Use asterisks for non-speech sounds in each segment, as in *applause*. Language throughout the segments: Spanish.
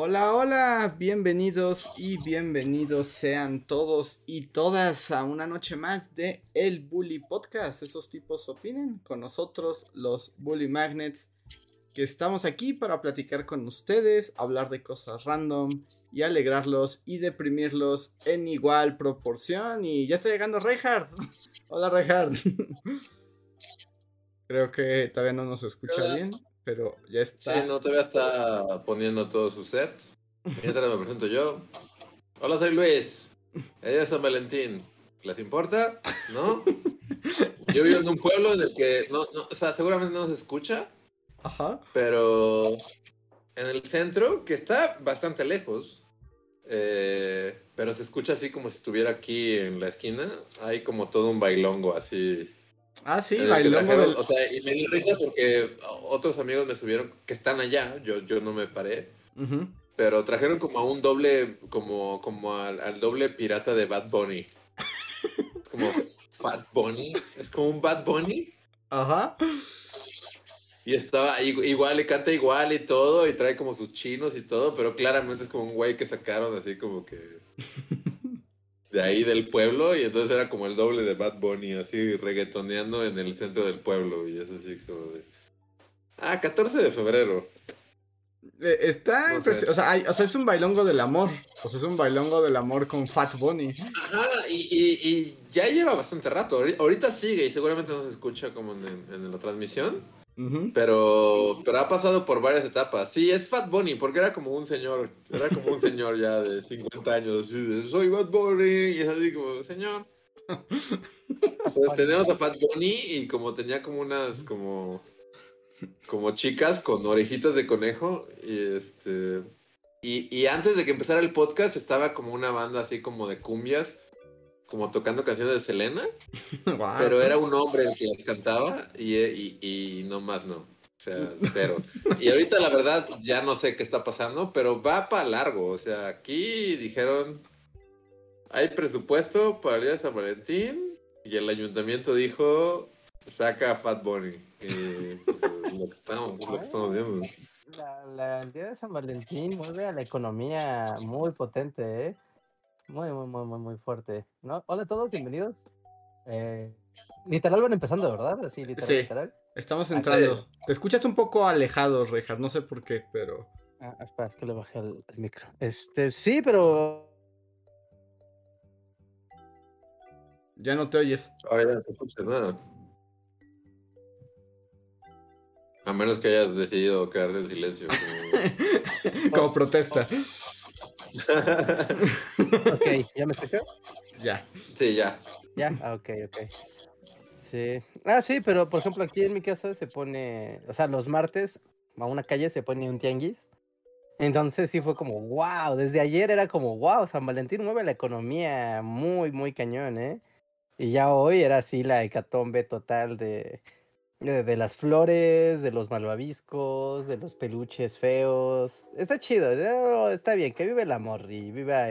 Hola, hola, bienvenidos y bienvenidos sean todos y todas a una noche más de El Bully Podcast. Esos tipos opinen con nosotros, los Bully Magnets, que estamos aquí para platicar con ustedes, hablar de cosas random y alegrarlos y deprimirlos en igual proporción. Y ya está llegando Reinhardt. *laughs* Hola, Reinhardt. *laughs* Creo que todavía no nos escucha bien pero ya está. Sí, no, todavía está poniendo todo su set. Mientras me presento yo. Hola, soy Luis. Ella es San Valentín. ¿Les importa? ¿No? Yo vivo en un pueblo en el que, no, no, o sea, seguramente no se escucha. Ajá. Pero en el centro, que está bastante lejos, eh, pero se escucha así como si estuviera aquí en la esquina. Hay como todo un bailongo así Ah, sí, bailongo O sea, y me dio risa porque otros amigos me subieron que están allá, yo, yo no me paré. Pero trajeron como a un doble, como, como al, doble pirata de Bad Bunny. *laughs* como Fat Bunny. Es como un Bad Bunny. Ajá. Y estaba igual, y canta igual y todo, y trae como sus chinos y todo, pero claramente es como un güey que sacaron así como que *laughs* de ahí del pueblo y entonces era como el doble de Bad Bunny, así reggaetoneando en el centro del pueblo y es así como de... Ah, 14 de febrero. Eh, está, o, sea, o, sea, es un bailongo del amor, o sea, es un bailongo del amor con Fat Bunny. Ajá, y, ya lleva bastante rato, ahorita sigue y seguramente no se escucha como en la transmisión, pero, pero ha pasado por varias etapas. Sí, es Fat Bunny, porque era como un señor, era como un señor ya de 50 años, así de, soy Fat Bunny, y es así como, señor. Entonces tenemos a Fat Bunny y como tenía como unas, como, como chicas con orejitas de conejo, y este, y, y antes de que empezara el podcast estaba como una banda así como de cumbias, como tocando canciones de Selena, *laughs* pero era un hombre el que las cantaba y, y, no más no. O sea, cero. Y ahorita la verdad ya no sé qué está pasando, pero va para largo. O sea, aquí dijeron, hay presupuesto para el día de San Valentín y el ayuntamiento dijo, saca a Fat Bunny. Y pues, lo, que estamos, lo que estamos viendo. el día de San Valentín mueve a la economía muy potente, ¿eh? Muy, muy, muy, muy, muy fuerte. ¿no? Hola a todos, bienvenidos. Eh, literal van empezando, ¿verdad? Así, literal, sí, estamos entrando. Te escuchas un poco alejado, Rejar, no sé por qué, pero... Ah, espera, es que le bajé el, micro. Este, sí, pero... Ya no te oyes. Ahora ya no se escucha nada. A menos que hayas decidido quedarte en silencio. como *laughs* protesta. *laughs* ok, ¿ya me escuchó? Ya. Sí, ya. Ya, ah, ok, ok. Sí. Ah, sí, pero por ejemplo aquí en mi casa se pone, o sea, los martes a una calle se pone un tianguis. Entonces sí fue como, wow, desde ayer era como, wow, San Valentín mueve la economía muy, muy cañón, ¿eh? Y ya hoy era así la hecatombe total de, de, las flores, de los malvaviscos, de los peluches feos. Está chido, está bien, que vive el amor y viva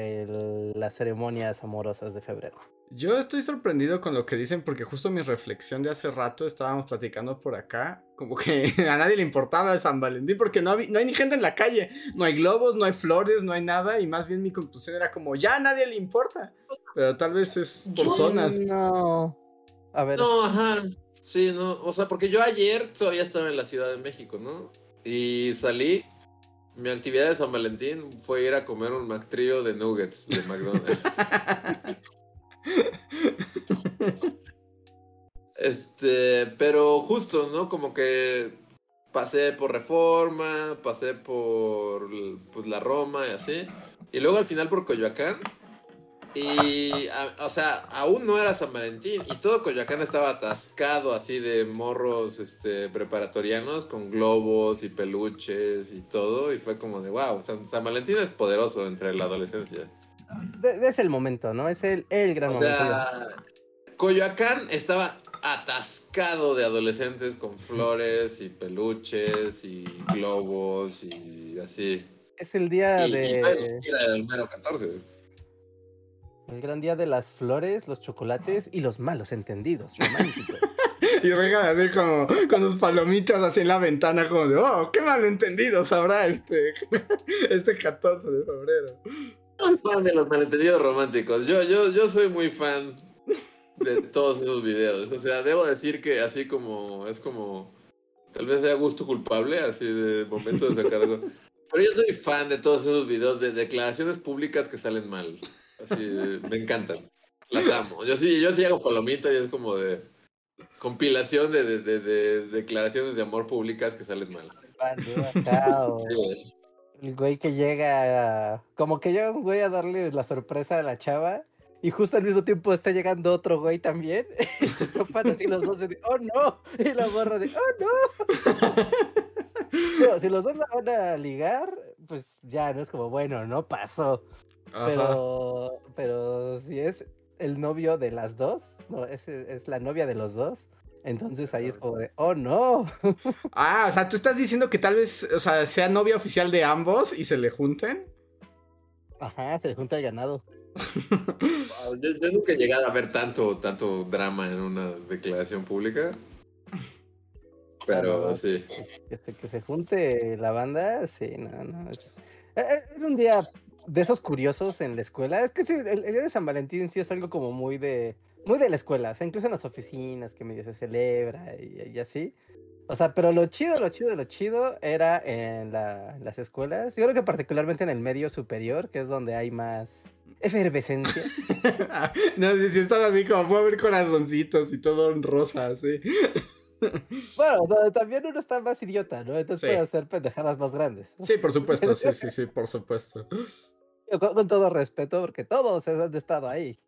las ceremonias amorosas de febrero. Yo estoy sorprendido con lo que dicen porque justo mi reflexión de hace rato estábamos platicando por acá, como que *laughs* a nadie le importaba San Valentín porque no, no hay ni gente en la calle, no hay globos, no hay flores, no hay nada y más bien mi conclusión era como ya a nadie le importa, pero tal vez es por zonas. No. A ver. No, ajá. Sí, no, o sea, porque yo ayer todavía estaba en la Ciudad de México, ¿no? Y salí, mi actividad de San Valentín fue ir a comer un McTrio de nuggets de McDonald's. *laughs* este, pero justo, ¿no? Como que pasé por Reforma, pasé por pues, la Roma y así. Y luego al final por Coyoacán. Y, o sea, aún no era San Valentín y todo Coyoacán estaba atascado así de morros este, preparatorianos con globos y peluches y todo. Y fue como de, wow, San, Valentín es poderoso entre la adolescencia. es el momento, ¿no? Es el, el gran o Sea, Coyoacán estaba atascado de adolescentes con flores y peluches y globos y así. Es el día de. el número 14. El gran día de las flores, los chocolates y los malos entendidos románticos. *laughs* y Regan así como con sus palomitas así en la ventana, como de, oh, qué malentendidos habrá este, *laughs* este 14 de febrero. Soy fan de los malentendidos románticos. Yo, yo, yo soy muy fan de todos esos videos. O sea, debo decir que así como es como tal vez sea gusto culpable, así de momento de sacar algo. *laughs* Pero yo soy fan de todos esos videos de declaraciones públicas que salen mal. Así, me encantan. Las amo. Yo sí, yo sí hago palomita y es como de compilación de, de, declaraciones de amor públicas que salen mal. el güey que llega, como que llega un güey a darle la sorpresa a la chava y justo al mismo tiempo está llegando otro güey también *laughs* y se topan así los dos y oh no, y la borra de oh no. *laughs* si los dos la van a ligar, pues ya no es como bueno, no pasó. Pero, pero si es el novio de las dos, no, es, es la novia de los dos. Entonces ahí es como de, oh no. *laughs* Ah, o sea, tú estás diciendo que tal vez, o sea, sea novia oficial de ambos y se le junten. Ajá, se le junta el ganado. *laughs* yo, nunca he llegado a ver tanto, tanto drama en una declaración pública. Pero sí. Este, que se junte la banda, sí, no, no. Es, e, e, un día de esos curiosos en la escuela. Es que sí, el, día de San Valentín sí es algo como muy de, muy de la escuela. O sea, incluso en las oficinas que medio se celebra y, así. O sea, pero lo chido, lo chido, lo chido era en, las escuelas. Yo creo que particularmente en el medio superior, que es donde hay más efervescencia. *laughs* no, si, si estás así como puedo ver corazoncitos y todo en rosa, sí. Bueno, también uno está más idiota, ¿no? Entonces puede hacer pendejadas más grandes. Sí, por supuesto, sí, sí, sí, por supuesto. Con, todo respeto, porque todos han estado ahí.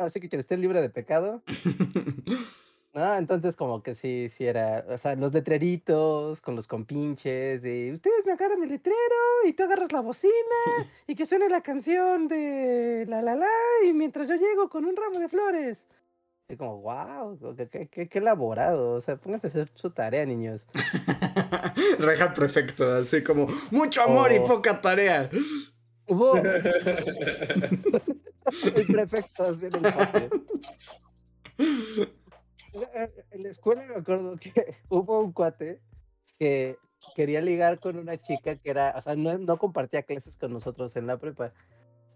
así que quien esté libre de pecado. *laughs* ¿No? Entonces, como que sí, sí era. O sea, los letreritos con los compinches de ustedes me agarran el letrero y tú agarras la bocina *laughs* y que suene la canción de la la la y mientras yo llego con un ramo de flores. Y como, wow, qué, qué, qué, elaborado. O sea, pónganse a hacer su tarea, niños. *laughs* Reja perfecto, así como, mucho amor y poca tarea. *laughs* el prefecto así en el patio. En la escuela me acuerdo que *laughs* hubo un cuate que quería ligar con una chica que era, o sea, no, no compartía clases con nosotros en la prepa,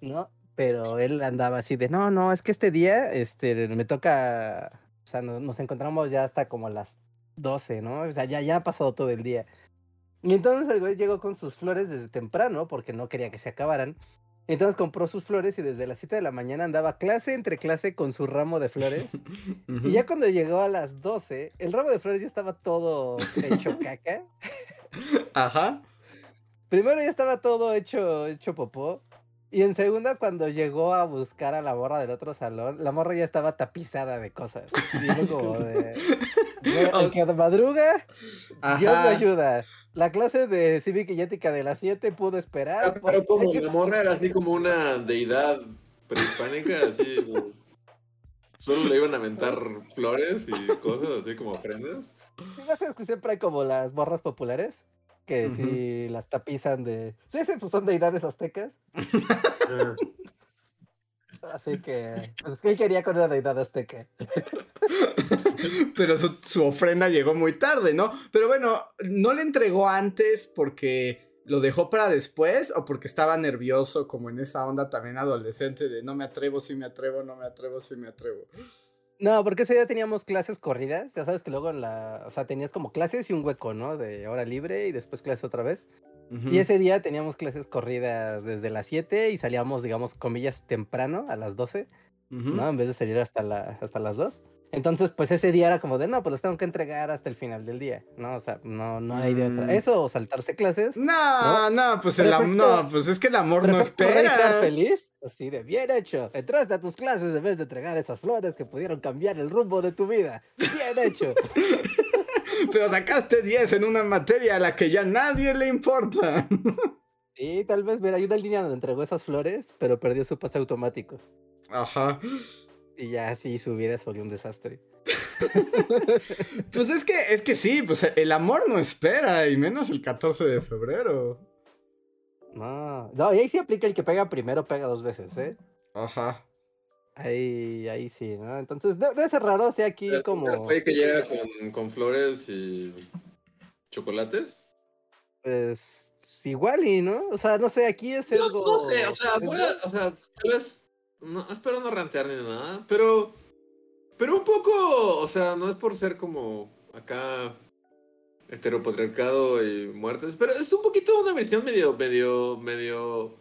¿no? Pero él andaba así de, no, no, es que este día este, me toca, o sea, nos, encontramos ya hasta como las 12, ¿no? O sea, ya, ya ha pasado todo el día. Y entonces el güey llegó con sus flores desde temprano, porque no quería que se acabaran. Entonces compró sus flores y desde las 7 de la mañana andaba clase entre clase con su ramo de flores. *laughs* Y ya cuando llegó a las 12, el ramo de flores ya estaba todo hecho caca. Ajá. Primero ya estaba todo hecho, hecho popó. Y en segunda, cuando llegó a buscar a la morra del otro salón, la morra ya estaba tapizada de cosas. Y *laughs* como de. *laughs* El que madruga, Dios lo ayuda. La clase de cívica y ética de las 7 pudo esperar. Pero, como *laughs* la morra era así como una deidad prehispánica, así. Solo le iban a aventar flores y cosas así como ofrendas. Siempre hay como las morras populares que si las tapizan de. Sí, sí, pues son deidades aztecas. Así que, pues, ¿qué quería con una deidad azteca? *laughs* Pero su, su, ofrenda llegó muy tarde, ¿no? Pero bueno, ¿no le entregó antes porque lo dejó para después o porque estaba nervioso, como en esa onda también adolescente de no me atrevo, si me atrevo, no me atrevo, si me atrevo? No, porque ese día teníamos clases corridas. Ya sabes que luego en la. O sea, tenías como clases y un hueco, ¿no? De hora libre y después clases otra vez. Y ese día teníamos clases corridas desde las 7 y salíamos, digamos, comillas, temprano, a las 12, ¿no? En vez de salir hasta, la, hasta las 2. Entonces, pues ese día era como de, no, pues los tengo que entregar hasta el final del día, ¿no? O sea, no, no hay de otra. Mm. Eso o saltarse clases. No, no, pues el no, pues es que el amor no espera. estar feliz? Así de, bien hecho. Entraste a tus clases en vez de entregar esas flores que pudieron cambiar el rumbo de tu vida. Bien hecho. *laughs* Pero sacaste 10 en una materia a la que ya nadie le importa. *laughs* Sí, tal vez, mira, hay una línea donde entregó esas flores, pero perdió su pase automático. Ajá. Y ya así su vida se volvió un desastre. *laughs* pues es que, es que sí, pues el amor no espera, y menos el 14 de febrero. No, no, y ahí sí aplica el que pega primero, pega dos veces, ¿eh? Ajá. Ahí, ahí sí, ¿no? Entonces debe, ser raro, o sea, aquí como. ¿El que llega con, con flores y chocolates? Pues igual y, ¿no? O sea, no sé, aquí es algo... No, sé, o sea, o sea, tal vez, no, espero no rantear ni nada, pero, pero un poco, o sea, no es por ser como acá heteropatriarcado y muertes, pero es un poquito una versión medio, medio, medio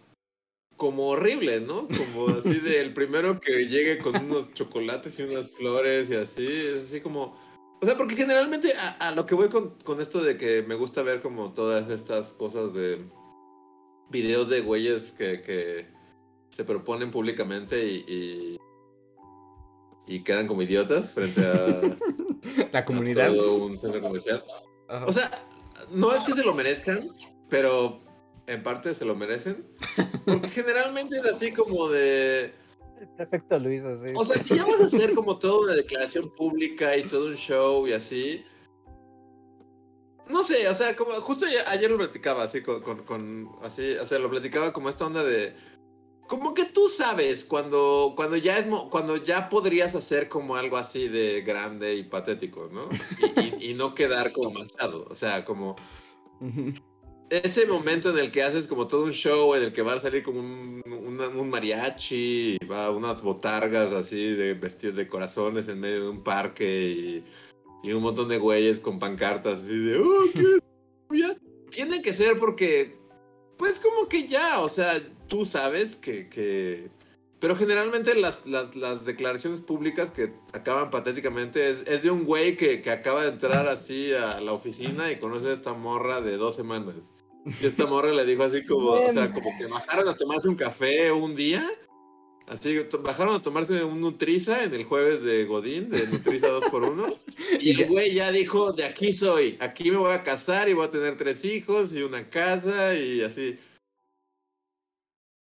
como horrible, ¿no? Como así de el primero que llegue con unos chocolates y unas flores y así, es así como o sea, porque generalmente a, lo que voy con, esto de que me gusta ver como todas estas cosas de videos de güeyes que, se proponen públicamente y, y, quedan como idiotas frente a *laughs* la comunidad. todo un centro comercial. O sea, no es que se lo merezcan, pero en parte se lo merecen. Porque generalmente es así como de Perfecto, Luis, así. O sea, si ya vas a hacer como toda una declaración pública y todo un show y así. No sé, o sea, como justo ayer lo platicaba así con, con, así, o sea, lo platicaba como esta onda de como que tú sabes cuando cuando ya es cuando ya podrías hacer como algo así de grande y patético, ¿no? Y, no quedar como manchado, o sea, como ese momento en el que haces como todo un show en el que va a salir como un, un, mariachi, y va unas botargas así de vestidos de corazones en medio de un parque y, y un montón de güeyes con pancartas así de ¡Oh, qué *laughs* Tiene que ser porque, pues como que ya, o sea, tú sabes que... que... Pero generalmente las, las, las, declaraciones públicas que acaban patéticamente es, es de un güey que, que acaba de entrar así a la oficina y conoce a esta morra de dos semanas. Y esta morra le dijo así como, o sea, como que bajaron a tomarse un café un día. Así, bajaron a tomarse un Nutriza en el jueves de Godín, de Nutriza 2x1. *laughs* Y el güey ya dijo, de aquí soy, aquí me voy a casar y voy a tener tres hijos y una casa y así.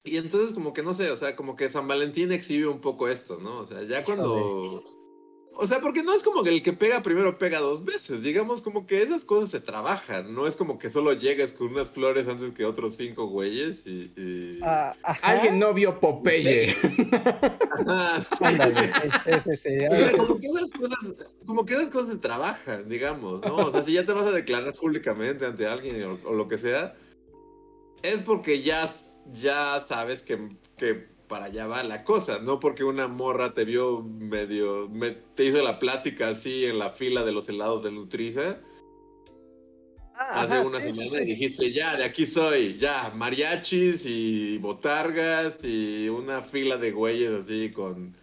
Y entonces como que no sé, o sea, como que San Valentín exhibe un poco esto, ¿no? O sea, ya cuando... O sea, porque no es como que el que pega primero pega dos veces. Digamos como que esas cosas se trabajan. No es como que solo llegues con unas flores antes que otros cinco güeyes y. Ah, Alguien no vio Popeye. *laughs* como, que esas cosas, como que esas cosas se trabajan, digamos, ¿no? O sea, si ya te vas a declarar públicamente ante alguien o, lo que sea, es porque ya, ya sabes que, que para allá va la cosa, no porque una morra te vio medio, te hizo la plática así en la fila de los helados de Nutriza. Ah, hace una semana y dijiste, ya, de aquí soy, ya, mariachis y botargas y una fila de güeyes así con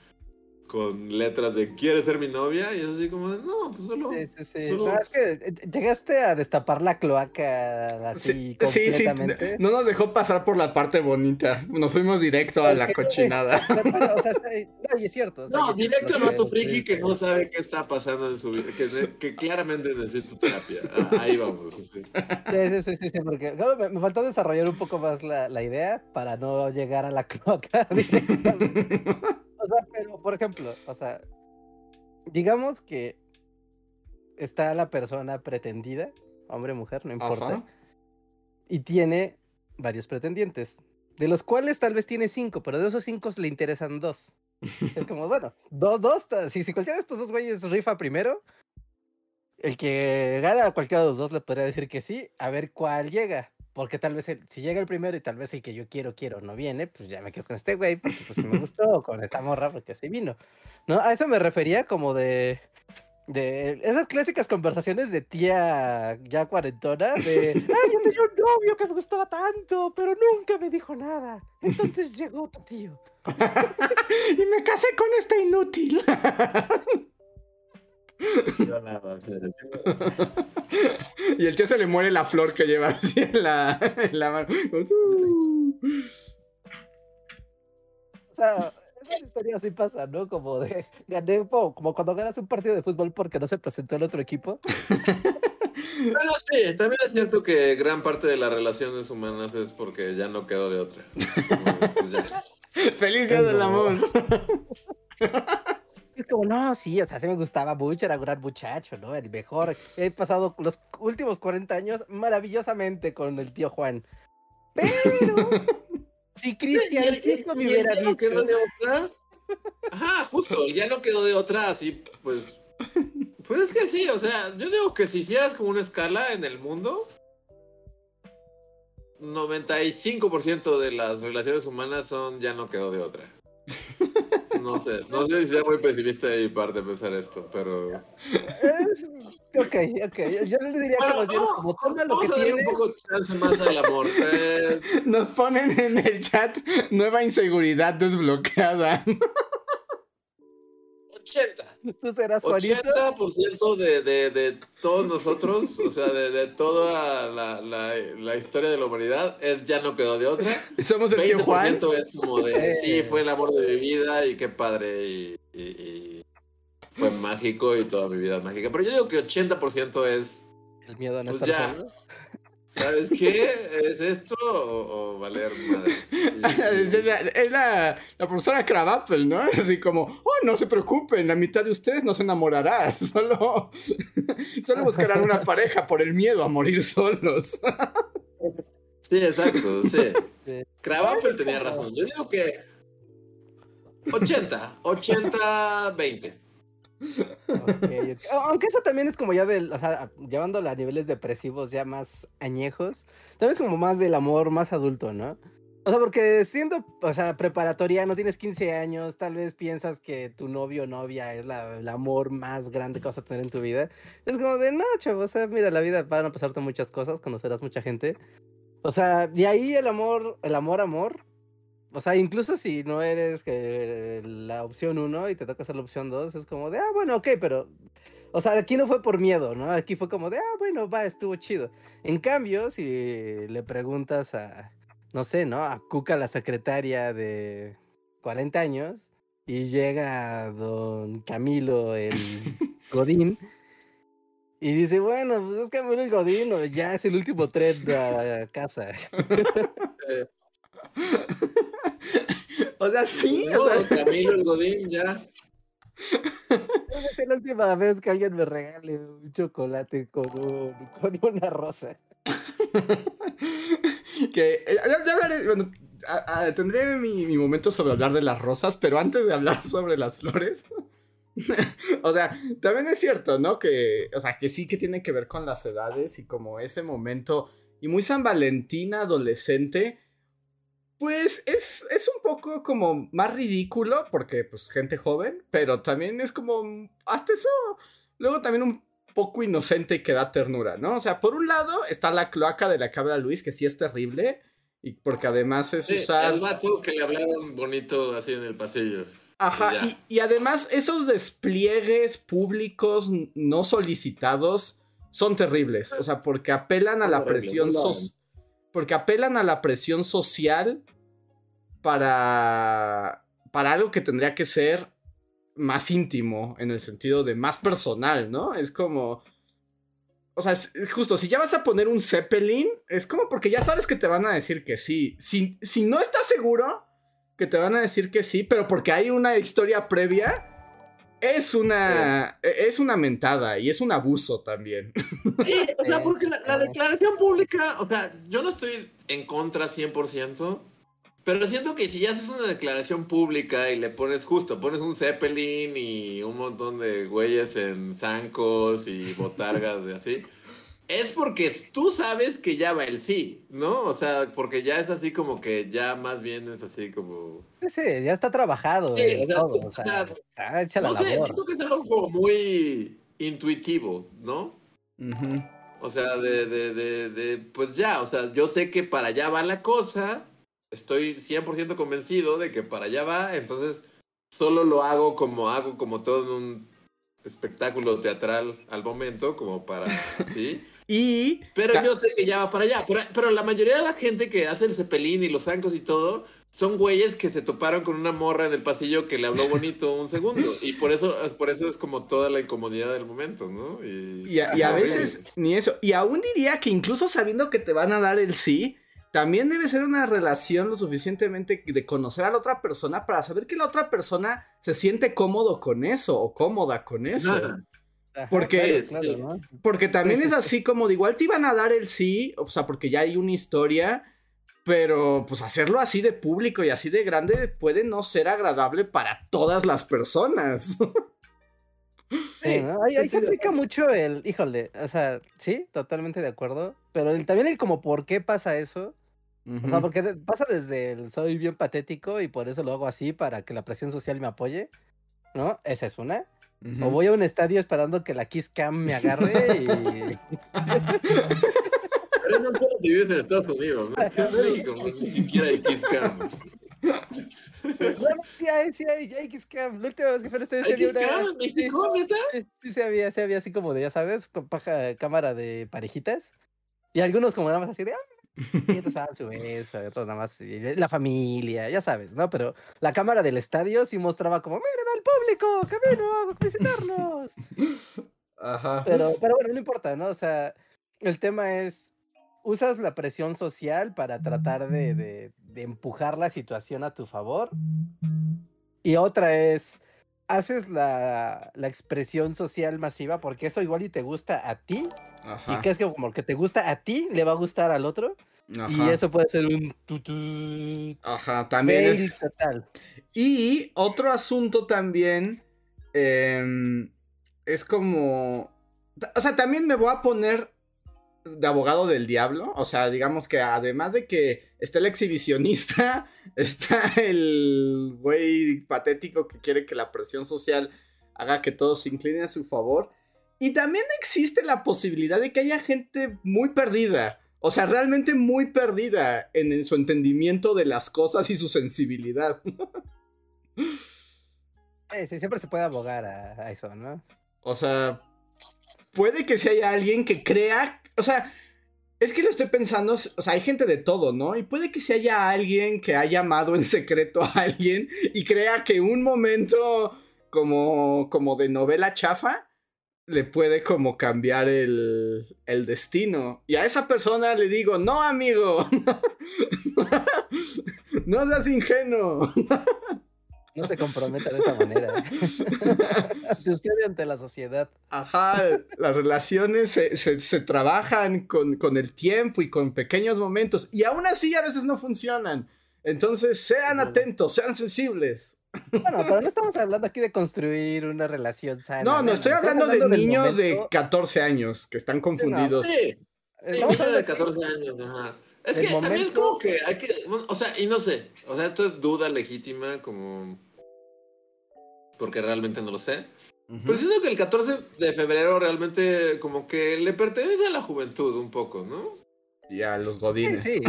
con letras de ¿quieres ser mi novia? Y es así como, no, pues solo. Sí, sí, sí. No, es que eh, llegaste a destapar la cloaca así completamente. Sí, no nos dejó pasar por la parte bonita. Nos fuimos directo a la cochinada. *laughs* o sea, no, y es cierto. no, directo a tu friki que no sabe qué está pasando en su vida, que, claramente necesita terapia. Ah, ahí vamos. Sí, sí, sí, sí, porque me, faltó desarrollar un poco más la, la idea para no llegar a la cloaca *laughs* directamente. *laughs* O sea, pero, por ejemplo, o sea, digamos que está la persona pretendida, hombre o mujer, no importa, y tiene varios pretendientes, de los cuales tal vez tiene cinco, pero de esos cinco le interesan dos. es *laughs* como, bueno, dos, dos, si, si cualquiera de estos dos güeyes rifa primero, el que gana a cualquiera de los dos le podría decir que sí, a ver cuál llega. Porque tal vez si llega el primero y tal vez el que yo quiero, quiero no viene, pues ya me quedo con este güey, porque pues me gustó, con esta morra, porque así vino. ¿No? A eso me refería como de, de esas clásicas conversaciones de tía ya cuarentona, de, *laughs* ay, yo tenía un novio que me gustaba tanto, pero nunca me dijo nada. Entonces llegó tu tío. *laughs* y me casé con este inútil. *laughs* *laughs* y el tío se le muere la flor que lleva así en la, mano. O sea, esa historia así pasa, ¿no? Como de gané, como cuando ganas un partido de fútbol porque no se presentó el otro equipo. Bueno, sí, también es cierto que gran parte de las relaciones humanas es porque ya no quedó de otra. *laughs* Feliz día del amor. *laughs* como, no, sí, o sea, sí me gustaba mucho, era un gran muchacho, ¿no? El mejor. He pasado los últimos 40 años maravillosamente con el tío Juan. Pero, si *laughs* Cristian Chico me hubiera dicho... Quedó de otra? Ajá, justo, ya no quedó de otra, así, pues... Pues es que sí, o sea, yo digo que si hicieras como una escala en el mundo, 95% de las relaciones humanas son ya no quedó de otra. *laughs* No sé, no sé si sea muy pesimista de mi parte pensar esto, pero. ok, ok. Yo le diría que nos dieras como toma lo que tienes. un poco chance más al amor. Eh. Nos ponen en el chat nueva inseguridad desbloqueada. *laughs* 80. ¿Tú serás 80% de, de, de, todos nosotros, o sea, de, de toda la, la, la, historia de la humanidad, es ya no quedó de otra. *laughs* Somos el 20% tío Juan. es como de, sí, fue el amor de mi vida y qué padre y, y, fue mágico y toda mi vida es mágica. Pero yo digo que 80% es... El miedo a no pues estar ya, ¿Sabes qué? ¿Es esto o, valer madres? *laughs* es la, la, profesora Crabapple, ¿no? *laughs* Así como, oh, no se preocupen, la mitad de ustedes no se enamorará, *laughs* solo, solo buscarán una pareja por el miedo a morir solos. sí, exacto, sí. Crabapple tenía razón. Yo digo que 80, 80, 20. Aunque eso también es como ya del, o sea, llevándolo a niveles depresivos ya más añejos, también es como más del amor más adulto, ¿no? O sea, porque siendo, o sea, preparatoria, no tienes 15 años, tal vez piensas que tu novio o novia es el amor más grande que vas a tener en tu vida. Es como de, no, chavo, o sea, mira, la vida van a pasarte muchas cosas, conocerás mucha gente. O sea, de ahí el amor, el amor, amor, o sea, incluso si no eres que la opción uno y te toca hacer la opción dos, es como de, ah, bueno, ok, pero. O sea, aquí no fue por miedo, ¿no? Aquí fue como de, ah, bueno, va, estuvo chido. En cambio, si le preguntas a, no sé, ¿no? A Cuca, la secretaria de 40 años, y llega don Camilo, el *laughs* Godín, y dice, bueno, pues es Camilo el Godín, o ya es el último tren a casa. *laughs* *laughs* *laughs* o sea, sí. o sea... Camilo el Godín, ya. Es la última vez que alguien me regale un chocolate con, con una rosa. *laughs* que eh, ya, hablaré, bueno, tendré mi, mi, momento sobre hablar de las rosas, pero antes de hablar *laughs* sobre las flores, o sea, también es cierto, ¿no? Que, o sea, que sí que tiene que ver con las edades y como ese momento, y muy San Valentín adolescente, pues es, es un poco como más ridículo porque pues gente joven, pero también es como hasta eso, luego también un poco inocente y que da ternura, ¿no? O sea, por un lado está la cloaca de la cabra Luis, que sí es terrible, y porque además es usar... El vato que le hablaron bonito así en el pasillo. Ajá, y, y, además esos despliegues públicos no solicitados son terribles, o sea, porque apelan a la presión social porque apelan a la presión social para, para algo que tendría que ser más íntimo, en el sentido de más personal, ¿no? Es como... O sea, es, justo, si ya vas a poner un Zeppelin, es como porque ya sabes que te van a decir que sí. Si, si no estás seguro que te van a decir que sí, pero porque hay una historia previa, es una, e, es una mentada y es un abuso también. Sí, o sea, porque la, declaración pública, o sea, yo no estoy en contra 100%, pero siento que si ya haces una declaración pública y le pones justo, pones un Zeppelin y un montón de güeyes en zancos y botargas y así, es porque tú sabes que ya va el sí, ¿no? O sea, porque ya es así como que ya más bien es así como... Sí, ya está trabajado. Sí, o sea, está hecha la no sé, siento que es algo como muy intuitivo, ¿no? O sea, de, de, de, de, pues ya, o sea, yo sé que para allá va la cosa, estoy 100% convencido de que para allá va, entonces solo lo hago como hago como todo en un espectáculo teatral al momento, como para, ¿sí? *laughs* Y. Pero yo sé que ya va para allá. Pero, la mayoría de la gente que hace el cepelín y los zancos y todo son güeyes que se toparon con una morra en el pasillo que le habló *laughs* bonito un segundo. Y por eso, por eso es como toda la incomodidad del momento, ¿no? Y, a, veces ni eso. Y aún diría que incluso sabiendo que te van a dar el sí, también debe ser una relación lo suficientemente de conocer a la otra persona para saber que la otra persona se siente cómodo con eso o cómoda con eso. Porque, porque también es así como de igual te iban a dar el sí, o sea, porque ya hay una historia, pero pues hacerlo así de público y así de grande puede no ser agradable para todas las personas. *laughs* Sí, ahí, se aplica mucho el, híjole, o sea, sí, totalmente de acuerdo, pero el, también el como por qué pasa eso, o sea, porque pasa desde el soy bien patético y por eso lo hago así para que la presión social me apoye, ¿no? Esa es una. O voy a un estadio esperando que la Kiss Cam me agarre y. Pero no solo si vives en Estados Unidos, ¿no? En México ni siquiera hay Kiss Cam. Bueno, sí hay, sí hay, hay Kiss Cam. La última vez que fue al estadio se había una. ¿En México, neta? Sí, sí, había, sí había así como de, ya sabes, con paja, cámara de parejitas. Y algunos como nada más así de, ah, y otros daban su beso, otros nada más la familia, ya sabes, ¿no? Pero la cámara del estadio sí mostraba como, miren al público, camino a visitarnos. Ajá. Pero, pero bueno, no importa, ¿no? O sea, el tema es, usas la presión social para tratar de, de, de empujar la situación a tu favor. Y otra es, haces la, la, expresión social masiva porque eso igual y te gusta a ti. Y que es que como que te gusta a ti, le va a gustar al otro. Y eso puede ser un... Ajá, también es... Total. Y otro asunto también em, es como... O sea, también me voy a poner de abogado del diablo. O sea, digamos que además de que está el exhibicionista, *laughs* está el güey patético que quiere que la presión social haga que todo se incline a su favor. Y también existe la posibilidad de que haya gente muy perdida. O sea, realmente muy perdida en, su entendimiento de las cosas y su sensibilidad. *laughs* sí, siempre se puede abogar a eso, ¿no? O sea, puede que si haya alguien que crea o sea, es que lo estoy pensando, o sea, hay gente de todo, ¿no? Y puede que si haya alguien que ha llamado en secreto a alguien y crea que un momento como, como de novela chafa le puede como cambiar el, el destino. Y a esa persona le digo, no, amigo, *laughs* no seas ingenuo. No se comprometa de esa manera. *laughs* Usted ante la sociedad. Ajá, las relaciones se, trabajan con, con, el tiempo y con pequeños momentos. Y aún así a veces no funcionan. Entonces sean atentos, sean sensibles. Bueno, pero no estamos hablando aquí de construir una relación sana. No, no, estoy hablando, de niños de 14 años que están confundidos. Sí, sí de 14 años, ajá. Es que también es como que hay que, o sea, y no sé, o sea, esto es duda legítima, como porque realmente no lo sé. Pero siento que el 14 de febrero realmente como que le pertenece a la juventud un poco, ¿no? Y a los godines. Sí.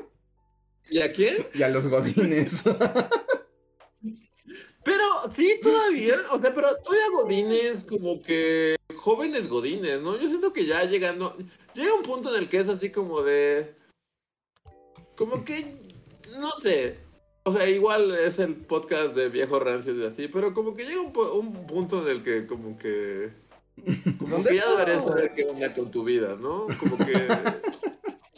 *laughs* ¿Y a quién? Y a los godines. *laughs* pero sí, todavía, o sea, pero todavía godines como que jóvenes godines, ¿no? Yo siento que ya llegando, llega un punto en el que es así como de, como que, no sé, o sea, igual es el podcast de viejo rancio y así, pero como que llega un, punto en el que como que... Como que ya deberías saber qué onda con tu vida, ¿no? Como que...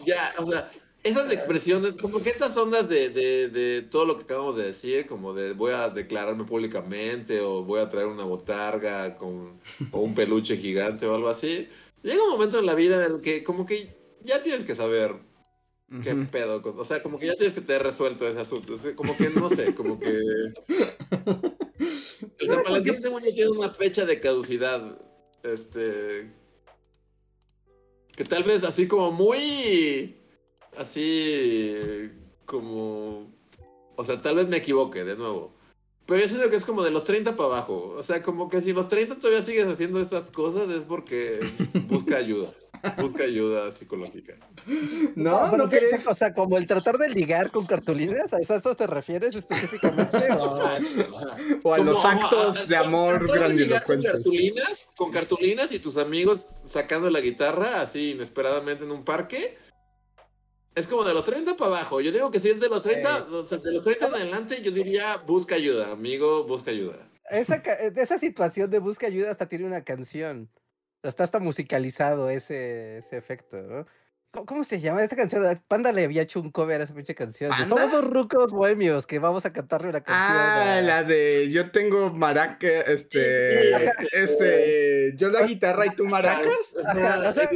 ya, o sea, esas expresiones, como que estas ondas de, de, de, todo lo que acabamos de decir, como de voy a declararme públicamente o voy a traer una botarga con, o un peluche gigante o algo así, llega un momento en la vida en el que como que ya tienes que saber ¿Qué pedo? O sea, como que ya tienes que tener resuelto ese asunto. como que no sé, como que. *laughs* O sea, Valentín según yo tiene una fecha de caducidad. Este. Que tal vez así como muy. Así. Como. O sea, tal vez me equivoque de nuevo. Pero yo siento que es como de los 30 para abajo. O sea, como que si los 30 todavía sigues haciendo estas cosas es porque busca ayuda. Busca ayuda psicológica. No, no, crees. O sea, como el tratar de ligar con cartulinas, ¿a eso, te refieres específicamente? *laughs* o, a los actos de amor grandilocuentes. Con cartulinas, con cartulinas y tus amigos sacando la guitarra así inesperadamente en un parque es como de los 30 para abajo. Yo digo que si es de los 30, de los 30 en adelante, yo diría busca ayuda, amigo, busca ayuda. Esa, esa situación de busca ayuda hasta tiene una canción. Está hasta musicalizado ese, ese efecto, ¿no? ¿Cómo se llama esta canción? Panda le había hecho un cover a esa pinche canción. Somos dos rucos bohemios que vamos a cantarle una canción. Ah, la de yo tengo maraca, este, *laughs* este, yo la guitarra y tú maracas. Ajá, o sea,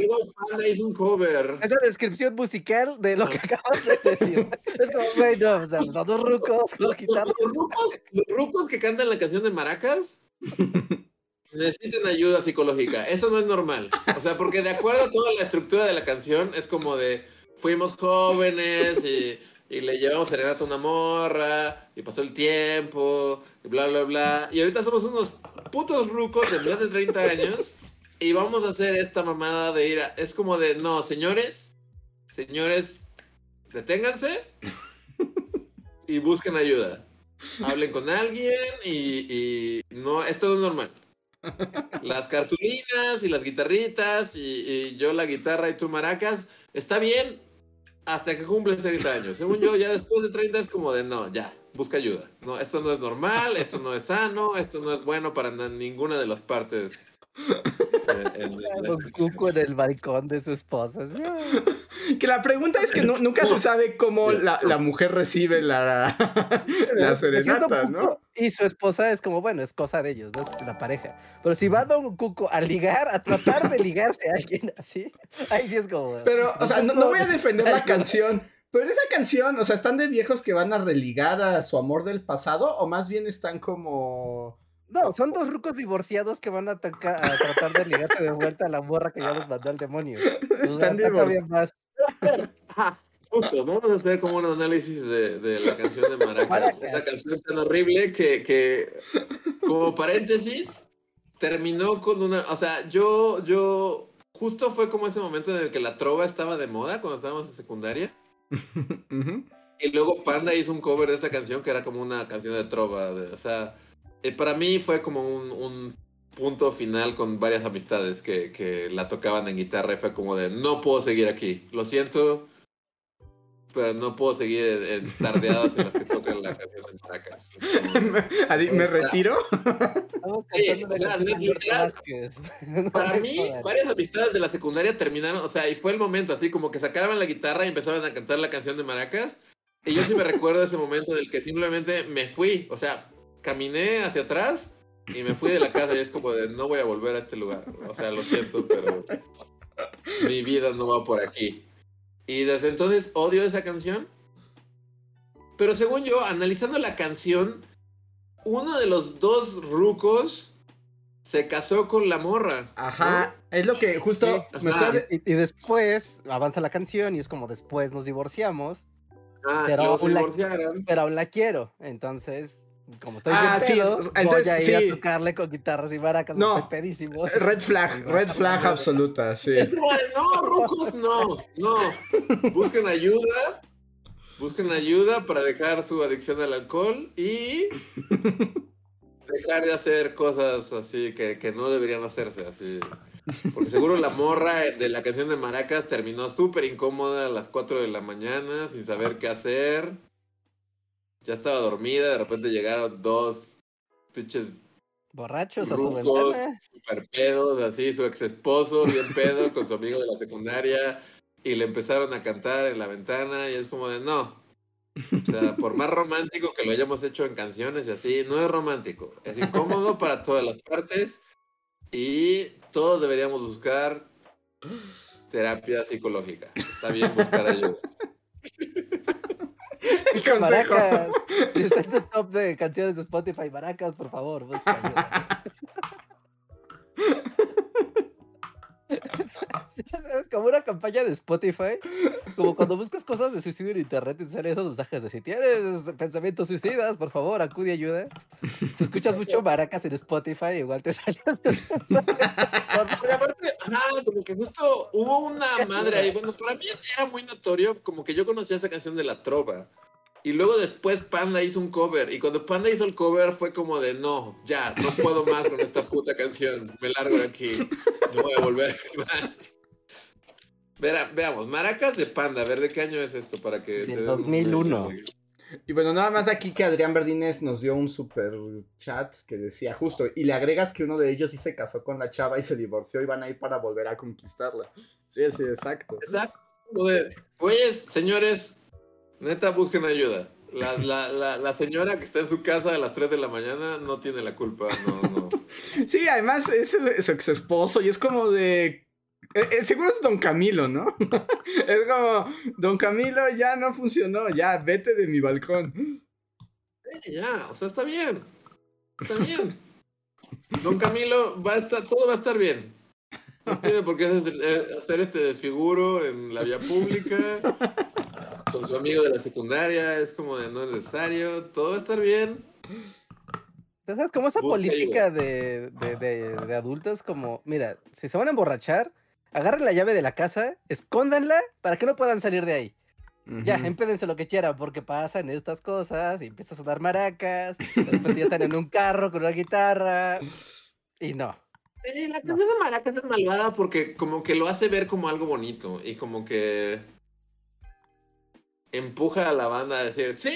Panda hizo un cover. Es la descripción musical de lo que acabas de decir. es como, bueno, o sea, son dos rucos con guitarra. Los, rucos, los rucos que cantan la canción de maracas *laughs* necesitan ayuda psicológica. Eso no es normal. O sea, porque de acuerdo a toda la estructura de la canción, es como de fuimos jóvenes y, le llevamos serenata a una morra y pasó el tiempo y bla, bla, bla. Y ahorita somos unos putos rucos de más de 30 años y vamos a hacer esta mamada de ir. Es como de, no, señores, señores, deténganse y busquen ayuda. Hablen con alguien y, y no, esto no es normal las cartulinas y las guitarritas y, yo la guitarra y tú maracas, está bien hasta que cumples 30 años. Según yo, ya después de 30 es como de no, ya, busca ayuda. No, esto no es normal, esto no es sano, esto no es bueno para ninguna de las partes en, Cuco en el balcón de su esposa. Que la pregunta es que nunca se sabe cómo la, mujer recibe la, *laughs* la serenata, ¿no? Y su esposa es como, bueno, es cosa de ellos, ¿no? Es la pareja. Pero si va Don Cuco a ligar, a tratar de ligarse a alguien así, ahí sí es como. Pero, o sea, no, no voy a *laughs* defender la canción. Pero esa canción, o sea, ¿están de viejos que van a religar a su amor del pasado? ¿O más bien están como no, son dos rucos divorciados que van a, tratar de ligarse de vuelta a la morra que ya los mandó al demonio. *laughs* Están divorciados. Justo, vamos a hacer como un análisis de, la canción de Maracas. Esa canción es tan horrible que, que, como paréntesis, terminó con una. O sea, yo, yo. Justo fue como ese momento en el que la trova estaba de moda cuando estábamos en secundaria. *laughs* Y luego Panda hizo un cover de esa canción que era como una canción de trova. o sea eh, para mí fue como un, punto final con varias amistades que, la tocaban en guitarra y fue como de, no puedo seguir aquí, lo siento, pero no puedo seguir en, tardeadas en las que tocan la canción de *laughs* Maracas. ¿Me retiro? *laughs* para mí, varias amistades de la secundaria terminaron, o sea, y fue el momento así como que sacaban la guitarra y empezaban a cantar la canción de Maracas. Y yo sí me recuerdo ese momento en el que simplemente me fui, o sea, caminé hacia atrás y me fui de la casa y es como de no voy a volver a este lugar. O sea, lo siento, pero mi vida no va por aquí. Y desde entonces odio esa canción. Pero según yo, analizando la canción, uno de los dos rucos se casó con la morra. Ajá, es lo que justo... y, después avanza la canción y es como después nos divorciamos. Ah, pero, aún la, pero aún la quiero. Entonces, como estoy ah, sí, entonces, voy a ir a tocarle con guitarras y maracas, no, estoy pedísimo. Red flag, red flag absoluta, sí. No, rucos, no, no. Busquen ayuda, busquen ayuda para dejar su adicción al alcohol y dejar de hacer cosas así que, que no deberían hacerse, así. Porque seguro la morra de la canción de Maracas terminó súper incómoda a las 4 de la mañana, sin saber qué hacer ya estaba dormida, de repente llegaron dos pinches borrachos a su ventana. Super pedos, así, su ex esposo, bien pedo, *laughs* con su amigo de la secundaria, y le empezaron a cantar en la ventana, y es como de no. O sea, por más romántico que lo hayamos hecho en canciones y así, no es romántico. Es incómodo *laughs* para todas las partes, y todos deberíamos buscar terapia psicológica. Está bien buscar ayuda. *laughs* *laughs* Maracas. Si está en su top de canciones de Spotify, Maracas, por favor, busca *laughs* Es como una campaña de Spotify, como cuando buscas cosas de suicidio en internet y salen esos mensajes de si tienes pensamientos suicidas, por favor, acude y ayuda. Si escuchas mucho maracas en Spotify, igual te *laughs* salen aparte, como que justo hubo una madre ahí, bueno, para mí era muy notorio, como que yo conocía esa canción de La Trova. Y luego después Panda hizo un cover. Y cuando Panda hizo el cover fue como de no, ya, no puedo más con esta puta canción. Me largo de aquí. No voy a volver a más. veamos, Maracas de Panda, a ver de qué año es esto para que. De 2001. Y bueno, nada más aquí que Adrián Verdines nos dio un super chat que decía justo, y le agregas que uno de ellos sí se casó con la chava y se divorció y van a ir para volver a conquistarla. Sí, sí, exacto. Exacto. Pues, señores, neta, busquen ayuda. La, la, la, señora que está en su casa a las 3 de la mañana no tiene la culpa, no, no. *laughs* Sí, además es su ex esposo y es como de. Eh, eh, seguro es Don Camilo, ¿no? *laughs* es como, Don Camilo ya no funcionó, ya vete de mi balcón. ya, o sea, está bien. Está bien. Don Camilo, va a estar, todo va a estar bien. No tiene por qué hacer este desfiguro en la vía pública *laughs* con su amigo de la secundaria. Es como de no es necesario. Todo va a estar bien. ¿Sabes? Como esa política de, de, adultos, como, mira, si se van a emborrachar, agarren la llave de la casa, escóndanla para que no puedan salir de ahí. Ya, empédense lo que quieran, porque pasan estas cosas y empiezan a sonar maracas, de repente ya están en un carro con una guitarra, y no. la canción de maracas es malvada porque como que lo hace ver como algo bonito y como que empuja a la banda a decir, sí,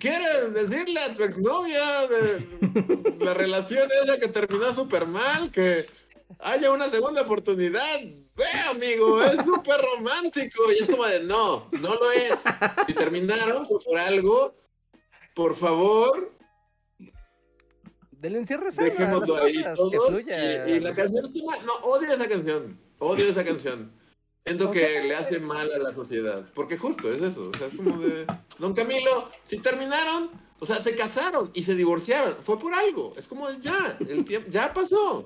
quieres decirle a tu exnovia de *laughs* la relación esa que terminó súper mal, que haya una segunda oportunidad. Ve, amigo, es súper romántico. Y es como de, no, no lo es. Si terminaron por algo, por favor. Del encierro Dejémoslo ahí todos. Y, y, la canción, no, odio esa canción. Odio esa canción. Siento que le hace mal a la sociedad. Porque justo es eso. O sea, es como de. Don Camilo, si terminaron, o sea, se casaron y se divorciaron. Fue por algo. Es como de ya. El tiempo ya pasó.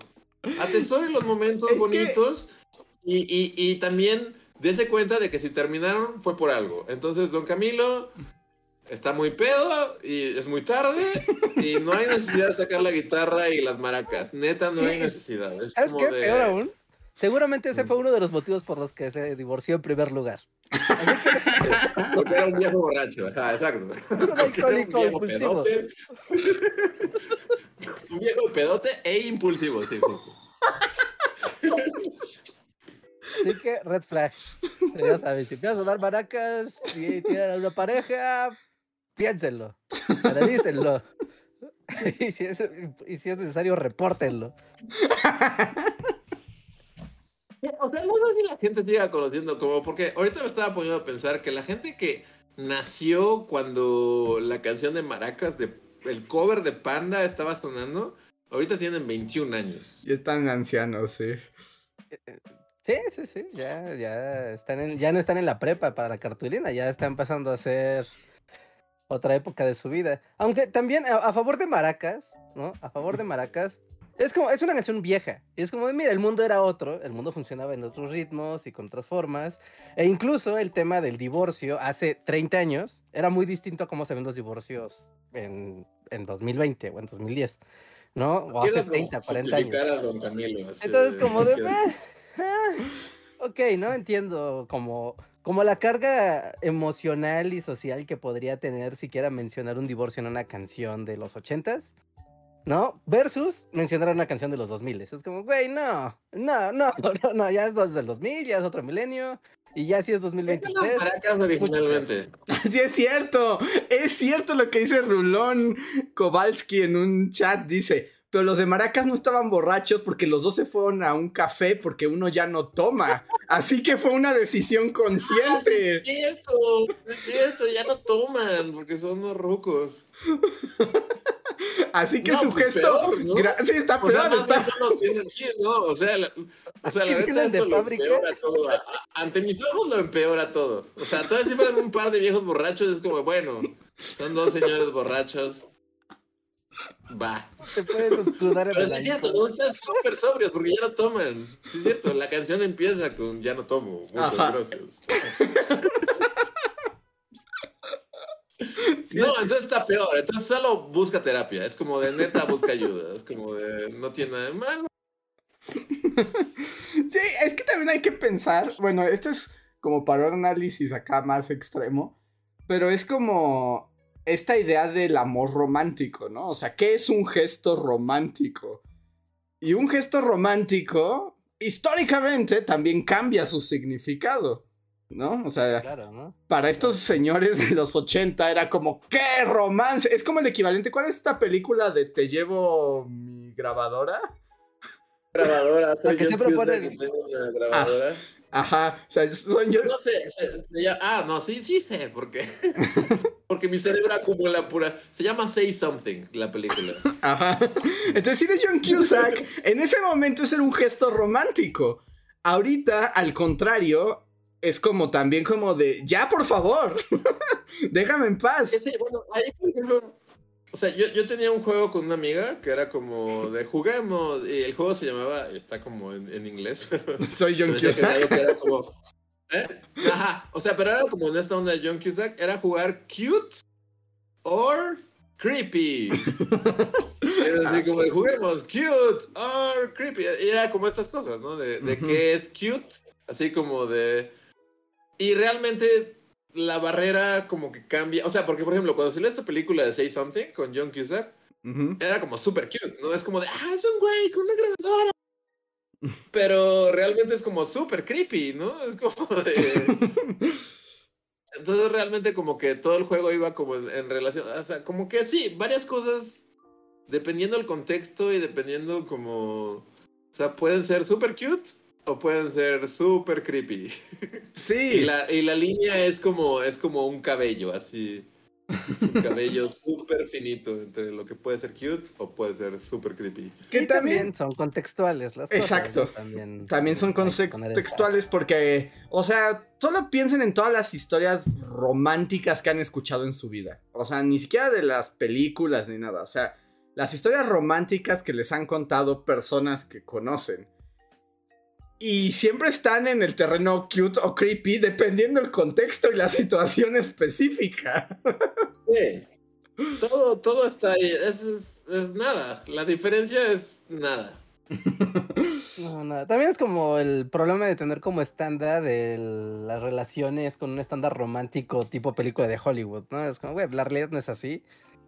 Atesore los momentos bonitos y, y, y también dése cuenta de que si terminaron fue por algo. Entonces, Don Camilo está muy pedo y es muy tarde y no hay necesidad de sacar la guitarra y las maracas. Neta, no hay necesidad. Es ¿Sabes qué? Peor aún Seguramente ese fue uno de los motivos por los que se divorció en primer lugar. Porque era un viejo borracho, exacto. Es un alcohólico impulsivo. *laughs* un viejo pedote e impulsivo, sí, justo. Así que, red flag. Ya sabes, si empiezas a dar maracas y tienen a una pareja, piénsenlo, analícenlo. *laughs* Y si, es, y si es necesario, repórtenlo. *laughs* O sea, no sé si la gente siga conociendo como, porque ahorita me estaba poniendo a pensar que la gente que nació cuando la canción de Maracas, de, el cover de Panda estaba sonando, ahorita tienen 21 años. Y están ancianos, sí. Sí, sí, sí, ya, ya, están ya no están en la prepa para la cartulina, ya están pasando a ser otra época de su vida. Aunque también a favor de Maracas, ¿no? A favor de Maracas, es como, es una canción vieja. Y es como de, mira, el mundo era otro, el mundo funcionaba en otros ritmos y con otras formas. E incluso el tema del divorcio hace 30 años era muy distinto a cómo se ven los divorcios en, en 2020 o en 2010. ¿No? O hace 30, 40 años. Entonces, como de, ah, ah, ok, ¿no? Entiendo como, como la carga emocional y social que podría tener siquiera mencionar un divorcio en una canción de los 80s ¿no? Versus mencionar una canción de los 2000. Es como, güey, no, no, no, *laughs* no, no, ya es del 2000, ya es otro milenio. Y ya sí es 2023. originalmente. *laughs* Sí es cierto, es cierto lo que dice Rulón Kowalski en un chat, dice, pero los de Maracas no estaban borrachos porque los dos se fueron a un café porque uno ya no toma. Así que fue una decisión *laughs* consciente. es cierto, es cierto, ya no toman porque son unos rucos. Así que su pues gesto. Sí, está peor. está... sí, no, o sea, la, o sea, la *laughs* verdad esto lo empeora todo. ante mis ojos lo empeora todo. O sea, todavía si fueran un par de viejos borrachos, es como, bueno, son dos señores borrachos. Va. Te puedes escudar en Pero es cierto, no están súper sobrios porque ya no toman. Sí, es cierto, la canción empieza con ya no tomo. Muchas gracias. no, entonces está peor. Entonces solo busca terapia. Es como de neta, busca ayuda. Es como de no tiene nada de malo. *laughs* sí, es que también hay que pensar. Bueno, esto es como para un análisis acá más extremo. Pero es como esta idea del amor romántico, ¿no? O sea, ¿qué es un gesto romántico? Y un gesto romántico, históricamente, también cambia su significado. ¿no? O sea, para estos señores de los 80 era como, ¡qué romance! Es como el equivalente, ¿cuál es esta película de Te llevo mi grabadora? Grabadora, soy que siempre ponen... grabadora. Ajá, o sea, son yo. No sé, ah, no, sí, sí sé, porque, *laughs* porque mi cerebro acumula pura. Se llama Say Something, la película. Ajá. Entonces, si de John Cusack, en ese momento es un gesto romántico. Ahorita, al contrario, es como también como de, ya por favor, *laughs* déjame en paz. bueno, ahí, por ejemplo, o sea, yo, yo, tenía un juego con una amiga que era como de juguemos, y el juego se llamaba, está como en, en inglés, *laughs* Soy John Cusack. Era como, ¿eh? Ajá, o sea, pero era como en esta onda de John Cusack, era jugar cute or creepy. *laughs* Era así como de juguemos cute or creepy. Y era como estas cosas, ¿no? De, de que es cute, así como de... Y realmente la barrera como que cambia. O sea, porque por ejemplo, cuando salió esta película de Say Something con John Cusack, era como súper cute, ¿no? Es como de, ah, es un güey con una grabadora. *laughs* Pero realmente es como súper creepy, ¿no? Es como de... *laughs* Entonces realmente como que todo el juego iba como en, relación, o sea, como que sí, varias cosas, dependiendo del contexto y dependiendo como, o sea, pueden ser súper cute o pueden ser súper creepy. *laughs* Sí. y, la, y la línea es como, es como un cabello, así. Un cabello *laughs* súper finito entre lo que puede ser cute o puede ser súper creepy. Que también, son contextuales las cosas. Exacto. También, también son contextuales porque, o sea, solo piensen en todas las historias románticas que han escuchado en su vida. O sea, ni siquiera de las películas ni nada. O sea, las historias románticas que les han contado personas que conocen y siempre están en el terreno cute o creepy dependiendo el contexto y la *laughs* situación específica. Sí. Todo, todo está ahí. Es, nada. La diferencia es nada. *laughs* No, nada. También es como el problema de tener como estándar las relaciones con un estándar romántico tipo película de Hollywood, ¿no? Es como, güey, la realidad no es así.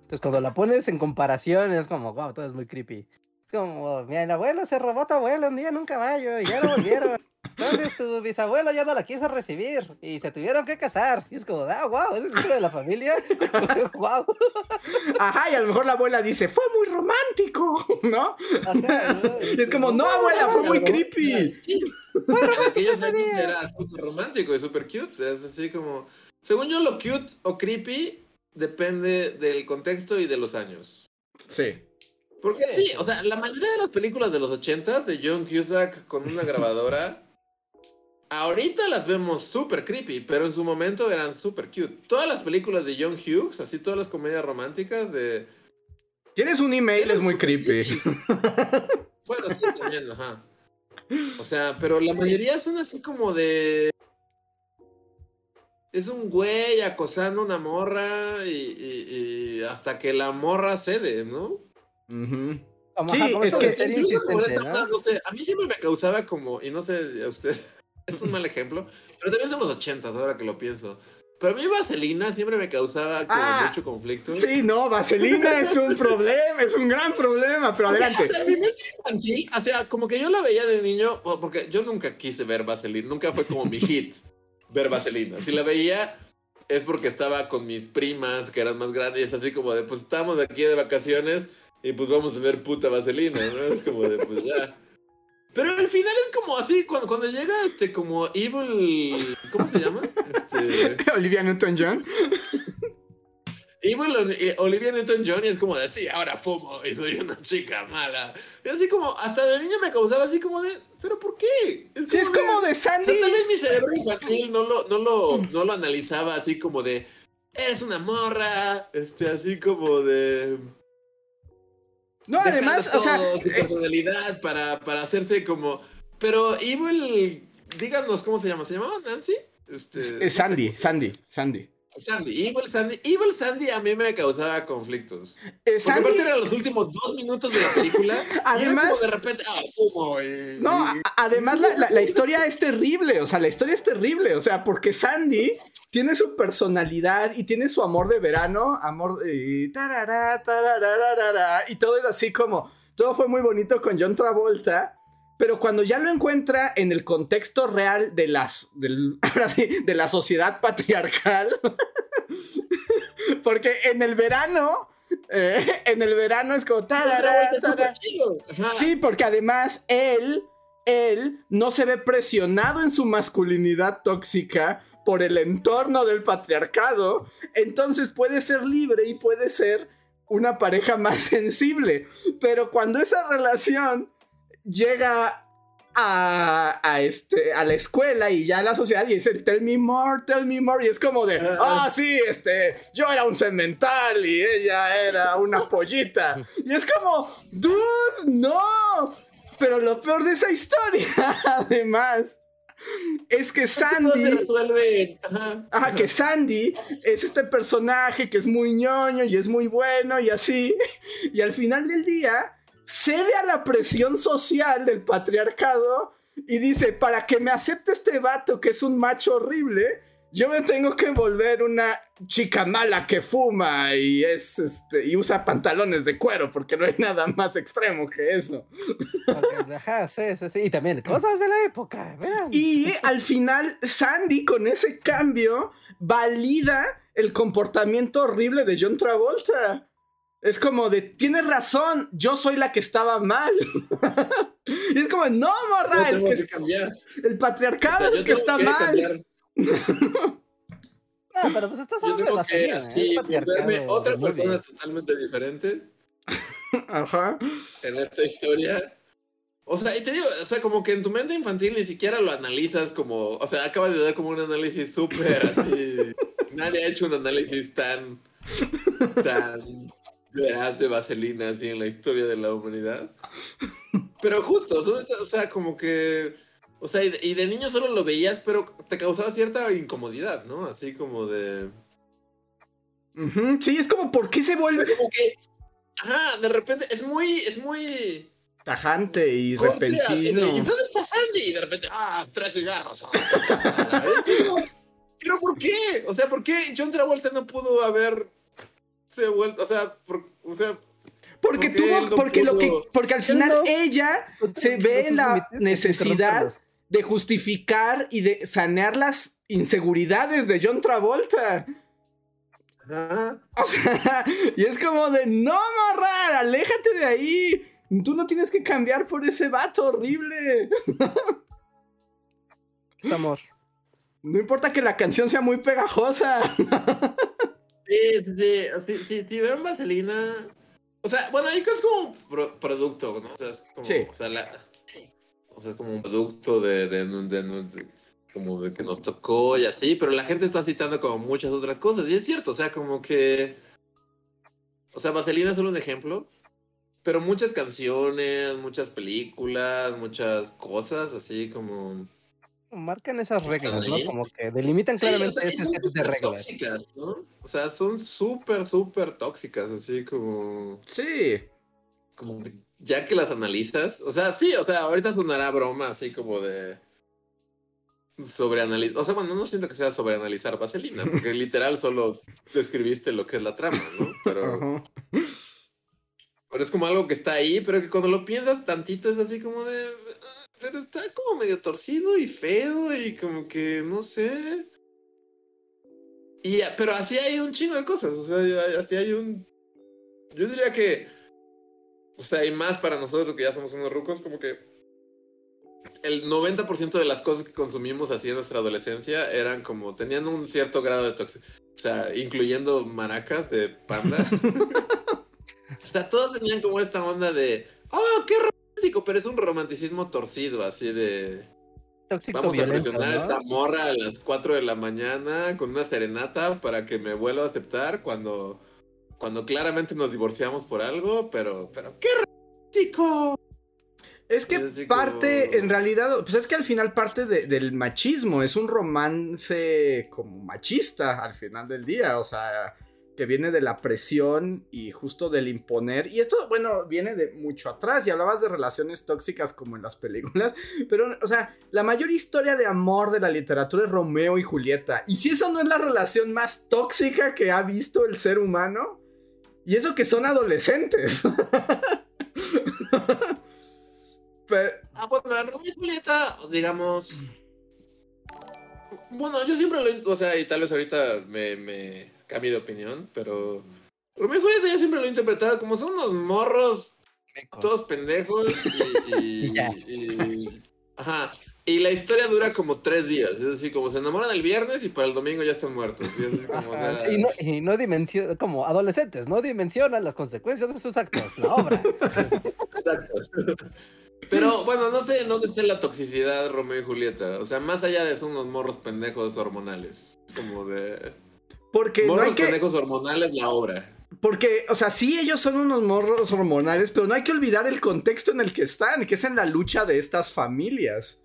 Entonces cuando la pones en comparación es como, wow, todo es muy creepy como, mi abuelo se robó tu abuelo un día en un caballo y ya lo volvieron. Entonces tu bisabuelo ya no la quiso recibir y se tuvieron que casar. Y es como, ah, wow, ese es de la familia. *laughs* wow. Ajá, y a lo mejor la abuela dice, fue muy romántico, ¿no? y es como, no, abuela, fue muy creepy. Aquellos años era súper romántico y súper cute. Es así como, según yo, lo cute o creepy depende del contexto y de los años. Sí. Porque sí, o sea, la mayoría de las películas de los ochentas de John Cusack con una grabadora, ahorita las vemos súper creepy, pero en su momento eran súper cute. Todas las películas de John Hughes, así todas las comedias románticas de... Tienes un email, es muy creepy. *laughs* bueno, sí, también, ajá. O sea, pero la mayoría son así como de... Es un güey acosando a una morra y, y hasta que la morra cede, ¿no? Sí, es que ¿no? sé, a mí siempre me causaba como, y no sé a usted, *laughs* es un mal ejemplo, pero también son los ochentas ahora que lo pienso. Pero a mí Vaselina siempre me causaba como ah, mucho conflicto. Sí, no, Vaselina es un *laughs* problema, es un gran problema, pero adelante. O sea, mi mente infantil, o sea, como que yo la veía de niño, porque yo nunca quise ver Vaselina, nunca fue como mi hit ver Vaselina. Si la veía es porque estaba con mis primas que eran más grandes, así como de, pues estamos aquí de vacaciones y pues vamos a ver puta vaselina, ¿no? Es como de, pues ya. Pero al final es como así, cuando, cuando llega este como Evil. ¿Cómo se llama? Este... *laughs* Olivia Newton-John. Evil eh, Olivia Newton-John y es como de, sí, ahora fumo y soy una chica mala. Y así como, hasta de niño me causaba así como de, ¿pero por qué? Es sí, es como de Sandy. tal vez mi cerebro infantil no lo, no, lo, no lo analizaba así como de, eres una morra, este, así como de no, además, o sea. Su eh, personalidad para, para hacerse como. Pero Evil, díganos cómo se llama. ¿Se llamaba Nancy? Este, Sandy, Sandy, Sandy. Sandy, Evil Sandy, Evil Sandy a mí me causaba conflictos. Eh, Porque aparte eran los últimos dos minutos de la película. *laughs* además, y como de repente, ah, fumo. Y, no, además la, la, historia es terrible. O sea, la historia es terrible. O sea, porque Sandy tiene su personalidad y tiene su amor de verano, amor y, y todo es así como, todo fue muy bonito con John Travolta, pero cuando ya lo encuentra en el contexto real de, las, *laughs* de la sociedad patriarcal, *laughs* porque en el verano... Eh, en el verano es como... sí, porque además él él no se ve presionado en su masculinidad tóxica por el entorno del patriarcado, entonces puede ser libre y puede ser una pareja más *laughs* sensible. Pero cuando esa relación llega a, este, a la escuela y ya a la sociedad y dice tell me more, tell me more y es como de, ah, ah sí, este, yo era un cemental y ella era una pollita y es como, dude, no, pero lo peor de esa historia, *laughs* además, es que Sandy. Ajá. que Sandy es este personaje que es muy ñoño y es muy bueno y así. Y al final del día cede a la presión social del patriarcado y dice: Para que me acepte este vato que es un macho horrible yo me tengo que volver una chica mala que fuma y es este y usa pantalones de cuero porque no hay nada más extremo que eso. Ajá, sí, sí, sí. Y también cosas de la época. Y al final Sandy con ese cambio valida el comportamiento horrible de John Travolta. Es como de, tienes razón, yo soy la que estaba mal. *laughs* y es como, no, morra, el, que, el patriarcado es el que está mal. *laughs* no, pero pues estás hablando de la ¿eh? otra persona totalmente diferente. *laughs* Ajá. En esta historia. O sea, y te digo, o sea, como que en tu mente infantil ni siquiera lo analizas como, o sea, acaba de dar como un análisis súper así. *laughs* nadie ha hecho un análisis tan, tan veraz de vaselina así en la historia de la humanidad. Pero justo, o sea, como que o sea, y de, niño solo lo veías, pero te causaba cierta incomodidad, ¿no? Así como de. Sí, es como, ¿por qué se vuelve? Como que. Ajá, de repente, es muy. Es muy. Tajante y repentino. ¿Y dónde está Sandy? Y de repente, ah, tres cigarros. pero ¿por qué? O sea, ¿por qué John Travolta no pudo haber se vuelto, o sea, o sea, porque tuvo, porque lo que, porque al final ella se ve en la necesidad de justificar y de sanear las inseguridades de John Travolta. O sea, *laughs* y es como de, no, morra, aléjate de ahí. Tú no tienes que cambiar por ese vato horrible. *laughs* Es amor. No importa que la canción sea muy pegajosa. *laughs* Sí, sí, sí. Si, si, ven Vaselina. O sea, bueno, ahí es como producto, ¿no? O sea, es como, o sea, la, o sea, como un producto de, de, como de que nos tocó y así, pero la gente está citando como muchas otras cosas. Y es cierto, o sea, como que. O sea, Vaselina es solo un ejemplo. Pero muchas canciones, muchas películas, muchas cosas, así como. Marcan esas reglas, ¿no? Como que delimitan claramente ese set de reglas. Tóxicas, ¿no? O sea, son súper, súper tóxicas, así como. Sí. Como ya que las analizas, o sea, sí, o sea, ahorita sonará broma así como de sobreanalizar, o sea, bueno, no siento que sea sobreanalizar Vaselina, porque *laughs* literal solo describiste lo que es la trama, ¿no? Pero, pero es como algo que está ahí, pero que cuando lo piensas tantito es así como de, pero está como medio torcido y feo y como que, no sé. Y, pero así hay un chingo de cosas, o sea, así hay un... Yo diría que o sea, y más para nosotros que ya somos unos rucos, como que el 90% de las cosas que consumimos así en nuestra adolescencia eran como, tenían un cierto grado de toxicidad. O sea, incluyendo maracas de panda. *laughs* o sea, todos tenían como esta onda de, oh, qué romántico, pero es un romanticismo torcido, así de... Vamos a presionar a esta morra a las 4 de la mañana con una serenata para que me vuelva a aceptar cuando cuando claramente nos divorciamos por algo, pero, pero qué chico. Es que parte, en realidad, pues es que al final parte del machismo, es un romance como machista al final del día, o sea, que viene de la presión y justo del imponer. Y esto, bueno, viene de mucho atrás, y hablabas de relaciones tóxicas como en las películas, *laughs* pero, o sea, la mayor historia de amor de la literatura es Romeo y Julieta. Y si eso no es la relación más tóxica que ha visto el ser humano, y eso que son adolescentes. Ah, bueno, Romeo y Julieta, digamos. Bueno, yo siempre lo. O sea, y tal vez ahorita me, me cambie de opinión, pero. Romeo y Julieta yo siempre lo he interpretado como son unos morros. Todos pendejos y, *laughs* Ajá. Y la historia dura como tres días. Es decir, como se enamoran el viernes y para el domingo ya están muertos. Y, no, y no dimensiona, como adolescentes, no dimensionan las consecuencias de sus actos, la obra. *laughs* Exacto. Pero bueno, no sé dónde está la toxicidad Romeo y Julieta. O sea, más allá de son unos morros pendejos hormonales. Es como de. Porque morros no hay pendejos hormonales la obra. Porque, o sea, sí, ellos son unos morros hormonales, pero no hay que olvidar el contexto en el que están, que es en la lucha de estas familias.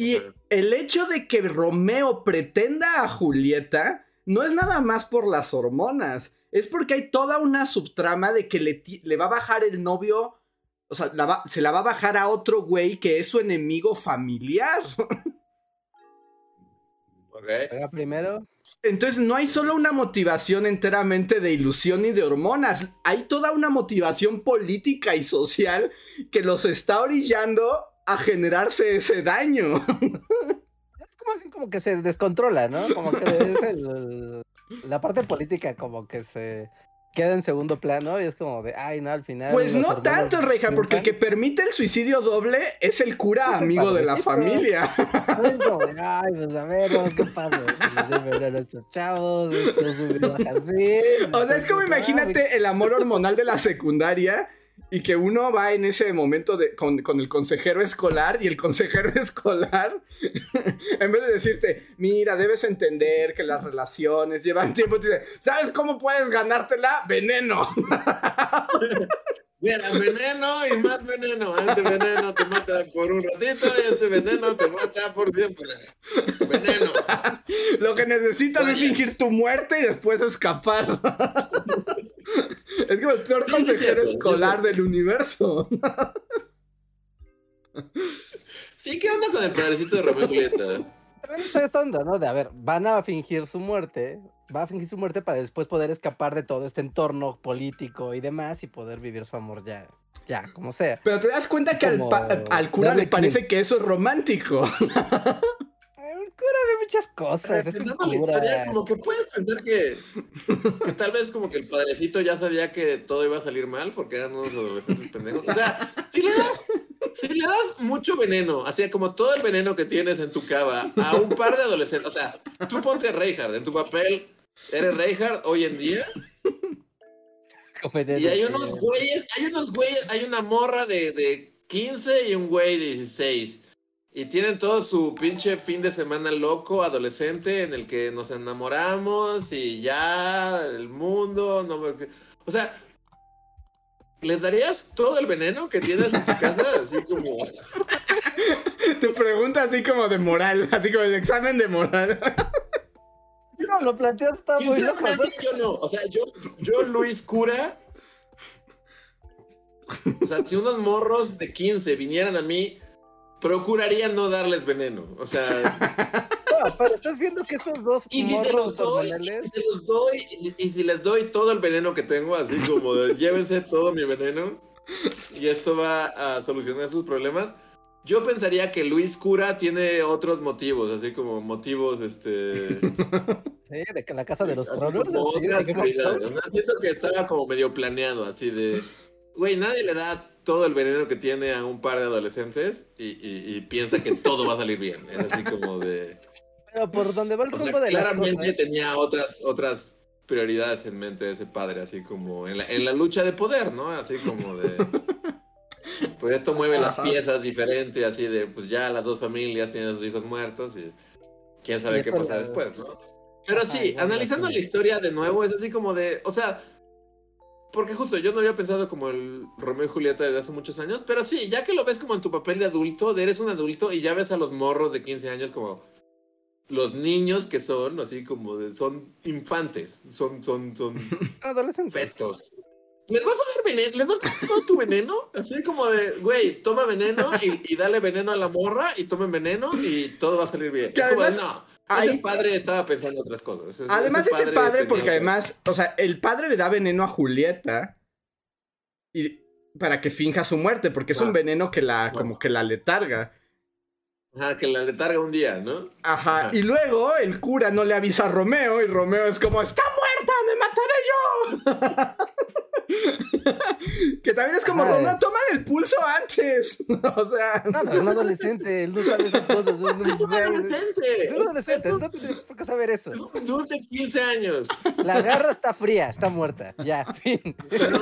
Y el hecho de que Romeo pretenda a Julieta no es nada más por las hormonas, es porque hay toda una subtrama de que le, le va a bajar el novio, o sea, se la va a bajar a otro güey que es su enemigo familiar. *laughs* Ok. primero. Entonces no hay solo una motivación enteramente de ilusión y de hormonas, hay toda una motivación política y social que los está orillando a generarse ese daño. Es como así como que se descontrola, ¿no? Como que es el, la parte política como que se queda en segundo plano y es como de, ay, no, al final. Pues no tanto, Reja, porque el que permite el suicidio doble es el cura amigo de la familia. ay, pues a ver, qué pasa. estos chavos, así. *laughs* O sea, es como imagínate el amor hormonal de la secundaria y que uno va en ese momento de, con, el consejero escolar y el consejero *laughs* escolar, en vez de decirte, mira, debes entender que las relaciones llevan *laughs* tiempo, te dice, ¿sabes cómo puedes ganártela? Veneno. *laughs* Mira, veneno y más veneno. Este veneno te mata por un ratito y este veneno te mata por siempre. Veneno. Lo que necesitas es fingir tu muerte y después escapar. Es como el peor consejero escolar del universo. sí, ¿qué onda con el padrecito de Romeo y Julieta? También está esta onda, ¿no? De a ver, van a fingir su muerte, va a fingir su muerte para después poder escapar de todo este entorno político y demás y poder vivir su amor ya, ya, como sea. Pero te das cuenta que al, cura le parece que eso es romántico. *laughs* Cura ve muchas cosas, es un cura. como que puedes pensar que, que tal vez como que el padrecito ya sabía que todo iba a salir mal porque eran unos adolescentes pendejos. O sea, si le das si le das mucho veneno, así como todo el veneno que tienes en tu cava a un par de adolescentes, o sea, tú ponte Reinhardt en tu papel, eres Reinhardt hoy en día. Y hay unos güeyes, hay unos güeyes, hay una morra de, de 15 y un güey de 16. Y tienen todo su pinche fin de semana loco, adolescente, en el que nos enamoramos y ya el mundo, no, o sea, ¿Les darías todo el veneno que tienes en tu casa? *laughs* Así como. tu pregunta así como de moral, así como el examen de moral. No, lo planteas está muy loco. Yo no, o sea, yo, yo Luis Cura. O sea, si unos morros de 15 vinieran a mí, procuraría no darles veneno. O sea. *laughs* pero estás viendo que estos dos y si se los doy, y si los doy y, si les doy todo el veneno que tengo, así como de *laughs* llévense todo mi veneno y esto va a solucionar sus problemas. Yo pensaría que Luis Cura tiene otros motivos, así como motivos, este... *laughs* Sí, de que la casa de los tronos. siento que estaba como medio planeado, así de... Güey, nadie le da todo el veneno que tiene a un par de adolescentes y, y piensa que todo va a salir bien. Es así como de... Pero por donde va el o claramente tenía otras, otras prioridades en mente ese padre, así como en la, en la lucha de poder, ¿no? Así como de... Pues esto mueve las piezas diferente, así de, pues ya las dos familias tienen a sus hijos muertos y quién sabe qué pasa después, ¿no? Pero sí, analizando la historia de nuevo, es así como de, o sea, porque justo yo no había pensado como el Romeo y Julieta desde hace muchos años, pero sí, ya que lo ves como en tu papel de adulto, de eres un adulto y ya ves a los morros de 15 años como los niños que son, así como de, son infantes, son, son, son *laughs* adolescentes. Fetos. ¿Les vas a dar veneno? ¿Les vas a dar todo tu veneno? Así como de, güey, toma veneno y, dale veneno a la morra y tome veneno y todo va a salir bien. Que además, no, ese padre estaba pensando otras cosas. además, ese padre, padre porque además, o sea, el padre le da veneno a Julieta y para que finja su muerte, porque es un veneno que la, como que la letarga. Ajá, que la letarga un día, ¿no? Ajá. y luego el cura no le avisa a Romeo y Romeo es como, ¡está muerta! ¡Me mataré yo! *laughs* *laughs* que también es como, no toman el pulso antes. *laughs* o sea. No, pero un adolescente, él no sabe esas cosas. Es un adolescente. Es un adolescente, no tiene por qué saber eso. Tú de 15 años. La garra está fría, está muerta. Ya, fin. Pero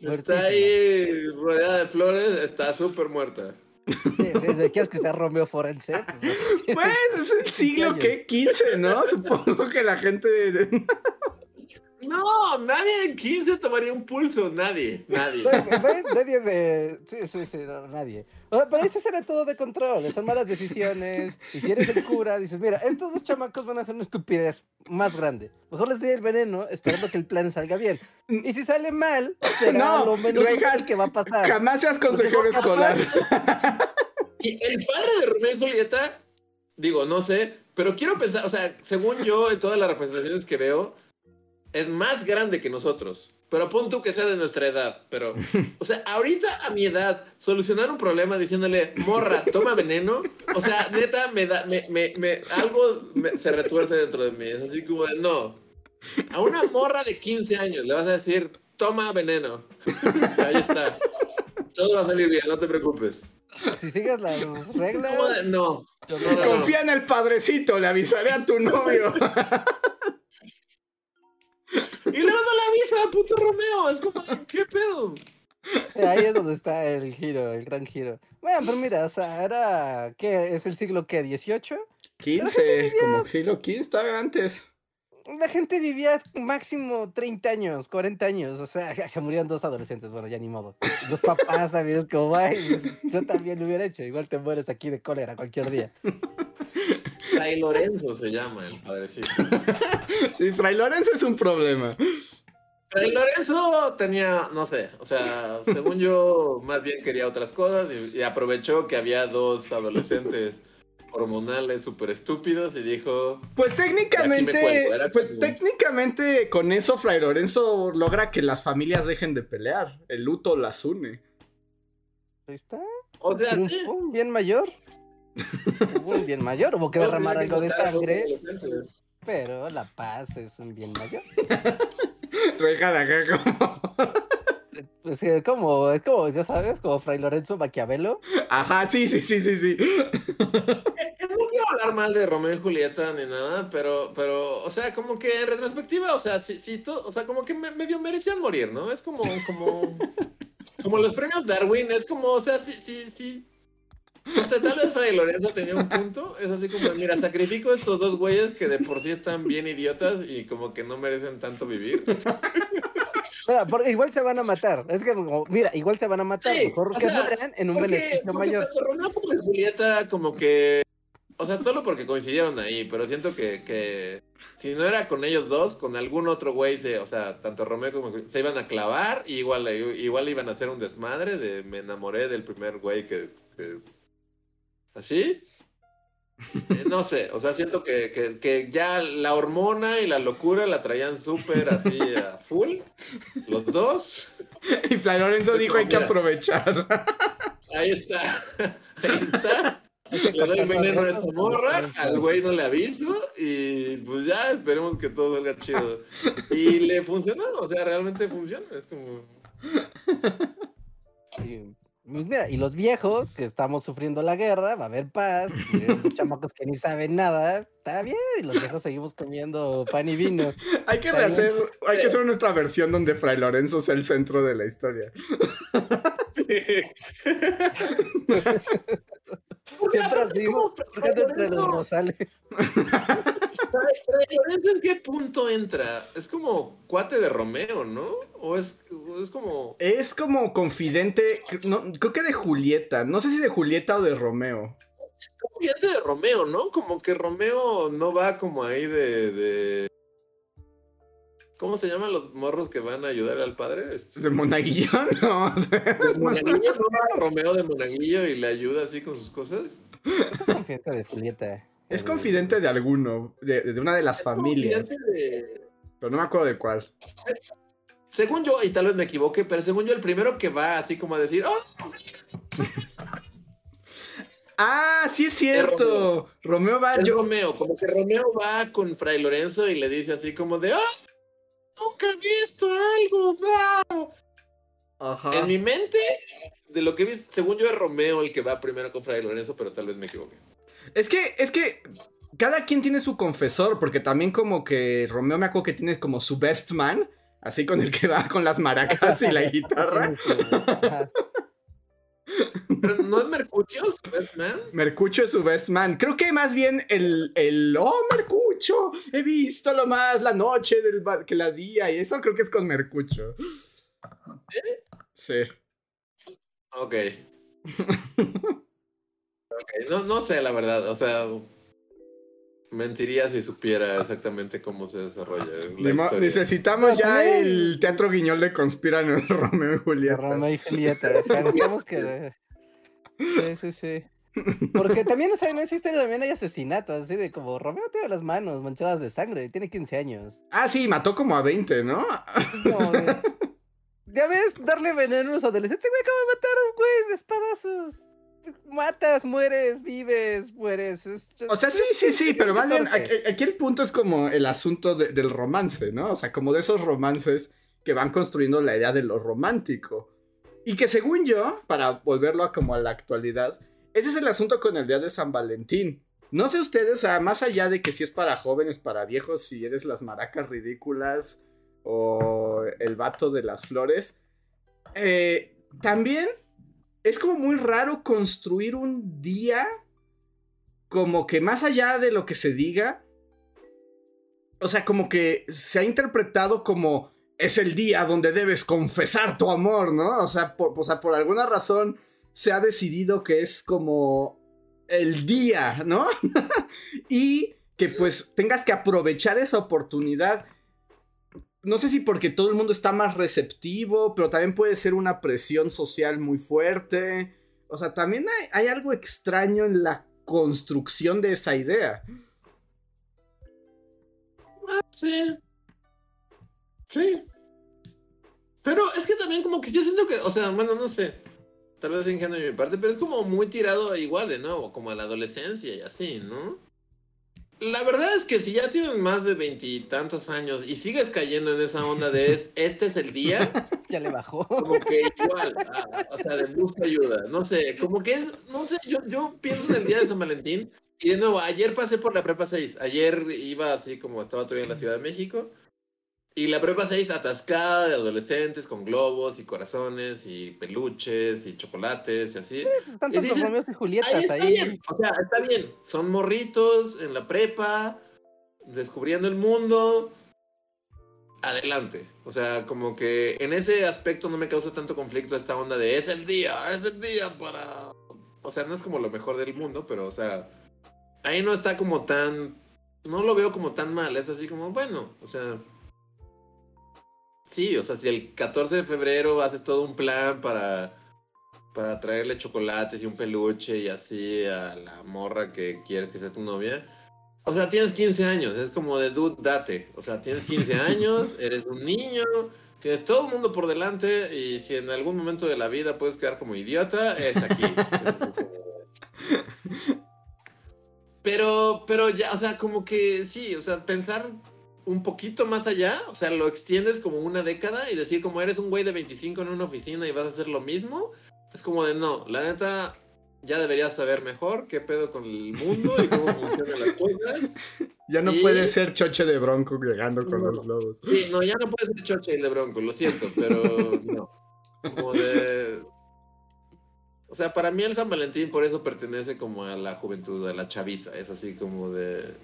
muerta. Está ahí rodeada de flores, está súper muerta. Sí, sí, ¿quieres que sea Romeo Forense? Pues, pues es el *laughs* siglo que 15, ¿no? Supongo que la gente... No, nadie en 15 tomaría un pulso, nadie, *laughs* nadie. nadie de... Sí, sí, sí, nadie. Pero ese será todo de control, son malas decisiones. Y si eres el cura, dices, mira, estos dos chamacos van a hacer una estupidez más grande. Mejor les doy el veneno esperando que el plan salga bien. Y si sale mal, será no, lo menos que va a pasar. Jamás seas consejero escolar. *laughs* Y el padre de Romeo y Julieta, digo, no sé, pero quiero pensar, o sea, según yo, en todas las representaciones que veo, es más grande que nosotros. Pero pon tú que sea de nuestra edad. Pero, o sea, ahorita a mi edad, solucionar un problema diciéndole, morra, toma veneno. O sea, neta, me da, me, me, me algo se retuerce dentro de mí. Es así como de, no. A una morra de 15 años le vas a decir, toma veneno. Ahí está. Todo va a salir bien, no te preocupes. Si sigues las reglas. No. Confía en el padrecito, le avisaré a tu novio. *laughs* Y luego no le avisa a puto Romeo. Es como, ¿qué pedo? Ahí es donde está el giro, el gran giro. Bueno, pero mira, o sea, era. ¿Qué? ¿Es el siglo qué? ¿18? 15, como siglo XV estaba antes. La gente vivía máximo 30 años, 40 años. O sea, *laughs* se murieron dos adolescentes. Bueno, ya ni modo. Los papás también es como, ay, yo también lo hubiera hecho. Igual te mueres aquí de cólera cualquier día. Fray Lorenzo se llama el padrecito. *laughs* sí, Fray Lorenzo es un problema. Fray Lorenzo tenía, no sé, o sea, según yo, más bien quería otras cosas y, aprovechó que había dos adolescentes hormonales súper estúpidos y dijo... Pues técnicamente, pues técnicamente con eso Fray Lorenzo logra que las familias dejen de pelear. El luto las une. Ahí está. O sea, un bien mayor. Hubo *laughs* un bien mayor, hubo que derramar algo de sangre. Pero la paz es un bien mayor. *laughs* Reja acá como. *laughs* Pues como, es como, ya sabes, como Fray Lorenzo Maquiavelo. Ajá, sí, sí, sí, sí, sí. No quiero hablar mal de Romeo y Julieta ni nada, pero, pero, o sea, como que en retrospectiva, o sea, sí, sí, o sea, como que medio merecían morir, ¿no? Es como, como, como los premios Darwin, es como, o sea, sí, sí, sí, o sea, tal vez Fray Lorenzo tenía un punto. Es así como, mira, sacrifico a estos dos güeyes que de por sí están bien idiotas y como que no merecen tanto vivir. porque igual se van a matar. Es que, mira, igual se van a matar. Mejor que mueran en un beneficio mayor. Tanto Romeo como Julieta, como que. O sea, solo porque coincidieron ahí, pero siento que, que si no era con ellos dos, con algún otro güey, se, o sea, tanto Romeo como se iban a clavar y igual, igual iban a hacer un desmadre de me enamoré del primer güey que ¿Así? Eh, no sé, o sea, siento que, ya la hormona y la locura la traían súper así a full, los dos. *laughs* Y Fray Lorenzo dijo hay que aprovechar. *laughs* Ahí está, *laughs* ahí está. Le doy veneno a esta morra, al güey no le aviso y pues ya esperemos que todo salga chido. Y le funcionó, o sea, realmente funciona, es como... Pues mira, y los viejos que estamos sufriendo la guerra, va a haber paz, y los chamacos que ni saben nada, está bien, y los viejos seguimos comiendo pan y vino. *laughs* hay que rehacer, hay que hacer nuestra versión donde Fray Lorenzo sea el centro de la historia. *laughs* Siempre así, entre los rosales. *laughs* ¿En qué punto entra? Es como cuate de Romeo, ¿no? O es, es como. Es como confidente. creo que de Julieta. No sé si de Julieta o de Romeo. Es confidente de Romeo, ¿no? Como que Romeo no va como ahí de. de... ¿Cómo se llaman los morros que van a ayudar al padre? Este, ¿De Monaguillo? *laughs* No. ¿De Monaguillo no va Romeo de Monaguillo y le ayuda así con sus cosas? Es confidente de Julieta. Es confidente de alguno, de, una de las familias. Pero no me acuerdo de cuál. Según yo, y tal vez me equivoque, pero según yo, el primero que va así como a decir, ¡Oh! *laughs* ah, sí es cierto. Romeo. va. Es Romeo, como que Romeo va con Fray Lorenzo y le dice así como de, ¡Oh! Nunca he visto En mi mente, de lo que vi, según yo es Romeo el que va primero con Fray Lorenzo, pero tal vez me equivoque. Es que, es que cada quien tiene su confesor, porque también como que Romeo me acuerdo que tiene como su best man, así con el que va con las maracas y la *laughs* guitarra. Pero no es Mercucho su best man. Mercucho es su best man. Creo que más bien el, el oh Mercucho, he visto lo más la noche del que la día y eso creo que es con Mercucho. Sí. Ok. *laughs* okay. No, no sé, la verdad. O sea, mentiría si supiera exactamente cómo se desarrolla la historia. Necesitamos ya el teatro guiñol de Conspiran en *laughs* Romeo y Julieta. Romeo y Julieta. Necesitamos que. *laughs* Sí, sí, sí. Porque también, o sea, en esa historia también hay asesinatos, así de como Romeo tiene las manos manchadas de sangre, tiene 15 años. Ah, sí, mató como a 20, ¿no? *laughs* ya ves, darle veneno a los adolescentes. Este güey acaba de matar a un güey de espadazos. Matas, mueres, vives, mueres. o sea, sí, sí, sí, pero aquí, el punto es como el asunto del romance, ¿no? O sea, como de esos romances que van construyendo la idea de lo romántico. Y que según yo, para volverlo a como a la actualidad, ese es el asunto con el día de San Valentín. No sé ustedes, o sea, más allá de que si es para jóvenes, para viejos, si eres las maracas ridículas, o el vato de las flores. Eh, también es como muy raro construir un día como que más allá de lo que se diga, o sea, como que se ha interpretado como es el día donde debes confesar tu amor, ¿no? O sea, por, o sea, por alguna razón se ha decidido que es como el día, ¿no? *laughs* y que pues tengas que aprovechar esa oportunidad no sé si porque todo el mundo está más receptivo, pero también puede ser una presión social muy fuerte. O sea, también hay, algo extraño en la construcción de esa idea. Ah, sí. Sí. Pero es que también como que yo siento que, o sea, bueno, no sé. Tal vez ingenuo de mi parte, pero es como muy tirado igual de nuevo, como a la adolescencia y así, ¿no? La verdad es que si ya tienes más de veintitantos años y sigues cayendo en esa onda de es, *laughs* este es el día. ya le bajó. Como que igual, o sea, de busca ayuda. No sé, como que es, no sé, yo, yo pienso en el día de San Valentín y de nuevo, ayer pasé por la prepa 6. Ayer iba así como estaba todavía en la Ciudad de México y la prepa 6 atascada de adolescentes con globos y corazones y peluches y chocolates y así. tantos y Julietas ahí. Está bien, o sea, está bien. Son morritos en la prepa, descubriendo el mundo. Adelante. O sea, como que en ese aspecto no me causa tanto conflicto esta onda de es el día, es el día para... O sea, no es como lo mejor del mundo, pero o sea, ahí no está como tan... No lo veo como tan mal, es así como, bueno, o sea Sí, o sea, si el 14 de febrero haces todo un plan para, para traerle chocolates y un peluche y así a la morra que quieres que sea tu novia. O sea, tienes 15 años, es como de dude, date. O sea, tienes 15 *laughs* años, eres un niño, tienes todo el mundo por delante y si en algún momento de la vida puedes quedar como idiota, es aquí. *laughs* pero, pero ya, o sea, como que sí, o sea, pensar un poquito más allá, o sea, lo extiendes como una década y decir como eres un güey de 25 en una oficina y vas a hacer lo mismo, es como de no, la neta ya deberías saber mejor qué pedo con el mundo y cómo funcionan las cosas. *laughs* Ya no puedes ser choche de bronco llegando con los globos. Sí, no, ya no puedes ser choche de bronco, lo siento, pero no. Como de... O sea, para mí el San Valentín por eso pertenece como a la juventud, a la chaviza, es así como de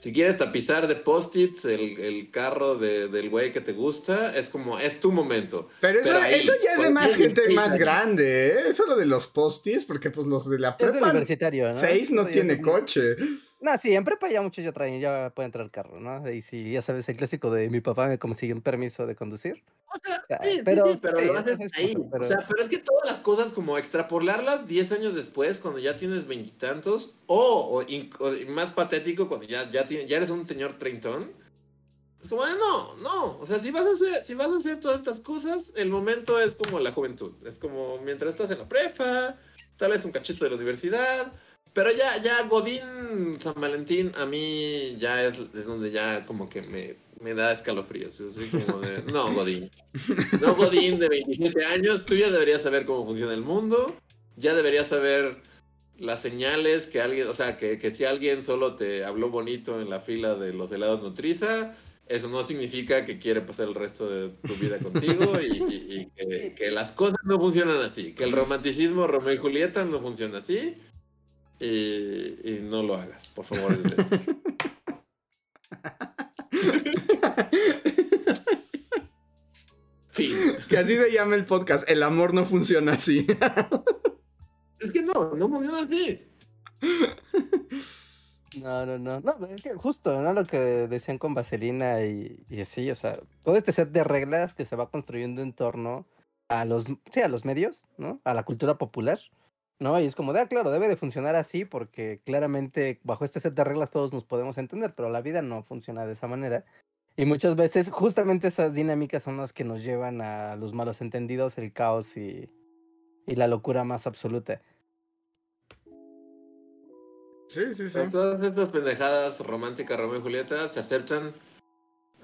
si quieres tapizar de post-its el, carro del güey que te gusta, es como, es tu momento. Pero eso, eso ya es de más gente más grande, ¿eh? Eso lo de los post-its, porque pues los de la prepa... universitario, ¿no? Seis no tiene coche. No, sí, en prepa ya muchos ya traen, ya pueden entrar carro, ¿no? Y si ya sabes el clásico de mi papá me consiguió un permiso de conducir. O sea, sí, pero, pero lo haces ahí. O sea, pero es que todas las cosas como extrapolarlas 10 años después, cuando ya tienes veintitantos, o, o, más patético, cuando ya, ya, ya eres un señor treintón. Es como, no, no. O sea, si vas, a hacer, si vas a hacer todas estas cosas, el momento es como la juventud. Es como mientras estás en la prepa, tal vez un cachito de la universidad pero ya, ya Godín San Valentín a mí ya es, donde ya como que me, me da escalofríos. Es así como de, *laughs* no, Godín. No, Godín de 27 años, tú ya deberías saber cómo funciona el mundo, ya deberías saber las señales que alguien, o sea, que, que si alguien solo te habló bonito en la fila de los helados Nutriza, eso no significa que quiere pasar el resto de tu vida contigo y, que, las cosas no funcionan así, que el romanticismo Romeo y Julieta no funciona así y, no lo hagas, por favor. *laughs* fin. Que así se llama el podcast, el amor no funciona así. *laughs* es que no, no funciona así. No, no, no, no, es que justo, ¿no? Lo que decían con Vaselina y, y así, o sea, todo este set de reglas que se va construyendo en torno a los, sí, a los medios, ¿no? A la cultura popular, ¿no? Y es como, de, ah, claro, debe de funcionar así porque claramente bajo este set de reglas todos nos podemos entender, pero la vida no funciona de esa manera. Y muchas veces justamente esas dinámicas son las que nos llevan a los malos entendidos, el caos y, y la locura más absoluta. Sí, sí, sí. todas estas pendejadas románticas, Romeo y Julieta, se aceptan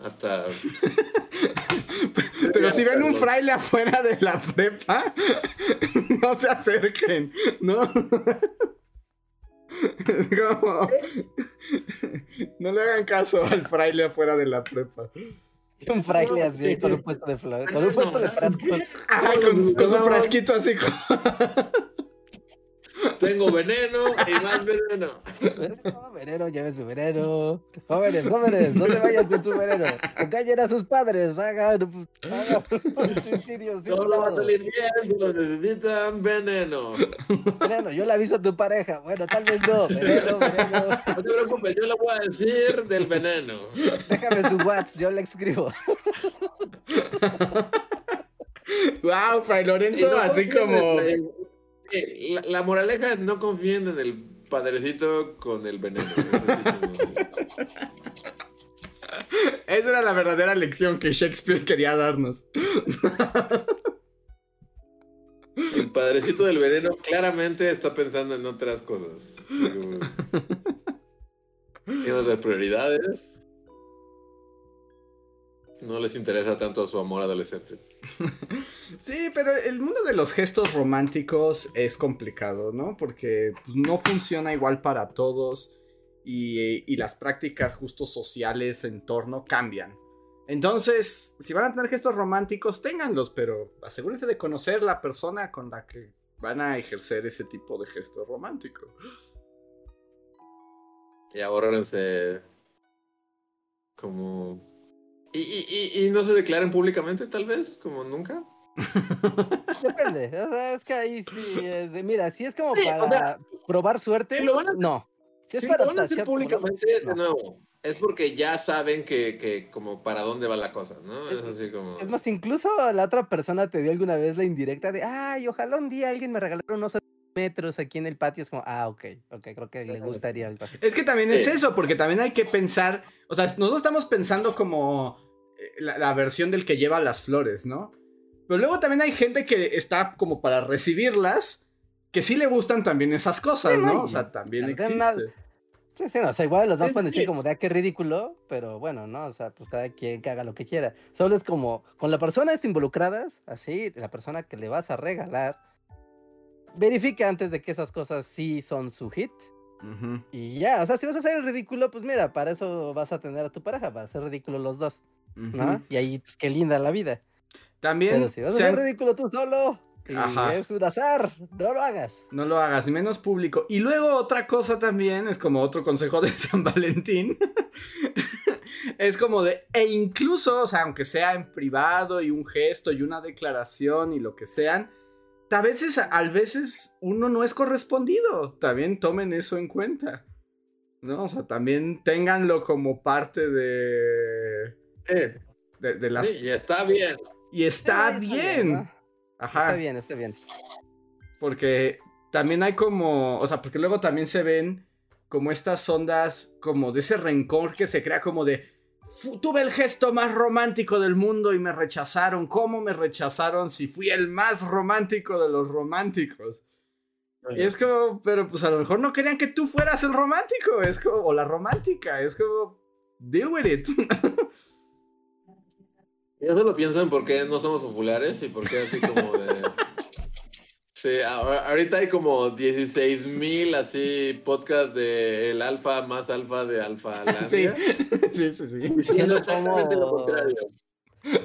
hasta. *laughs* Pero si ven un fraile afuera de la prepa, *laughs* no se acerquen, ¿no? Es como. No le hagan caso al fraile afuera de la prepa. Un fraile así, con un puesto de, con un puesto de frascos. Ah, con, con su frasquito así. Como... *laughs* Tengo veneno y más veneno. Veneno, veneno, lleve su veneno. Jóvenes, jóvenes, no se vayan sin su veneno. Callen a sus padres, hagan, hagan un suicidio. Solo va a salir bien, necesitan veneno. Veneno, yo le aviso a tu pareja. Bueno, tal vez no. Veneno, veneno. No te preocupes, yo le voy a decir del veneno. Déjame su WhatsApp, yo le escribo. Wow, Fray Lorenzo, así como. La, moraleja es no confíen en el padrecito con el veneno. *laughs* Esa era la verdadera lección que Shakespeare quería darnos. *laughs* El padrecito del veneno claramente está pensando en otras cosas. Tiene *laughs* otras prioridades. No les interesa tanto su amor adolescente. *laughs* sí, pero el mundo de los gestos románticos es complicado, ¿no? Porque pues, no funciona igual para todos y, las prácticas justo sociales en torno cambian. Entonces, si van a tener gestos románticos, ténganlos, pero asegúrense de conocer la persona con la que van a ejercer ese tipo de gesto romántico. Y ahorrense como ¿Y, no se declaren públicamente, tal vez? Como nunca. *laughs* Depende. es que ahí sí es de, mira, si es como para probar suerte, no. Si, es para lo van a hacer públicamente, de nuevo, es porque ya saben que, que, como para dónde va la cosa, ¿no? Es, así como... Es más, incluso la otra persona te dio alguna vez la indirecta de, ay, ojalá un día alguien me regalara unos metros aquí en el patio. Es como, ah, ok, ok, creo que le gustaría el Es que también es eso, porque también hay que pensar, o sea, nosotros estamos pensando como la, versión del que lleva las flores, ¿no? Pero luego también hay gente que está como para recibirlas, que sí le gustan también esas cosas, ¿no? O sea, también existe. Sí, sí, no, o sea, igual los dos pueden decir como de, ah, qué ridículo, pero bueno, ¿no? O sea, pues cada quien que haga lo que quiera. Solo es como, con la persona involucradas, así, la persona que le vas a regalar, verifica antes de que esas cosas sí son su hit. Y ya, o sea, si vas a hacer el ridículo, pues mira, para eso vas a tener a tu pareja, para hacer ridículo los dos. ¿no? Y ahí, pues qué linda la vida. También. Pero si vas a ser ridículo tú solo, es un azar, no lo hagas. No lo hagas, menos público. Y luego otra cosa también, es como otro consejo de *laughs* San Valentín. es como de, e incluso, o sea, aunque sea en privado y un gesto y una declaración y lo que sean, a veces, a veces uno no es correspondido. También tomen eso en cuenta. ¿No? O sea, también ténganlo como parte de de, las... Sí, y está bien. Y está, bien. Ajá. Está bien, está bien. Porque también hay como, o sea, porque luego también se ven como estas ondas, como de ese rencor que se crea como de, tuve el gesto más romántico del mundo y me rechazaron. ¿Cómo me rechazaron si fui el más romántico de los románticos? Y es como, pero pues a lo mejor no querían que tú fueras el romántico, es como, o la romántica, es como, deal with it. *laughs* Yo solo pienso en por qué no somos populares y por qué así como de... Sí, ahorita hay como 16 mil así podcasts de el alfa más alfa de alfa *laughs* sí. *laughs* sí, sí, sí. Diciendo exactamente lo contrario.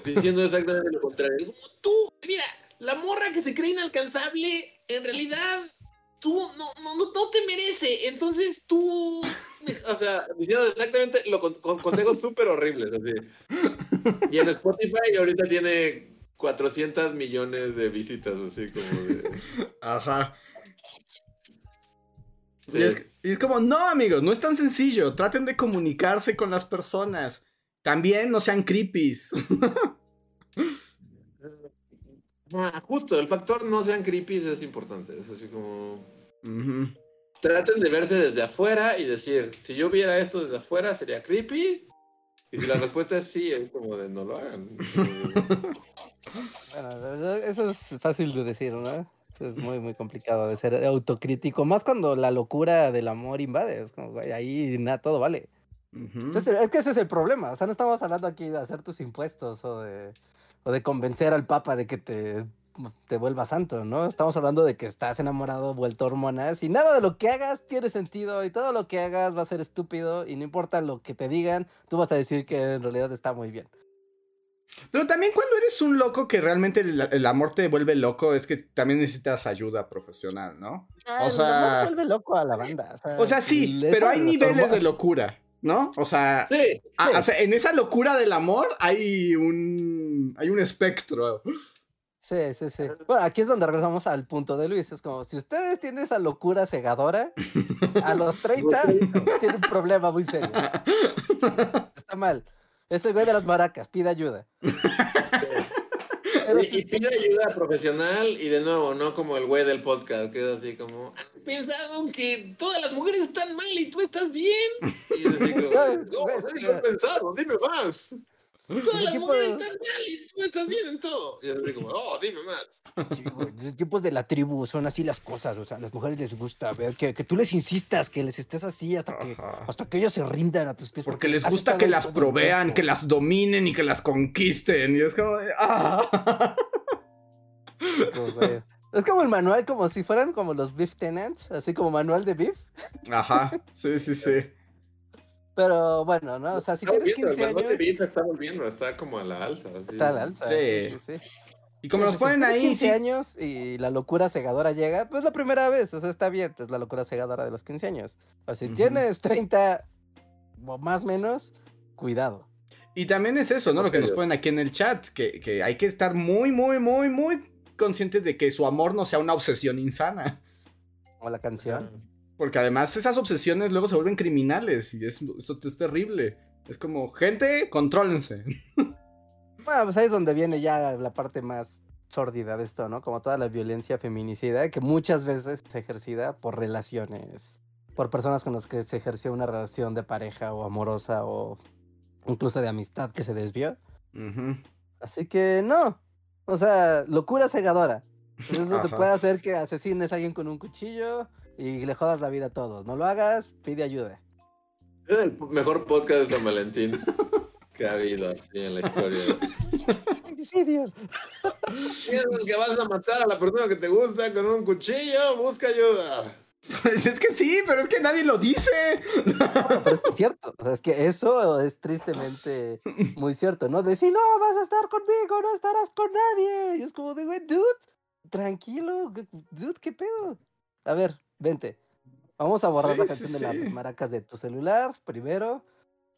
Diciendo exactamente lo contrario. Tú, mira, la morra que se cree inalcanzable, en realidad, tú no, no, no, te merece. Entonces tú. O sea, diciendo exactamente lo con, consejos súper horribles. Así. Y en Spotify ahorita tiene 400 millones de visitas, así como de. *laughs* Ajá. Y, es, y, es, como, no, amigos, no es tan sencillo. Traten de comunicarse con las personas. También no sean creepies. *laughs* Ah, justo, el factor no sean creepies es importante. Es así como. Traten de verse desde afuera y decir: si yo viera esto desde afuera, sería creepy. Y si la respuesta es sí, es como de no lo hagan. *laughs* bueno, eso es fácil de decir, ¿no? es muy, muy complicado de ser autocrítico. Más cuando la locura del amor invade. Es como, güey, ahí nada, todo vale. es que ese es el problema. O sea, no estamos hablando aquí de hacer tus impuestos o de o de convencer al Papa de que te, te vuelva santo, ¿no? Estamos hablando de que estás enamorado, vuelto hormonas, y nada de lo que hagas tiene sentido, y todo lo que hagas va a ser estúpido, y no importa lo que te digan, tú vas a decir que en realidad está muy bien. Pero también cuando eres un loco que realmente el, amor te vuelve loco, es que también necesitas ayuda profesional, ¿no? Ah, o sea, vuelve loco a la banda. O sea, sí, pero hay niveles de locura. ¿no? O sea, en esa locura del amor hay un, hay un espectro. Sí, sí, sí. Bueno, aquí es donde regresamos al punto de Luis. Es como, si ustedes tienen esa locura cegadora, *laughs* a los 30 tiene un problema muy serio. *laughs* Está mal. Es el güey de las maracas, pide ayuda. y, pide ayuda profesional y de nuevo, no como el güey del podcast, que es así como, ¿has pensado que todas las mujeres están mal y tú estás bien? Y yo así como, *laughs* no, no he pensado, dime más. Todas las mujeres están mal y tú estás bien en todo. Y así como, oh, dime más. Sí, tiempos de la tribu son así las cosas, o sea, a las mujeres les gusta ver que, que tú les insistas, que les estés así hasta que, hasta que ellos se rindan a tus pies. Porque, les gusta que las provean, que las dominen y que las conquisten. Y es como, ah. pues, es como el manual, como si fueran como los Beef Tenants, así como manual de Beef. Ajá, sí, sí, sí. Pero bueno, ¿no? O sea, si tienes 15 el años. de Beef está volviendo, está como a la alza. Está a la alza. sí, sí. sí. Y como nos ponen ahí. 15 años y la locura cegadora llega, pues la primera vez, o sea, está bien, es la locura cegadora de los 15 años. O si tienes 30 o más menos, cuidado. Y también es eso, ¿no? Lo que nos ponen aquí en el chat, que, que hay que estar muy, muy, muy, muy conscientes de que su amor no sea una obsesión insana. O la canción. Porque además esas obsesiones luego se vuelven criminales y eso, eso es terrible. Es como, gente, contrólense. *laughs* Bueno, pues ahí es donde viene ya la parte más sórdida de esto, ¿no? Como toda la violencia feminicida, que muchas veces es ejercida por relaciones, por personas con las que se ejerció una relación de pareja o amorosa o incluso de amistad que se desvió. Así que no, o sea, locura cegadora. Eso te puede hacer que asesines a alguien con un cuchillo y le jodas la vida a todos. No lo hagas, pide ayuda. Es el mejor podcast de San Valentín. *laughs* que ha habido así en la historia. Dios. Piensas que vas a matar a la persona que te gusta con un cuchillo, busca ayuda. Pues *laughs* es que sí, pero es que nadie lo dice. pero es cierto. O sea, es que eso es tristemente muy cierto, ¿no? De si no vas a estar conmigo, no estarás con nadie. Y es como de, güey, dude, tranquilo, dude, ¿qué pedo? A ver, vente. Vamos a borrar la canción de las maracas de tu celular primero.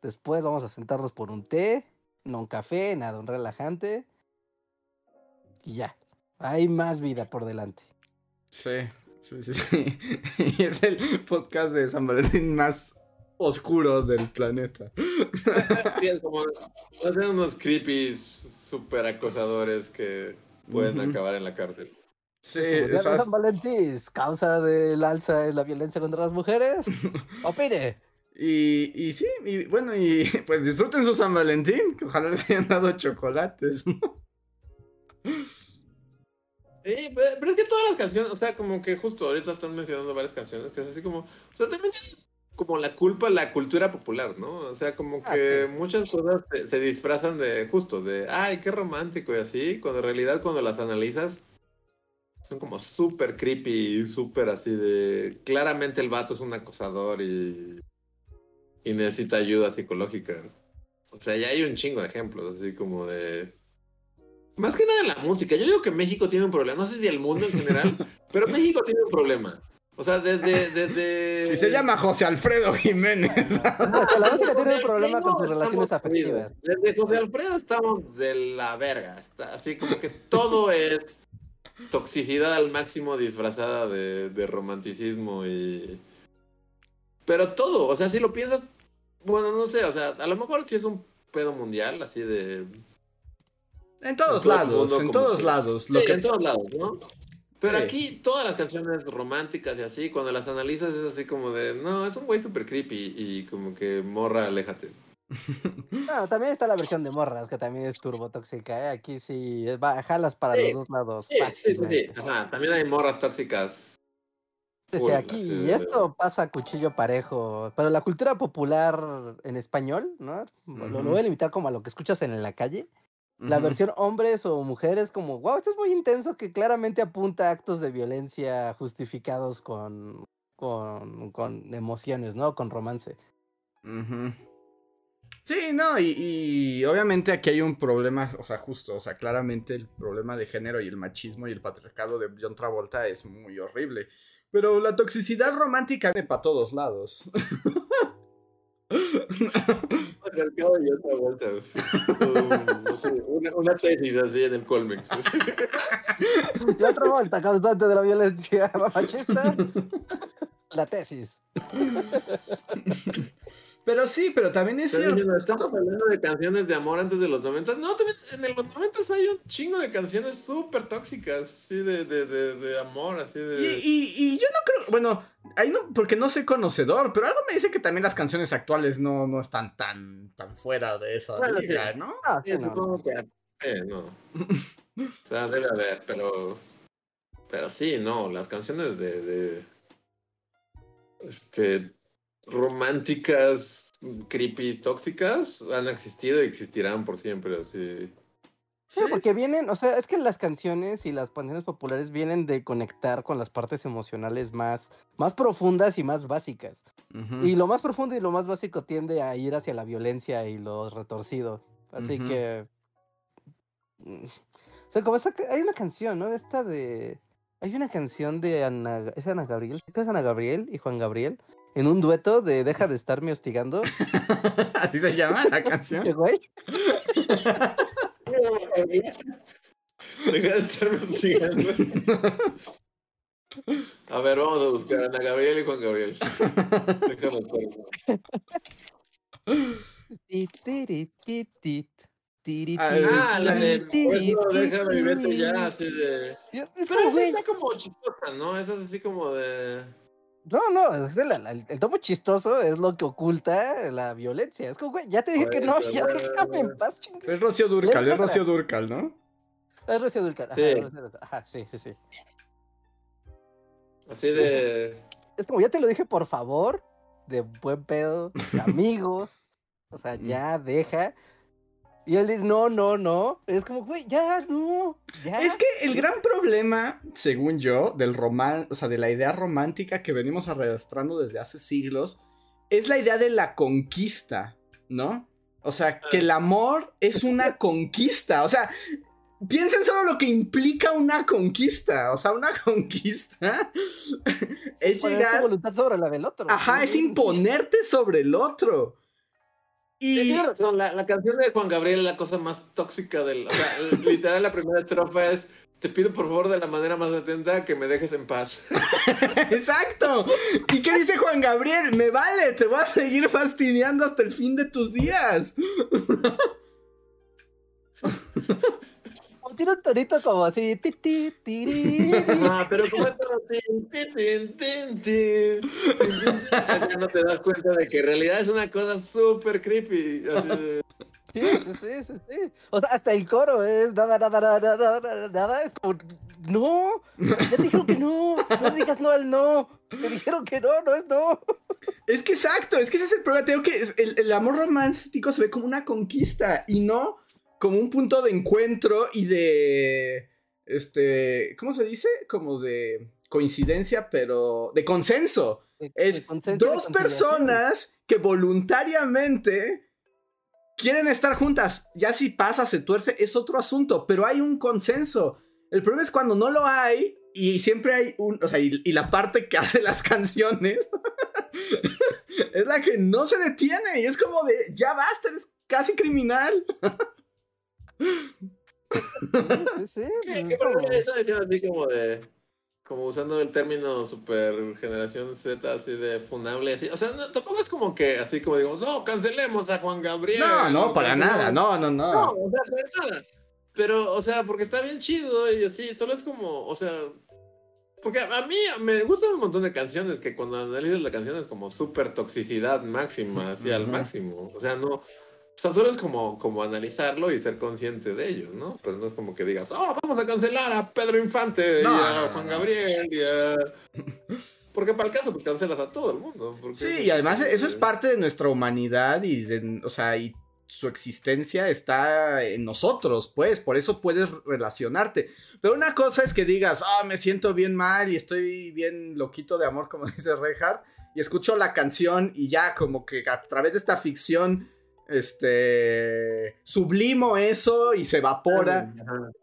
Después vamos a sentarnos por un té, no un café, nada, un relajante. Y ya. Hay más vida por delante. Sí, sí, sí. sí. Y *laughs* es el podcast de San Valentín más oscuro del planeta. *laughs* Sí, es como hacen unos creepy super acosadores que pueden acabar en la cárcel. Sí, esas... San Valentín, causa del alza en la violencia contra las mujeres. *laughs* Opine. Y, y sí, y bueno, y *laughs* pues disfruten su San Valentín, que ojalá les hayan dado chocolates, ¿no? Sí, pero, es que todas las canciones, o sea, como que justo ahorita están mencionando varias canciones que es así como, o sea, también como la culpa la cultura popular, ¿no? O sea, como ah, que muchas cosas se, disfrazan de justo, de, ay, qué romántico y así, cuando en realidad cuando las analizas son como súper creepy, súper así de, claramente el vato es un acosador y, y necesita ayuda psicológica. O sea, ya hay un chingo de ejemplos, así como de... Más que nada en la música. Yo digo que México tiene un problema. No sé si el mundo en general, *laughs* pero México tiene un problema. O sea, desde. desde... *laughs* Y se llama José Alfredo Jiménez. Hasta la música tiene un problema con sus relaciones afectivas. Desde José Alfredo estamos de la verga. Así como que todo es toxicidad al máximo disfrazada de, de romanticismo y. Pero todo, o sea, si lo piensas. Bueno, no sé, o sea, a lo mejor sí es un pedo mundial, así de. En todos lados, en todos lados. Sí, en todos lados, ¿no? Pero aquí todas las canciones románticas y así, cuando las analizas es así como de, no, es un güey super creepy y como que morra, aléjate. No, también está la versión de morras, que también es turbotóxica, ¿eh? Aquí sí, va, jalas para los dos lados. Sí, sí, sí, Ajá, también hay morras tóxicas. Sí, aquí, y esto pasa cuchillo parejo, pero la cultura popular en español, ¿no? lo, voy a limitar como a lo que escuchas en la calle. La versión hombres o mujeres, como, wow, esto es muy intenso, que claramente apunta a actos de violencia justificados con, con, con emociones, ¿no? Con romance. Sí, no, y, y, obviamente aquí hay un problema, o sea, justo, o sea, claramente el problema de género y el machismo y el patriarcado de John Travolta es muy horrible. Pero la toxicidad romántica viene para todos lados. y otra vuelta. una, tesis así en el Colmex. *laughs* y otra vuelta causante de la violencia machista. *laughs* La tesis. *laughs* Pero sí, pero también es cierto. estamos hablando de canciones de amor antes de los 90. No, también en los 90 hay un chingo de canciones súper tóxicas, sí, de, de, de, amor, así de. Y, y, yo no creo. Bueno, ahí no, porque no soy conocedor, pero algo me dice que también las canciones actuales no, no están tan, tan fuera de esa liga, ¿no? Ah, sí, supongo que. Eh, no. *laughs* o sea, debe haber, pero. Pero sí, no, las canciones de. de este románticas, creepy, tóxicas han existido y existirán por siempre, así. Sí, porque vienen, o sea, es que las canciones y las canciones populares vienen de conectar con las partes emocionales más, más profundas y más básicas. Y lo más profundo y lo más básico tiende a ir hacia la violencia y lo retorcido. Así que. Mm, o sea, como esa, hay una canción, ¿no? Esta de. Hay una canción de Ana. ¿Es Ana Gabriel? ¿Qué es Ana Gabriel y Juan Gabriel? En un dueto de Deja de estarme hostigando. *laughs* ¿Así se llama la *laughs* canción? ¿Qué güey? Deja de estarme hostigando. A ver, vamos a buscar a Ana Gabriel y Juan Gabriel. Déjame estar. Ah, la de por eso déjame verte ya, así de. Pero esa está como chistosa, ¿no? Esa es así como de. No, no, es el, el, tomo chistoso es lo que oculta la violencia. Es como, güey, ya te dije que no, *laughs* ya déjame en paz, chingada. Es Rocío Durcal, es Rocío Durcal, ¿no? Es Rocío Durcal, sí. Ajá, sí, sí, sí. Así de. Es como, ya te lo dije, por favor, de buen pedo, de amigos. o sea, *laughs* ya deja. Y él dice, no, no, no. Es como, güey, ya, no. Ya. Es que el gran problema, según yo, del román, o sea, de la idea romántica que venimos arrastrando desde hace siglos, es la idea de la conquista, ¿no? O sea, que el amor es una *laughs* conquista. O sea, piensen solo lo que implica una conquista. O sea, una conquista es llegar. voluntad sobre la del otro. Ajá, es imponerte sobre el otro. Y... la, canción de Juan Gabriel es la cosa más tóxica del... O sea, *laughs* literal la primera estrofa es, te pido por favor de la manera más atenta que me dejes en paz. *laughs* Exacto. ¿Y qué dice Juan Gabriel? Me vale, te voy a seguir fastidiando hasta el fin de tus días. *laughs* tiene un tonito como así. Ti, ti, ah, pero como es Ya no te das cuenta de que en realidad es una cosa súper creepy. Sí, sí, sí, sí, sí. O sea, hasta el coro es nada, nada, nada, nada, nada, es como, no, ya te dijeron que no, no digas no al no, te dijeron que no, no es no. Es que exacto, es que ese es el problema. Tengo que el, el, amor romántico se ve como una conquista y no como un punto de encuentro y de. Este. ¿Cómo se dice? Como de coincidencia, pero. de consenso. es dos personas que voluntariamente quieren estar juntas. Ya si pasa, se tuerce, es otro asunto, pero hay un consenso. El problema es cuando no lo hay y siempre hay un, o sea, y, la parte que *laughs* hace las canciones *laughs* es la que no se detiene y es como de, ya basta, eres casi criminal. *laughs* sí, ¿Qué, qué problema eso así como de, como usando el término super generación Z así de funable, así, o sea, tampoco es como que así como digo, no, cancelemos a Juan Gabriel. No, no, para nada, no, no, no. No, o sea, para nada. Pero, o sea, porque está bien chido y así, solo es como, o sea, porque a, mí me gustan un montón de canciones que cuando analizas la canción es como súper toxicidad máxima, así al máximo. O sea, no, sea, solo es como, como analizarlo y ser consciente de ello, ¿no? Pero no es como que digas, oh, vamos a cancelar a Pedro Infante y a Juan Gabriel y a... Porque para el caso, pues cancelas a todo el mundo. Sí, y además eso es parte de nuestra humanidad y de, o sea, y su existencia está en nosotros, pues, por eso puedes relacionarte. Pero una cosa es que digas, ah, me siento bien mal y estoy bien loquito de amor, como *laughs* dice Reinhardt, y escucho la canción y ya como que a través de esta ficción, este, sublimo eso y se evapora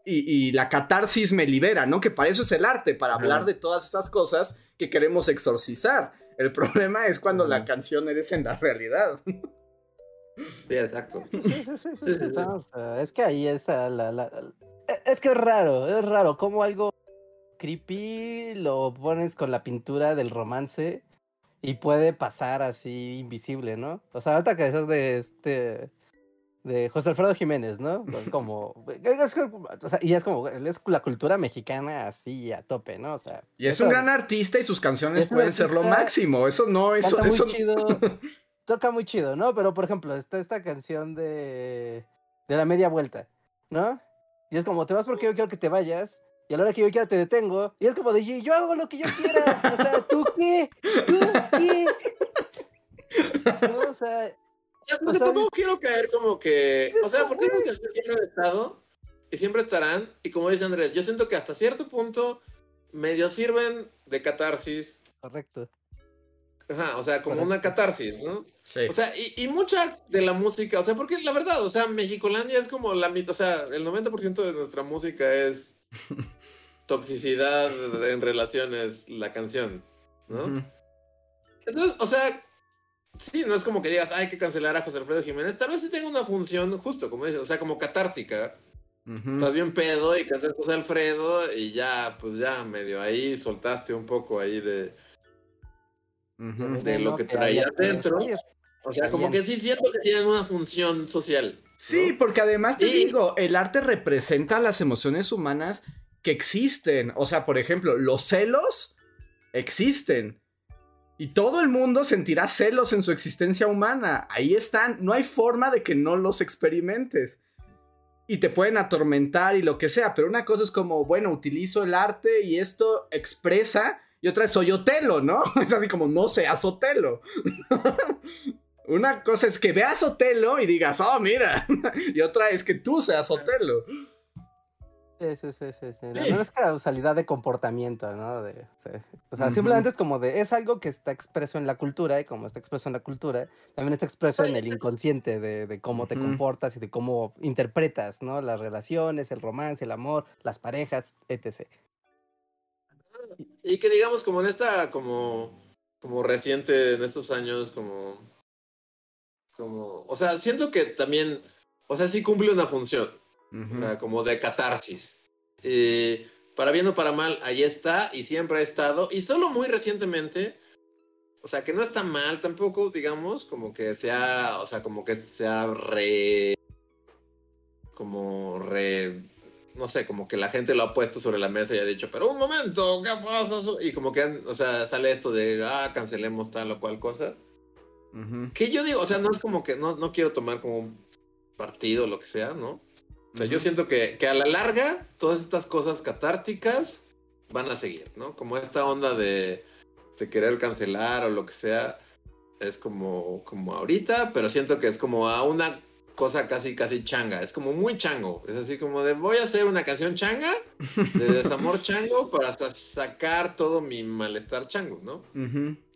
y, la catarsis me libera, ¿no? Que para eso es el arte, para hablar de todas esas cosas que queremos exorcizar. El problema es cuando la canción eres en la realidad. Sí, exacto. es que ahí es la, e, Es que es raro, es raro. Como algo creepy lo pones con la pintura del romance y puede pasar así invisible, ¿no? O sea, ahorita que es de este de José Alfredo Jiménez, ¿no? Pues *laughs* como, y es como, es la cultura mexicana así a tope, ¿no? O sea. Y es un gran artista y sus canciones pueden ser lo máximo, eso no, eso, eso... chido, *laughs* toca muy chido, ¿no? Pero, por ejemplo, está esta canción de, de la media vuelta, ¿no? Y es como, te vas porque yo quiero que te vayas, y a la hora que yo quiera te detengo, y es como de, yo hago lo que yo quiera, o sea, ¿tú qué? ¿Tú qué? O sea... porque tampoco quiero caer como que, o sea, porque que siempre han estado y siempre estarán, y como dice Andrés, yo siento que hasta cierto punto medio sirven de catarsis. Correcto. Ajá, o sea, como una catarsis, ¿no? Sí. O sea, y, y, mucha de la música, o sea, porque la verdad, o sea, Mexicolandia es como la mitad, o sea, el 90% de nuestra música es *laughs* toxicidad en relaciones, la canción, ¿no? Entonces, o sea, sí, no es como que digas, hay que cancelar a José Alfredo Jiménez, tal vez sí tenga una función, justo, como dices, o sea, como catártica. Estás bien pedo y cantas José Alfredo y ya, pues ya medio ahí soltaste un poco ahí de de lo que traía dentro. O sea, como que sí siento que tienen una función social. Sí, porque además te digo, el arte representa las emociones humanas que existen. O sea, por ejemplo, los celos existen. Y todo el mundo sentirá celos en su existencia humana. Ahí están. No hay forma de que no los experimentes. Y te pueden atormentar y lo que sea. Pero una cosa es como, bueno, utilizo el arte y esto expresa y otra es soy Otelo, ¿no? *laughs* Es así como no seas Otelo. *laughs* Una cosa es que veas Otelo y digas, oh, mira. *laughs* y otra es que tú seas Otelo. Sí, sí, sí, sí. sí. No, es causalidad de comportamiento, ¿no? De, O sea, simplemente es como de, es algo que está expreso en la cultura y como está expreso en la cultura, también está expreso en el inconsciente de, de cómo te comportas y de cómo interpretas, ¿no? Las relaciones, el romance, el amor, las parejas, etc. Y que digamos, como en esta, como, como reciente, en estos años, como, como, o sea, siento que también, o sea, sí cumple una función, o sea, como de catarsis. y para bien o para mal, ahí está y siempre ha estado, y solo muy recientemente, o sea, que no está mal tampoco, digamos, como que sea, o sea, como que sea re, como re no sé, como que la gente lo ha puesto sobre la mesa y ha dicho, pero un momento, ¿qué pasa? Y como que, o sea, sale esto de, ah, cancelemos tal o cual cosa. Que yo digo, o sea, no es como que, no, no quiero tomar como un partido o lo que sea, ¿no? O sea, yo siento que, que, a la larga todas estas cosas catárticas van a seguir, ¿no? Como esta onda de, de querer cancelar o lo que sea. es como, como ahorita, pero siento que es como a una cosa casi, casi changa. Es como muy chango. Es así como de voy a hacer una canción changa, de *laughs* desamor chango, para sacar todo mi malestar chango, ¿no?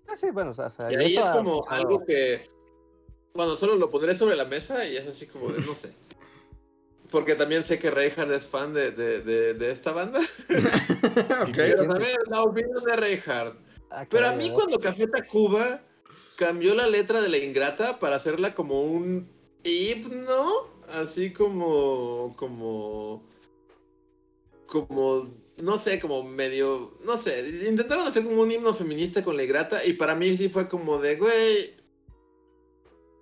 Ah, sí, bueno, o sea, y ahí es como algo que, bueno, solo lo pondré sobre la mesa y es así como de, no sé. Porque también sé que Reinhardt es fan de, de, de, esta banda. *laughs* okay. la opinión de Reinhardt. Ah, Pero a mí cuando Café Tacuba cambió la letra de la ingrata para hacerla como un himno, así como, como, como, no sé, como medio, no sé, intentaron hacer como un himno feminista con la ingrata y para mí sí fue como de, güey,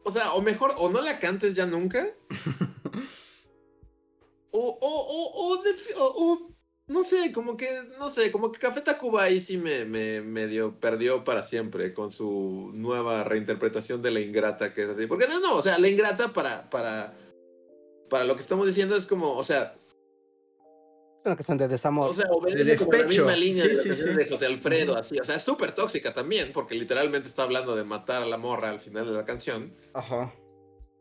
o sea, o mejor, o no la cantes ya nunca. *laughs* o, o, o, no sé, como que, no sé, como que Café Tacuba ahí sí me, me medio perdió para siempre con su nueva reinterpretación de la ingrata, que es así. Porque no, no, o sea, la ingrata para, para, para lo que estamos diciendo es como, o sea... Una canción de desamor. O sea, obedece como la misma línea de, de José Alfredo, así. O sea, es súper tóxica también, porque literalmente está hablando de matar a la morra al final de la canción. Ajá.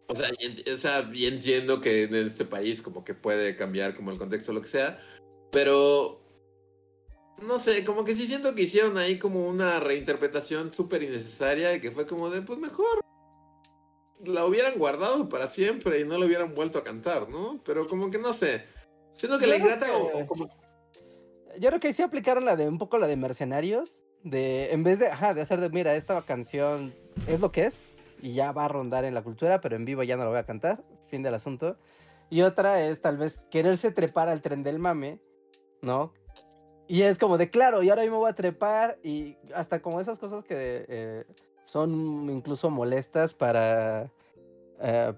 O sea, y, o sea, y entiendo que en este país como que puede cambiar como el contexto o lo que sea, pero no sé, como que sí siento que hicieron ahí como una reinterpretación súper innecesaria y que fue como de, pues mejor la hubieran guardado para siempre y no la hubieran vuelto a cantar, ¿no? Pero como que no sé. Siento que la ingrata o, como... Yo creo que sí aplicaron la de un poco la de mercenarios, de en vez de, ajá, de hacer de, mira, esta canción es lo que es y ya va a rondar en la cultura, pero en vivo ya no lo voy a cantar, fin del asunto. Y otra es tal vez quererse trepar al tren del mame ¿no? Y es como de, claro, y ahora mismo voy a trepar y hasta como esas cosas que eh, son incluso molestas para... Eh,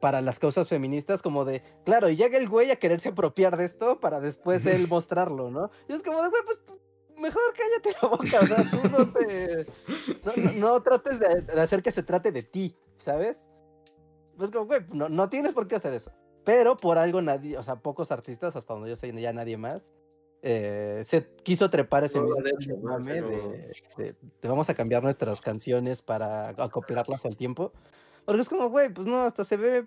para las causas feministas, como de, claro, y llega el güey a quererse apropiar de esto para después él mostrarlo, ¿no? Y es como de, güey, pues mejor cállate la boca, o sea, tú no te. No, trates de, hacer que se trate de ti, ¿sabes? Pues como, güey, no, no tienes por qué hacer eso. Pero por algo nadie, o sea, pocos artistas, hasta donde yo sé, ya nadie más, eh, se quiso trepar ese mismo de, de, vamos a cambiar nuestras canciones para acoplarlas al tiempo. Porque es como, güey, pues no, hasta se ve,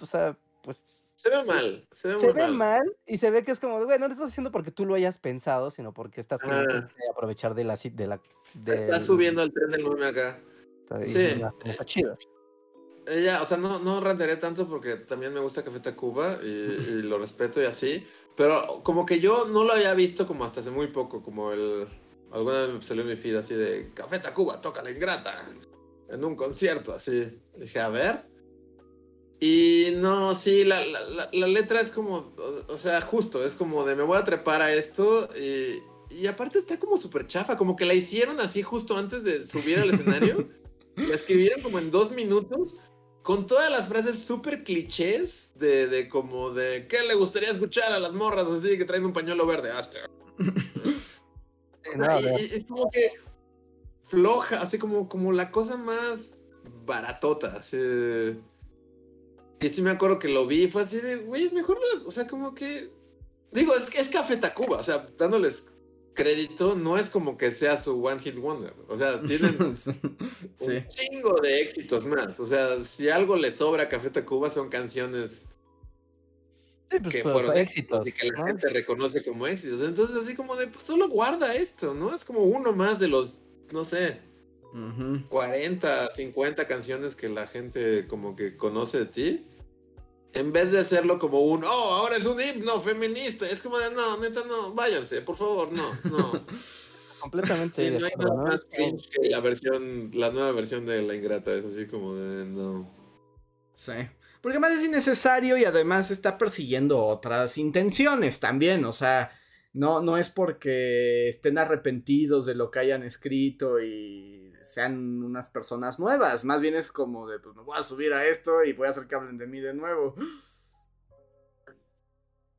o sea, pues... Se ve mal, se ve, se ve mal. y se ve que es como, güey, no lo estás haciendo porque tú lo hayas pensado, sino porque estás queriendo aprovechar de la... De la de, está subiendo el tren del meme acá. sí. está chido. Ella, o sea, no, no randeré tanto porque también me gusta Café Tacuba y, lo respeto y así. Pero como que yo no lo había visto como hasta hace muy poco, como el... Alguna vez me salió en mi feed así de Café Tacuba, toca la ingrata. En un concierto, así. Dije, a ver. Y no, sí, la, la, la, letra es como, o, sea, justo, es como de me voy a trepar a esto y, y aparte está como súper chafa, como que la hicieron así justo antes de subir al escenario. *laughs* la escribieron como en dos minutos con todas las frases súper clichés de, de, como de ¿qué le gustaría escuchar a las morras así que traen un pañuelo verde? *laughs* Hasta. es como que floja, así como, como la cosa más baratota. Así Y sí me acuerdo que lo vi y fue así de, güey, es mejor, o sea, como que... Digo, es, es Café Tacuba, o sea, dándoles crédito, no es como que sea su One Hit Wonder. O sea, tienen *laughs* un chingo de éxitos más. O sea, si algo le sobra a Café Tacuba son canciones pues, que fueron éxitos y que la gente reconoce como éxitos. Entonces, así como de, pues solo guarda esto, ¿no? Es como uno más de los, no sé, 40, 50 canciones que la gente como que conoce de ti en vez de hacerlo como un, oh, ahora es un himno feminista, es como de, no, neta, no, váyanse, por favor, no, no. *laughs* Completamente. no hay nada más cringe que la versión, la nueva versión de La Ingrata, es así como de, no. Sí. Porque además es innecesario y además está persiguiendo otras intenciones también, o sea, no, no es porque estén arrepentidos de lo que hayan escrito y sean unas personas nuevas. Más bien es como de, pues me voy a subir a esto y voy a hacer que hablen de mí de nuevo.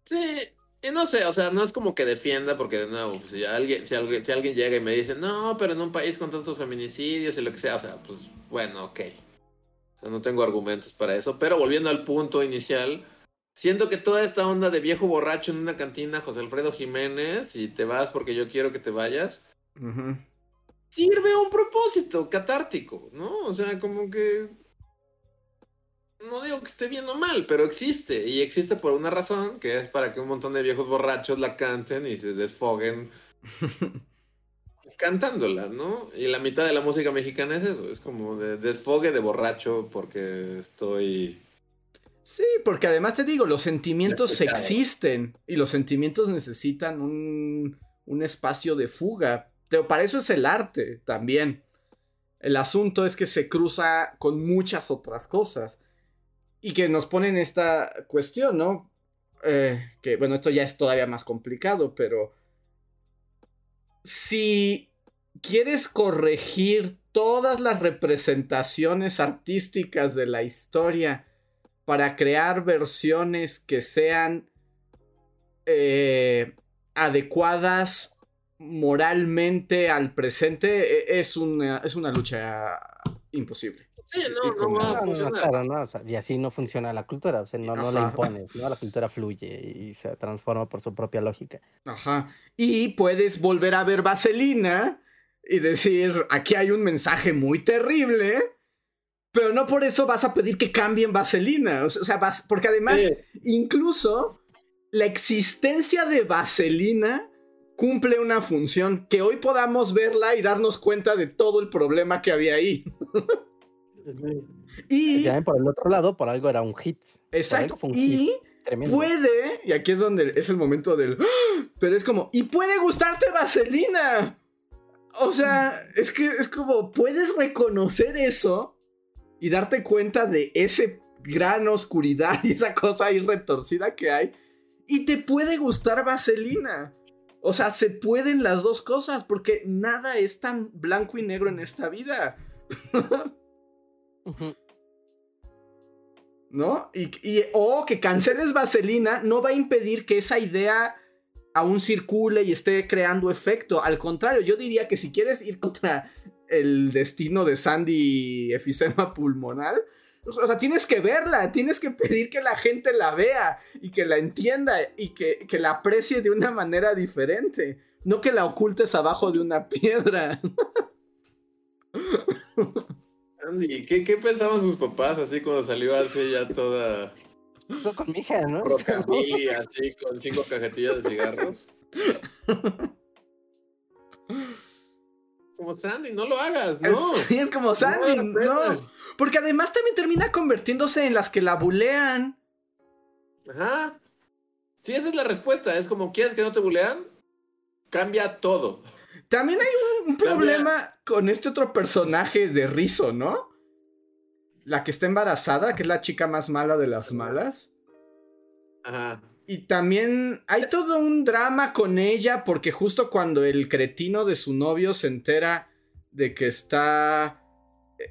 Sí, y no sé, o sea, no es como que defienda, porque de nuevo, pues, si, alguien, si, alguien, si alguien llega y me dice, no, pero en un país con tantos feminicidios y lo que sea, o sea, pues bueno, ok. O sea, no tengo argumentos para eso. Pero volviendo al punto inicial, siento que toda esta onda de viejo borracho en una cantina, José Alfredo Jiménez, y te vas porque yo quiero que te vayas, sirve a un propósito catártico, ¿no? O sea, como que no digo que esté bien o mal, pero existe. Y existe por una razón, que es para que un montón de viejos borrachos la canten y se desfoguen *laughs* cantándola, ¿no? Y la mitad de la música mexicana es eso, es como de desfogue de borracho porque estoy... Sí, porque además te digo, los sentimientos existen y los sentimientos necesitan un, un espacio de fuga. Pero para eso es el arte también. El asunto es que se cruza con muchas otras cosas y que nos ponen esta cuestión, ¿no? Eh, que bueno, esto ya es todavía más complicado, pero si quieres corregir todas las representaciones artísticas de la historia para crear versiones que sean eh, adecuadas moralmente al presente, e, es una, es una lucha imposible. Sí, no, no va a funcionar. y así no funciona la cultura, o sea, no, no la impones, ¿no? La cultura fluye y se transforma por su propia lógica. Ajá. Y puedes volver a ver Vaselina y decir, aquí hay un mensaje muy terrible, pero no por eso vas a pedir que cambien Vaselina. O sea, vas, porque además, incluso la existencia de Vaselina cumple una función que hoy podamos verla y darnos cuenta de todo el problema que había ahí. *laughs* Y ya por el otro lado, por algo era un hit. Exacto. y puede, y aquí es donde es el momento del. ¡Ah! Pero es como, y puede gustarte Vaselina. O sea, es que es como, puedes reconocer eso y darte cuenta de ese gran oscuridad y esa cosa ahí retorcida que hay. Y te puede gustar Vaselina. O sea, se pueden las dos cosas porque nada es tan blanco y negro en esta vida. *laughs* ¿No? Y, o que canceles Vaselina no va a impedir que esa idea aún circule y esté creando efecto. Al contrario, yo diría que si quieres ir contra el destino de Sandy efisema pulmonar, o sea, tienes que verla, tienes que pedir que la gente la vea y que la entienda y que, que la aprecie de una manera diferente. No que la ocultes abajo de una piedra. *laughs* Andy, ¿qué, ¿qué, pensaban sus papás así cuando salió así ya toda... Eso con mi hija, ¿no? así con cinco cajetillas de cigarros. *laughs* como Sandy, no lo hagas, no. Sí, es como Sandy, no. Porque además también termina convirtiéndose en las que la bulean. Ajá. Sí, esa es la respuesta. Es como, ¿quieres que no te bulean? Cambia todo. También hay un, problema con este otro personaje de Rizo, ¿no? La que está embarazada, que es la chica más mala de las malas. Ajá. Y también hay todo un drama con ella porque justo cuando el cretino de su novio se entera de que está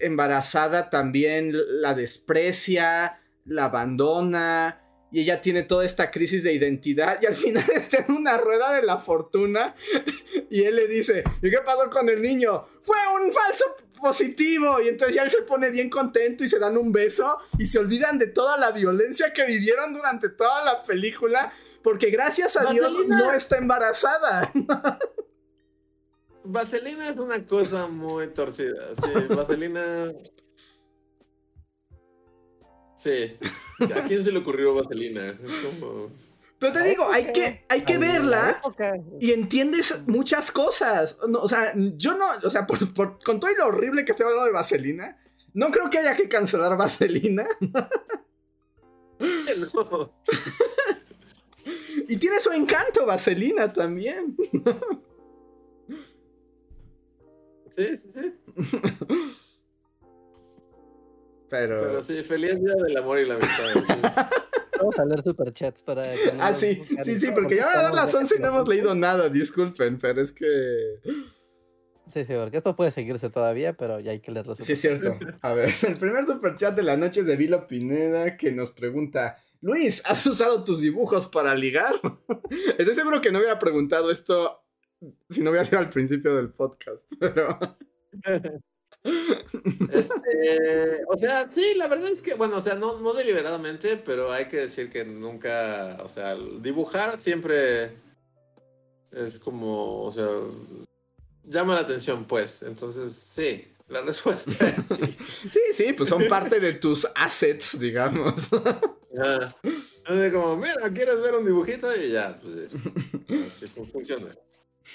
embarazada, también la desprecia, la abandona y ella tiene toda esta crisis de identidad y al *laughs* final está en una rueda de la fortuna y él le dice, ¿y qué pasó con el niño? Fue un falso positivo y entonces ya él se pone bien contento y se dan un beso y se olvidan de toda la violencia que vivieron durante toda la película porque gracias a Dios no está embarazada. *laughs* Vaselina es una cosa muy torcida. Sí, Vaselina Sí. ¿A quién se le ocurrió Vaselina? Pero te digo, hay que, hay que verla y entiendes muchas cosas. o sea, yo no, o sea, con todo lo horrible que estoy hablando de Vaselina, no creo que haya que cancelar Vaselina. y tiene su encanto Vaselina también. sí, sí, sí. Pero... sí, feliz día del amor y la amistad. *laughs* Vamos a leer superchats para Ah, sí, sí, sí, porque ya van a dar las 11 y no hemos leído nada, disculpen, pero es que... Sí, sí, porque esto puede seguirse todavía, pero ya hay que leerlo. Sí, es cierto. A ver, el primer superchat de la noche es de Vilo Pineda que nos pregunta... Luis, ¿has usado tus dibujos para ligar? *laughs* Estoy seguro que no hubiera preguntado esto si no hubiera sido al principio del podcast, *laughs* pero... Este, o sea, sí, la verdad es que, bueno, o sea, no, no deliberadamente, pero hay que decir que nunca, o sea, dibujar siempre es como, o sea, llama la atención, pues. Entonces, sí, la respuesta *laughs* sí. sí, sí, pues son parte de tus assets, digamos. Ah, como, mira, ¿quieres ver un dibujito? Y ya, pues así funciona.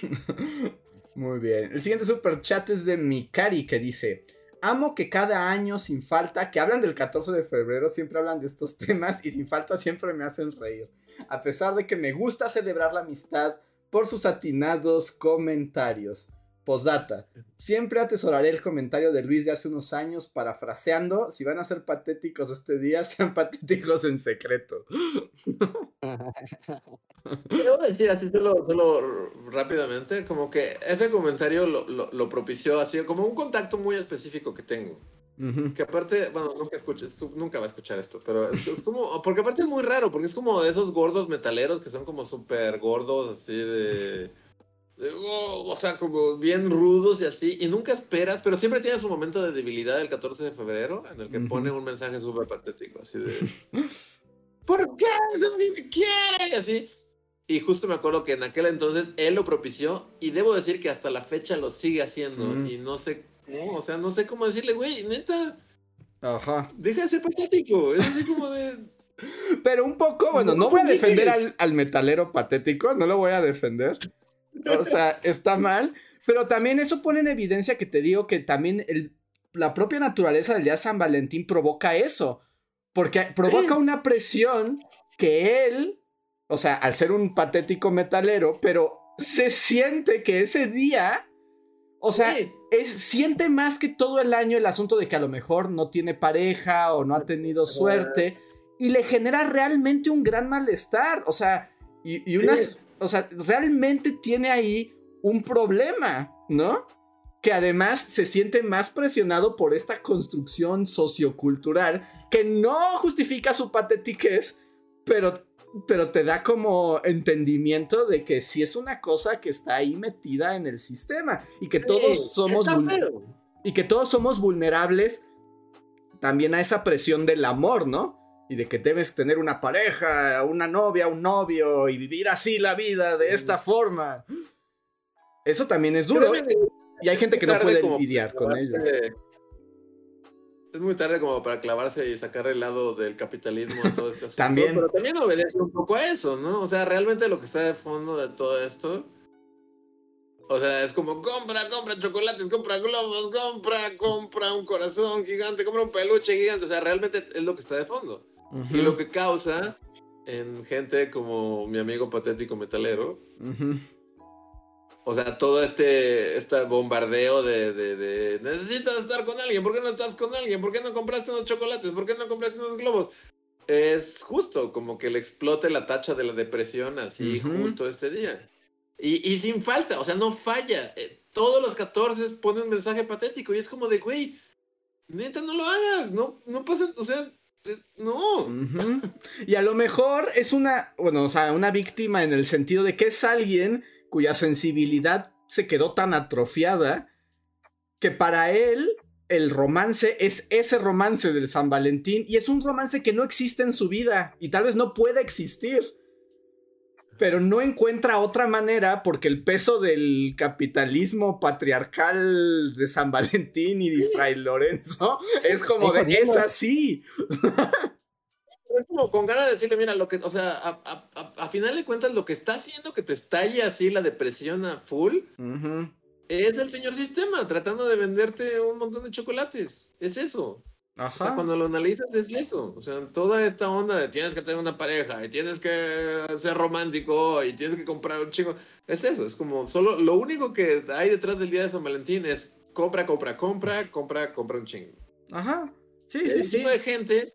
*laughs* Muy bien. El siguiente super chat es de Mikari que dice: Amo que cada año, sin falta, que hablan del 14 de febrero, siempre hablan de estos *laughs* temas y sin falta siempre me hacen reír. A pesar de que me gusta celebrar la amistad por sus atinados comentarios. Postdata. Siempre atesoraré el comentario de Luis de hace unos años parafraseando, si van a ser patéticos este día, *laughs* sean patéticos en secreto. Debo decir así solo, solo, rápidamente, como que ese comentario lo, lo, propició así, como un contacto muy específico que tengo. Que aparte, bueno, nunca escuches, nunca va a escuchar esto, pero es, como, porque aparte es muy raro, porque es como de esos gordos metaleros que son como súper gordos, así de Oh, o sea, como bien rudos y así, y nunca esperas, pero siempre tiene su momento de debilidad el 14 de febrero, en el que pone un mensaje súper patético, así de, *laughs* ¿por qué no me quiere? Y así. Y justo me acuerdo que en aquel entonces él lo propició, y debo decir que hasta la fecha lo sigue haciendo, y no sé, no, o sea, no sé cómo decirle, güey, neta. Ajá. Deja de ser patético, es así como de... *laughs* Pero un poco, bueno, no voy a defender al, al metalero patético, no lo voy a defender. O sea, está mal. Pero también eso pone en evidencia que te digo que también la propia naturaleza del día de San Valentín provoca eso. Porque provoca una presión que él, o sea, al ser un patético metalero, pero se siente que ese día, o sea, es, siente más que todo el año el asunto de que a lo mejor no tiene pareja o no ha tenido suerte y le genera realmente un gran malestar. O sea, y, unas, o sea, realmente tiene ahí un problema, ¿no? Que además se siente más presionado por esta construcción sociocultural que no justifica su patetiquez, pero, pero te da como entendimiento de que sí es una cosa que está ahí metida en el sistema y que todos somos y que todos somos vulnerables también a esa presión del amor, ¿no? Y de que debes tener una pareja, una novia, un novio y vivir así la vida de esta forma. Eso también es duro. Y hay gente que no puede lidiar con ello. Es muy tarde como para clavarse y sacar el lado del capitalismo de todo este *laughs* asunto. también. Pero también obedece un poco a eso, ¿no? O sea, realmente lo que está de fondo de todo esto. O sea, es como compra, compra chocolates, compra globos, compra, compra un corazón gigante, compra un peluche gigante. O sea, realmente es lo que está de fondo. Y lo que causa en gente como mi amigo patético metalero. O sea, todo este, este bombardeo de, de, necesitas estar con alguien, ¿por qué no estás con alguien? ¿Por qué no compraste unos chocolates? ¿Por qué no compraste unos globos? Es justo como que le explote la tacha de la depresión así justo este día. Y, y, sin falta, o sea, no falla. Eh, todos los 14 ponen un mensaje patético y es como de, güey, neta, no lo hagas, no, no pasa, o sea, no. Y a lo mejor es una, bueno, o sea, una víctima en el sentido de que es alguien cuya sensibilidad se quedó tan atrofiada que para él el romance es ese romance del San Valentín y es un romance que no existe en su vida y tal vez no pueda existir pero no encuentra otra manera porque el peso del capitalismo patriarcal de San Valentín y de Fray Lorenzo *laughs* es como de, es así. Es como con ganas de decirle, mira, lo que, o sea, a, final de cuentas lo que está haciendo que te estalle así la depresión a full es el señor sistema tratando de venderte un montón de chocolates. Es eso. O sea, cuando lo analizas es eso. O sea, toda esta onda de tienes que tener una pareja y tienes que ser romántico y tienes que comprar un chingo. Es eso. Es como solo lo único que hay detrás del día de San Valentín es compra, compra, compra, compra, compra un chingo. Ajá. Sí, sí, sí. de gente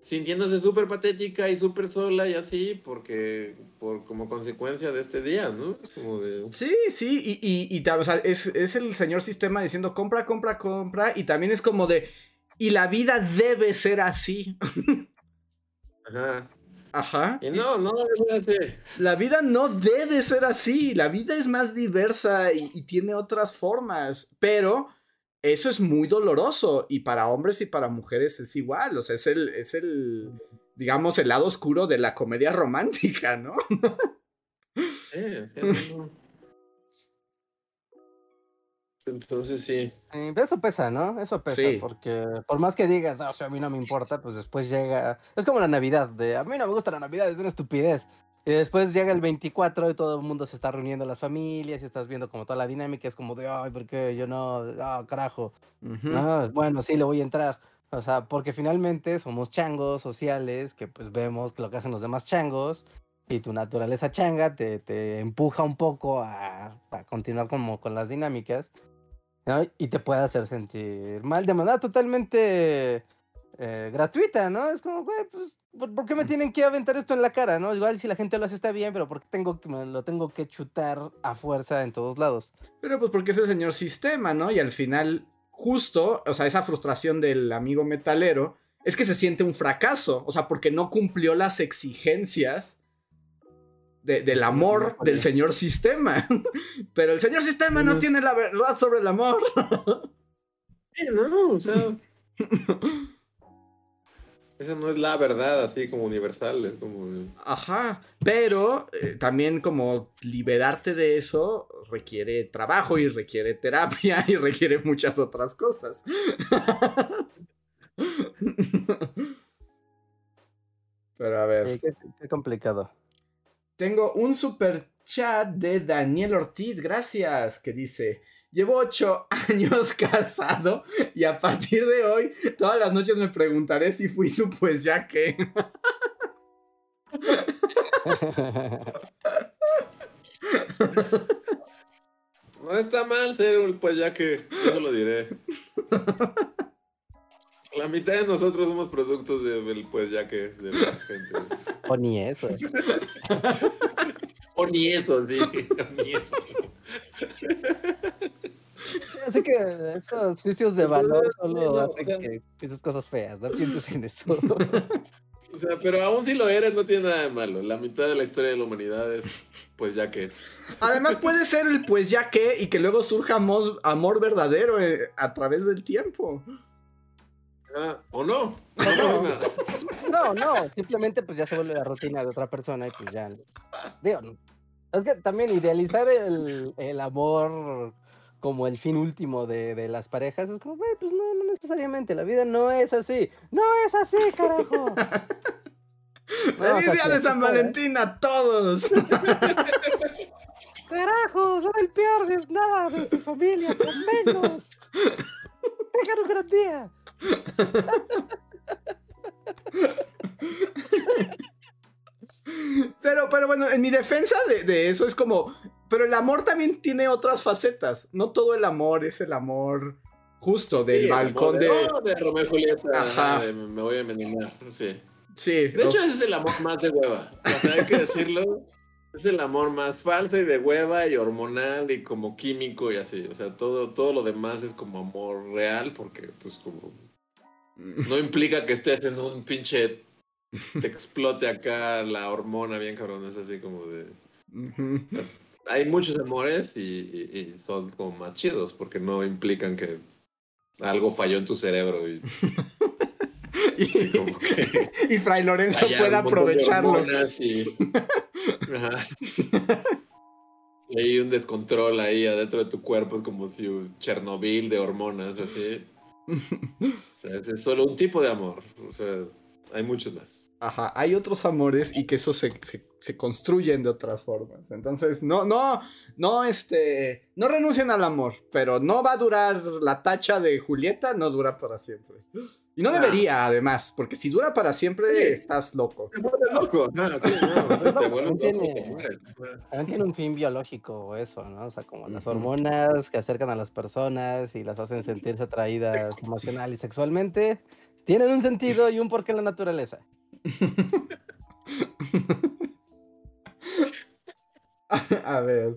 sintiéndose súper patética y súper sola y así porque por como consecuencia de este día, ¿no? Es como de... Sí, sí, y, y, y o sea, es, es el señor sistema diciendo compra, compra, compra y también es como de y la vida debe ser así. Ajá. Ajá. Y no, no debe ser así. La vida no debe ser así. La vida es más diversa y, tiene otras formas. Pero eso es muy doloroso. Y para hombres y para mujeres es igual. O sea, es el, es el digamos, el lado oscuro de la comedia romántica, ¿no? sí, Entonces sí. eso pesa, ¿no? Eso pesa, porque por más que digas, o sea, a mí no me importa, pues después llega. Es como la Navidad, de a mí no me gusta la Navidad, es una estupidez. Y después llega el 24 y todo el mundo se está reuniendo las familias y estás viendo como toda la dinámica, es como de, ay, ¿por qué yo no? Ah, carajo. bueno, sí, le voy a entrar. O sea, porque finalmente somos changos sociales que pues vemos lo que hacen los demás changos y tu naturaleza changa te, te empuja un poco a, a, continuar como con las dinámicas y te puede hacer sentir mal de manera totalmente eh, gratuita, ¿no? Es como, güey, pues, ¿por, qué me tienen que aventar esto en la cara, no? Igual si la gente lo hace está bien, pero ¿por qué tengo que, lo tengo que chutar a fuerza en todos lados? Pero pues porque es el señor sistema, ¿no? Y al final justo, o sea, esa frustración del amigo metalero es que se siente un fracaso, o sea, porque no cumplió las exigencias del amor del señor sistema. *laughs* Pero el señor sistema no tiene la verdad sobre el amor. no, o sea. *laughs* Esa no es la verdad, así como universal, es como... Ajá, pero eh, también como liberarte de eso requiere trabajo y requiere terapia *laughs* y requiere muchas otras cosas. pero a ver. qué complicado. Tengo un super chat de Daniel Ortiz, gracias, que dice... Llevo ocho *laughs* años casado y a partir de hoy todas las noches me preguntaré si fui su pues ya que. *laughs* No está mal ser un pues ya que, eso lo diré. *laughs* La mitad de nosotros somos productos del pues ya que de la gente. O ni eso. o ni eso, sí. O ni eso. Así que esos juicios de valor solo hacen que pienses cosas feas, no pienses en eso. *laughs* O sea, pero aún si lo eres, no tiene nada de malo. La mitad de la historia de la humanidad es, pues ya que es. Además, puede ser el pues ya que y que luego surja amor, amor verdadero eh, a través del tiempo. Ah, ¿O no? No, no, simplemente pues ya se vuelve la rutina de otra persona y pues ya. Digo, es que también idealizar el, el amor como el fin último de, de las parejas, es como, güey, pues no, no necesariamente, la vida no es así. No es así, carajo. ¡Feliz día de San Valentín a todos! ¡Carajo! Son el peor es nada de sus familias, son menos. Tengan un gran día. Pero, pero bueno, en mi defensa de, de, eso es como, pero el amor también tiene otras facetas. No todo el amor es el amor justo del balcón de... de... Romeo y Julieta. Ajá. me voy a envenenar, sí. Sí. De hecho, ese es el amor más de hueva. O sea, hay que decirlo. Es el amor más falso y de hueva y hormonal y como químico y así. O sea, todo, todo lo demás es como amor real porque, pues, como... No implica que estés en un pinche... Te explote acá la hormona bien cabrón. Es así como de hay muchos amores y, son como más chidos porque no implican que algo falló en tu cerebro y, *laughs* y, Fray Lorenzo pueda aprovecharlo. Y hay un descontrol ahí adentro de tu cuerpo, es como si un Chernobyl de hormonas, así. Es solo un tipo de amor. O sea, hay muchos más. Ajá, hay otros amores y que eso se, se, construyen de otras formas. Entonces, no, no, no, este, no renuncien al amor, pero no va a durar la tacha de Julieta, no dura para siempre. Y no debería, además, porque si dura para siempre, estás loco. Te loco, no, también, tiene, un fin biológico eso, ¿no? O sea, como las hormonas que acercan a las personas y las hacen sentirse atraídas emocional y sexualmente, tienen un sentido y un porqué en la naturaleza. *laughs* A ver.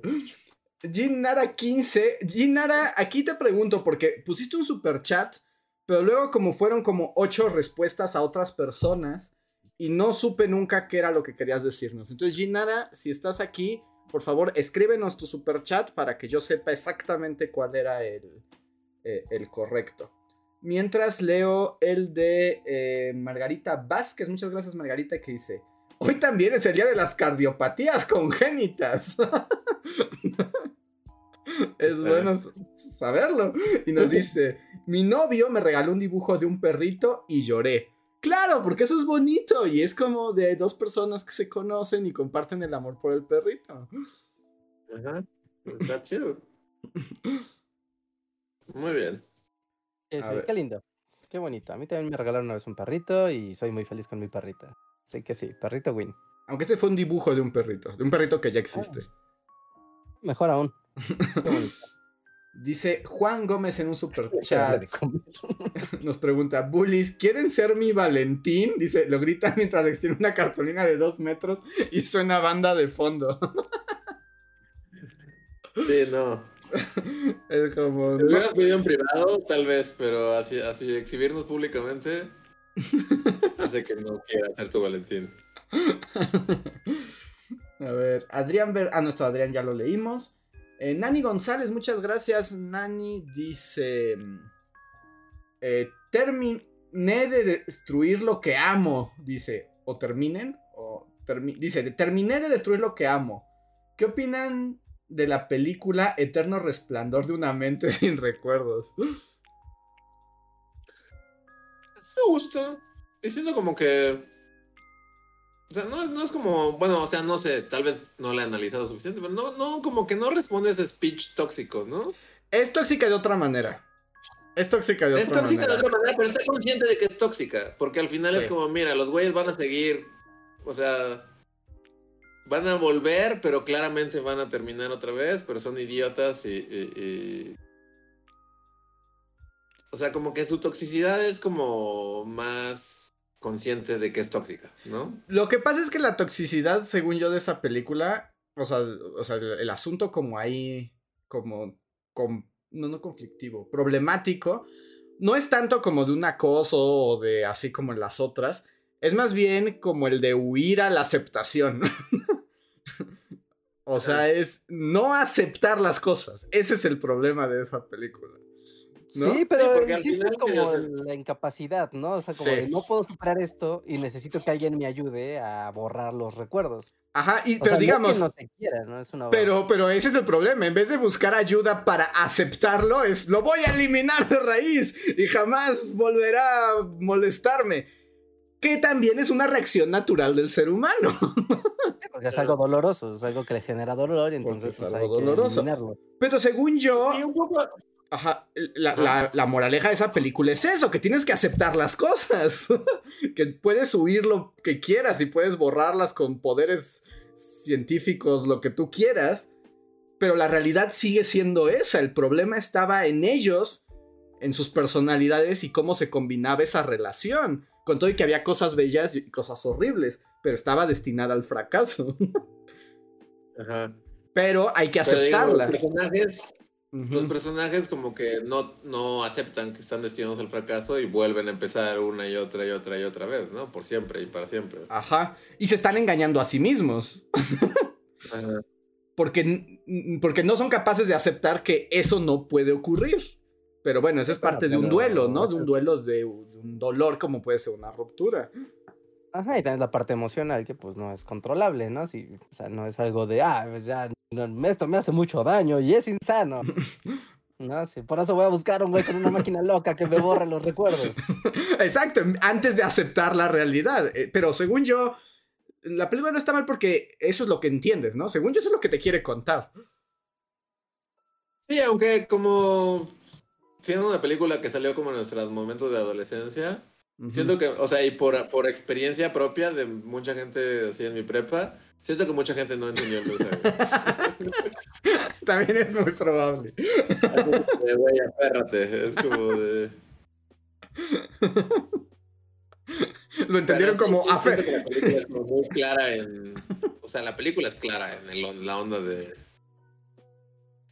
Ginara 15. Ginara, aquí te pregunto, porque pusiste un super chat, pero luego como fueron como ocho respuestas a otras personas y no supe nunca qué era lo que querías decirnos. Entonces, Ginara, si estás aquí, por favor, escríbenos tu super chat para que yo sepa exactamente cuál era el, eh, el correcto. Mientras leo el de eh, Margarita Vázquez. Muchas gracias, Margarita, que dice: Hoy también es el día de las cardiopatías congénitas. *laughs* es bueno saberlo. Y nos dice, mi novio me regaló un dibujo de un perrito y lloré. Claro, porque eso es bonito y es como de dos personas que se conocen y comparten el amor por el perrito. Ajá, está chido. *laughs* Muy bien. Qué lindo, qué bonito. A mí también me regalaron una vez un perrito y soy muy feliz con mi perrita. Así que sí, perrito win. Aunque este fue un dibujo de un perrito, de un perrito que ya existe. Mejor aún. Qué. *laughs* Dice Juan Gómez en un super *laughs* chat. *laughs* Nos pregunta, Bullies, ¿quieren ser mi Valentín? Dice, lo grita mientras extiende una cartulina de dos metros y suena banda de fondo. Sí, no. *laughs* Es como. Si hubieras pedido en privado, tal vez, pero así, así exhibirnos públicamente *laughs* hace que no quiera ser tu Valentín. *laughs* A ver, Adrián Ver. Ah, nuestro Adrián ya lo leímos. Eh, Nani González, muchas gracias. Nani dice: eh, Terminé de destruir lo que amo. Dice: O terminen. O dice: Terminé de destruir lo que amo. ¿Qué opinan de la película Eterno Resplandor de una mente *laughs* sin recuerdos? Me gusta. Diciendo como que o sea, no, no, es como, bueno, o sea, no sé, tal vez no la he analizado suficiente, pero no, no, como que no responde ese speech tóxico, ¿no? Es tóxica de otra manera. Es tóxica de otra manera. Es tóxica de otra manera, pero está consciente de que es tóxica, porque al final es como, mira, los güeyes van a seguir, o sea, van a volver, pero claramente van a terminar otra vez, pero son idiotas y... O sea, como que su toxicidad es como más consciente de que es tóxica, ¿no? Lo que pasa es que la toxicidad, según yo, de esa película, o sea, o sea el, asunto como ahí, como, no, no conflictivo, problemático, no es tanto como de un acoso o de así como en las otras, es más bien como el de huir a la aceptación. *laughs* o sea, es no aceptar las cosas. Ese es el problema de esa película. Sí, pero el chiste es como la incapacidad, ¿no? O sea, como de no puedo superar esto y necesito que alguien me ayude a borrar los recuerdos. Ajá, y, pero digamos. No, te quiera, ¿no? Es una pero, pero ese es el problema. En vez de buscar ayuda para aceptarlo, es lo voy a eliminar de raíz y jamás volverá a molestarme. Que también es una reacción natural del ser humano. porque es algo doloroso, es algo que le genera dolor y entonces es pues, algo doloroso. Pero según yo. Ajá, la, moraleja de esa película es eso, que tienes que aceptar las cosas, *laughs* que puedes huir lo que quieras y puedes borrarlas con poderes científicos, lo que tú quieras, pero la realidad sigue siendo esa, el problema estaba en ellos, en sus personalidades y cómo se combinaba esa relación, con todo y que había cosas bellas y cosas horribles, pero estaba destinada al fracaso. *laughs* Ajá. Pero hay que aceptarla. Los personajes como que no, no aceptan que están destinados al fracaso y vuelven a empezar una y otra y otra y otra vez, ¿no? Por siempre y para siempre. Ajá. Y se están engañando a sí mismos. *laughs* Porque, porque no son capaces de aceptar que eso no puede ocurrir. Pero bueno, eso es parte de un duelo, ¿no? De un duelo de un dolor como puede ser una ruptura. Ajá, y también la parte emocional que pues no es controlable, ¿no? Si, o sea, no es algo de, ah, pues, ya, esto me hace mucho daño y es insano. *laughs* No, sí, por eso voy a buscar un güey con una máquina loca que me borre los recuerdos. *laughs* Exacto, antes de aceptar la realidad. Eh, pero según yo, la película no está mal porque eso es lo que entiendes, ¿no? Según yo, eso es lo que te quiere contar. Sí, aunque como siendo una película que salió como en nuestros momentos de adolescencia, Siento que, o sea, y por, por experiencia propia de mucha gente así en mi prepa, siento que mucha gente no entendió el mensaje. *laughs* También es muy probable. Güey, es como de... Lo entendieron como... Sí, siento que la película es como muy clara en... O sea, la película es clara en el, la onda de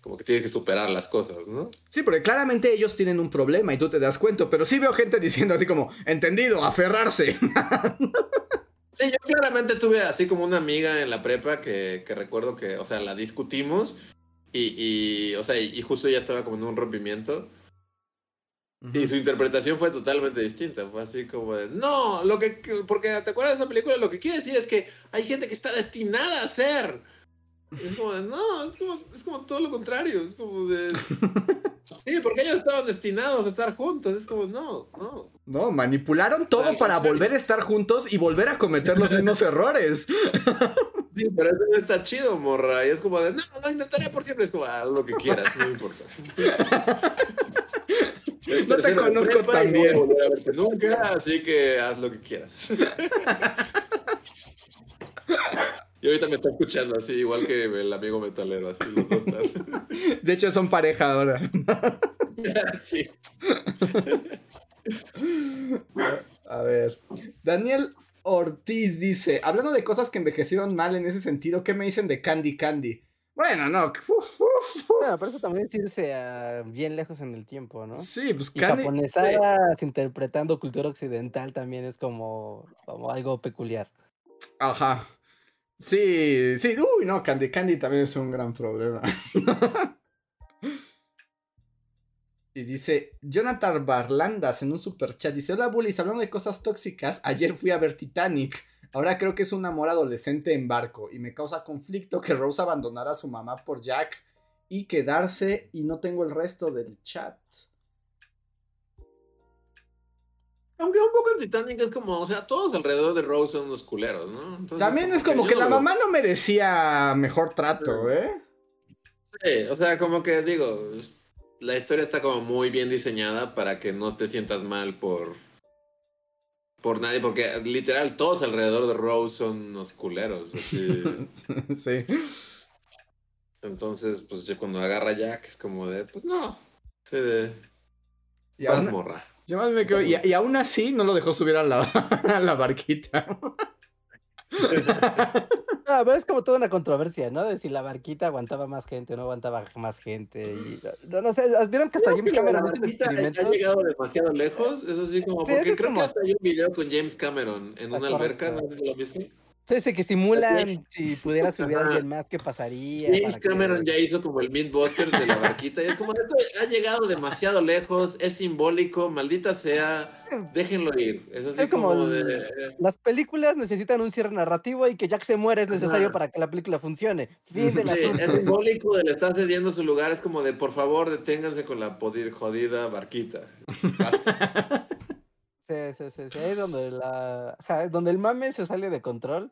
como que tienes que superar las cosas, ¿no? Sí, porque claramente ellos tienen un problema y tú te das cuenta, pero sí veo gente diciendo así como, entendido, aferrarse. *laughs* sí, yo claramente tuve así como una amiga en la prepa que, recuerdo que, o sea, la discutimos y, y o sea, y, justo ella estaba como en un rompimiento. Y su interpretación fue totalmente distinta. Fue así como de, no, lo que, porque te acuerdas de esa película, lo que quiere decir es que hay gente que está destinada a ser Es como no, es como, es como todo lo contrario. Es como de. *laughs* Sí, porque ellos estaban destinados a estar juntos. Es como, no, no. No, manipularon todo para volver a estar juntos y volver a cometer los mismos *laughs* errores. Sí, pero eso no está chido, morra. Y es como de, no, lo intentaré por siempre. Es como, haz lo que quieras, no me importa. *laughs* no te conozco tan bien. No voy a verte nunca, así que haz lo que quieras. Y ahorita me está escuchando así, igual que el amigo metalero, así los dos están. *laughs* De hecho, son pareja ahora. *laughs* sí. A ver. Daniel Ortiz dice: Hablando de cosas que envejecieron mal en ese sentido, ¿qué me dicen de Candy Candy? Bueno, no. Bueno, pero eso también es irse bien lejos en el tiempo, ¿no? Sí, pues y japonesadas interpretando cultura occidental también es como, como algo peculiar. Ajá. Sí, sí, uy, no, Candy Candy también es un gran problema. *laughs* y dice Jonathan Barlandas en un super chat. Dice: Hola, bullies, hablando de cosas tóxicas. Ayer fui a ver Titanic. Ahora creo que es un amor adolescente en barco. Y me causa conflicto que Rose abandonara a su mamá por Jack y quedarse. Y no tengo el resto del chat. Aunque un poco en Titanic es como, o sea, todos alrededor de Rose son unos culeros, ¿no? También es como que, la mamá no merecía mejor trato, ¿eh? Sí, o sea, como que digo, la historia está como muy bien diseñada para que no te sientas mal por por nadie, porque literal todos alrededor de Rose son unos culeros. *laughs* sí. Entonces, pues cuando agarra Jack es como de, pues no, de, paz morra. Yo más me creo, y, aún así no lo dejó subir a la, *laughs* barquita. *laughs* Ah, pero es como toda una controversia, ¿no? De si la barquita aguantaba más gente o no aguantaba más gente. no, no sé, ¿vieron que hasta James Cameron hizo? ¿Ha llegado demasiado lejos? Es así como, porque creo que hasta hay un video con James Cameron en una alberca, no sé si lo viste. Sí, que simulan si pudiera subir a alguien más, ¿qué pasaría? James Cameron ya hizo como el Mythbusters de la barquita y es como, esto ha llegado demasiado lejos, es simbólico, maldita sea, déjenlo ir. Es así como, de... Las películas necesitan un cierre narrativo y que Jack se muere es necesario para que la película funcione. Fin del sí, Es simbólico de le estar cediendo su lugar, es como de, por favor, deténganse con la jodida barquita. *laughs* Sí, sí, sí, sí. Es donde la. donde el mame se sale de control.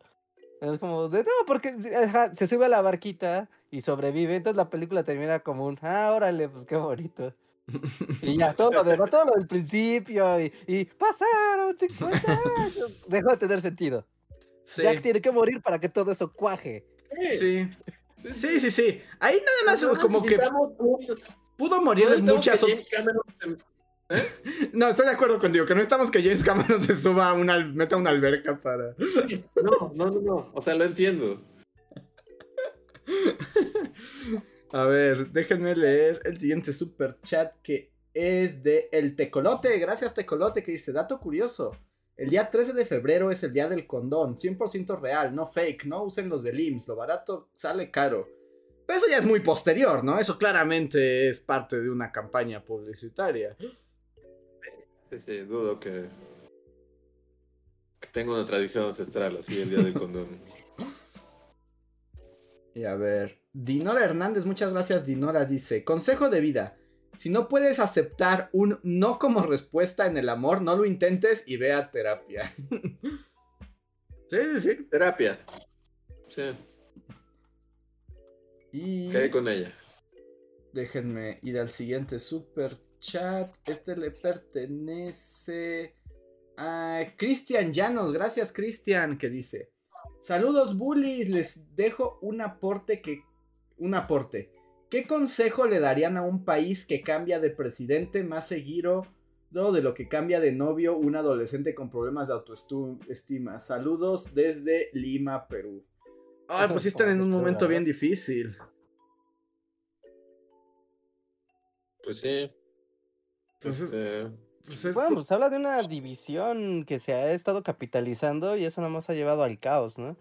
Es como de no, porque se sube a la barquita y sobrevive. Entonces la película termina como un ah, órale, pues qué bonito. Y ya, todo lo demás, todo lo del principio y, y pasaron 50 años. *laughs* Dejó de tener sentido. Jack tiene que morir para que todo eso cuaje. Sí. Sí, sí, sí. Ahí nada más como que pudo morir de muchas otras. *laughs* No, estoy de acuerdo contigo, que no estamos que James Cameron *laughs* se suba a una, meta una alberca para. No, no, no, no. O sea, lo entiendo. *laughs* A ver, déjenme leer el siguiente super chat que es de El Tecolote. Gracias, Tecolote, que dice: Dato curioso. El día 13 de febrero es el día del condón, 100% real, no fake, no usen los del IMSS, lo barato sale caro. Pero eso ya es muy posterior, ¿no? Eso claramente es parte de una campaña publicitaria. Sí, sí, dudo que, que tenga una tradición ancestral así el día del condón. *laughs* Y a ver, Dinora Hernández, muchas gracias Dinora, dice, consejo de vida, si no puedes aceptar un no como respuesta en el amor, no lo intentes y ve a terapia. *laughs* sí, sí, sí. Terapia. Sí. Y... Quedé con ella. Déjenme ir al siguiente super chat. Este le pertenece a Cristian Llanos. Gracias, Cristian, que dice. Saludos, bullies. Les dejo un aporte que. Un aporte. ¿Qué consejo le darían a un país que cambia de presidente más seguido de lo que cambia de novio un adolescente con problemas de autoestima? Saludos desde Lima, Perú. Ay, pues sí están en un momento bien difícil. Pues sí. Pues este, pues bueno, pues habla de una división que se ha estado capitalizando y eso nada más ha llevado al caos, ¿no?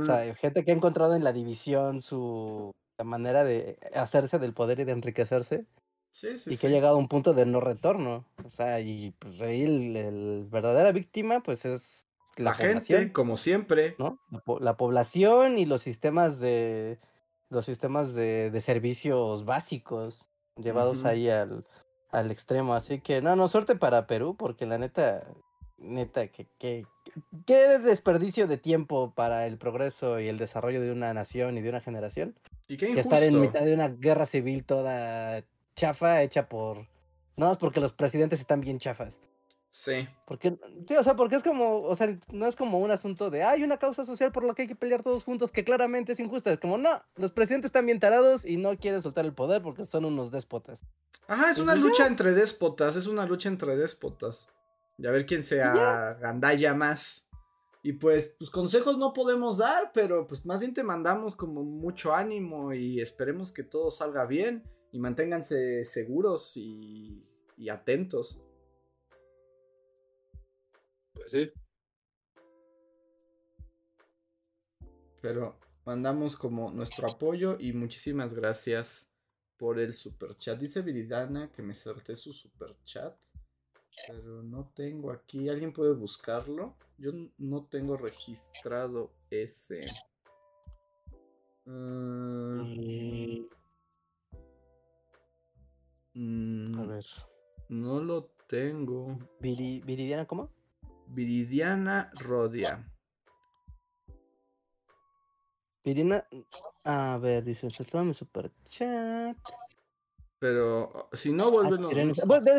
O sea, gente que ha encontrado en la división su la manera de hacerse del poder y de enriquecerse. Sí, sí, y que ha llegado a un punto de no retorno. O sea, y pues ahí el, verdadera víctima, pues es la, gente, como siempre. ¿no? La, población y los sistemas de, los sistemas de, de servicios básicos llevados ahí al, al extremo. Así que, no, no, suerte para Perú, porque la neta, neta, que, que, qué desperdicio de tiempo para el progreso y el desarrollo de una nación y de una generación. ¿Y qué que estar en mitad de una guerra civil toda chafa hecha por... No, porque los presidentes están bien chafas. Sí. Porque, sí, o sea, porque es como, o sea, no es como un asunto de, hay una causa social por la que hay que pelear todos juntos que claramente es injusta. Es como, no, los presidentes están bien tarados y no quieren soltar el poder porque son unos déspotas. Ajá, es una pues lucha entre déspotas, es una lucha entre déspotas. Y a ver quién se agandalla más. Y pues, pues consejos no podemos dar, pero pues más bien te mandamos como mucho ánimo y esperemos que todo salga bien y manténganse seguros y, y atentos. Pues sí. Pero mandamos como nuestro apoyo y muchísimas gracias por el super chat. Dice Viridana que me salté su super chat. Pero no tengo aquí. ¿Alguien puede buscarlo? Yo no tengo registrado ese. Mm. A ver. No lo tengo. ¿Viridiana cómo? Viridiana Rodia. Viridiana. A ver, dice, mi super chat. Pero si no, vuelve.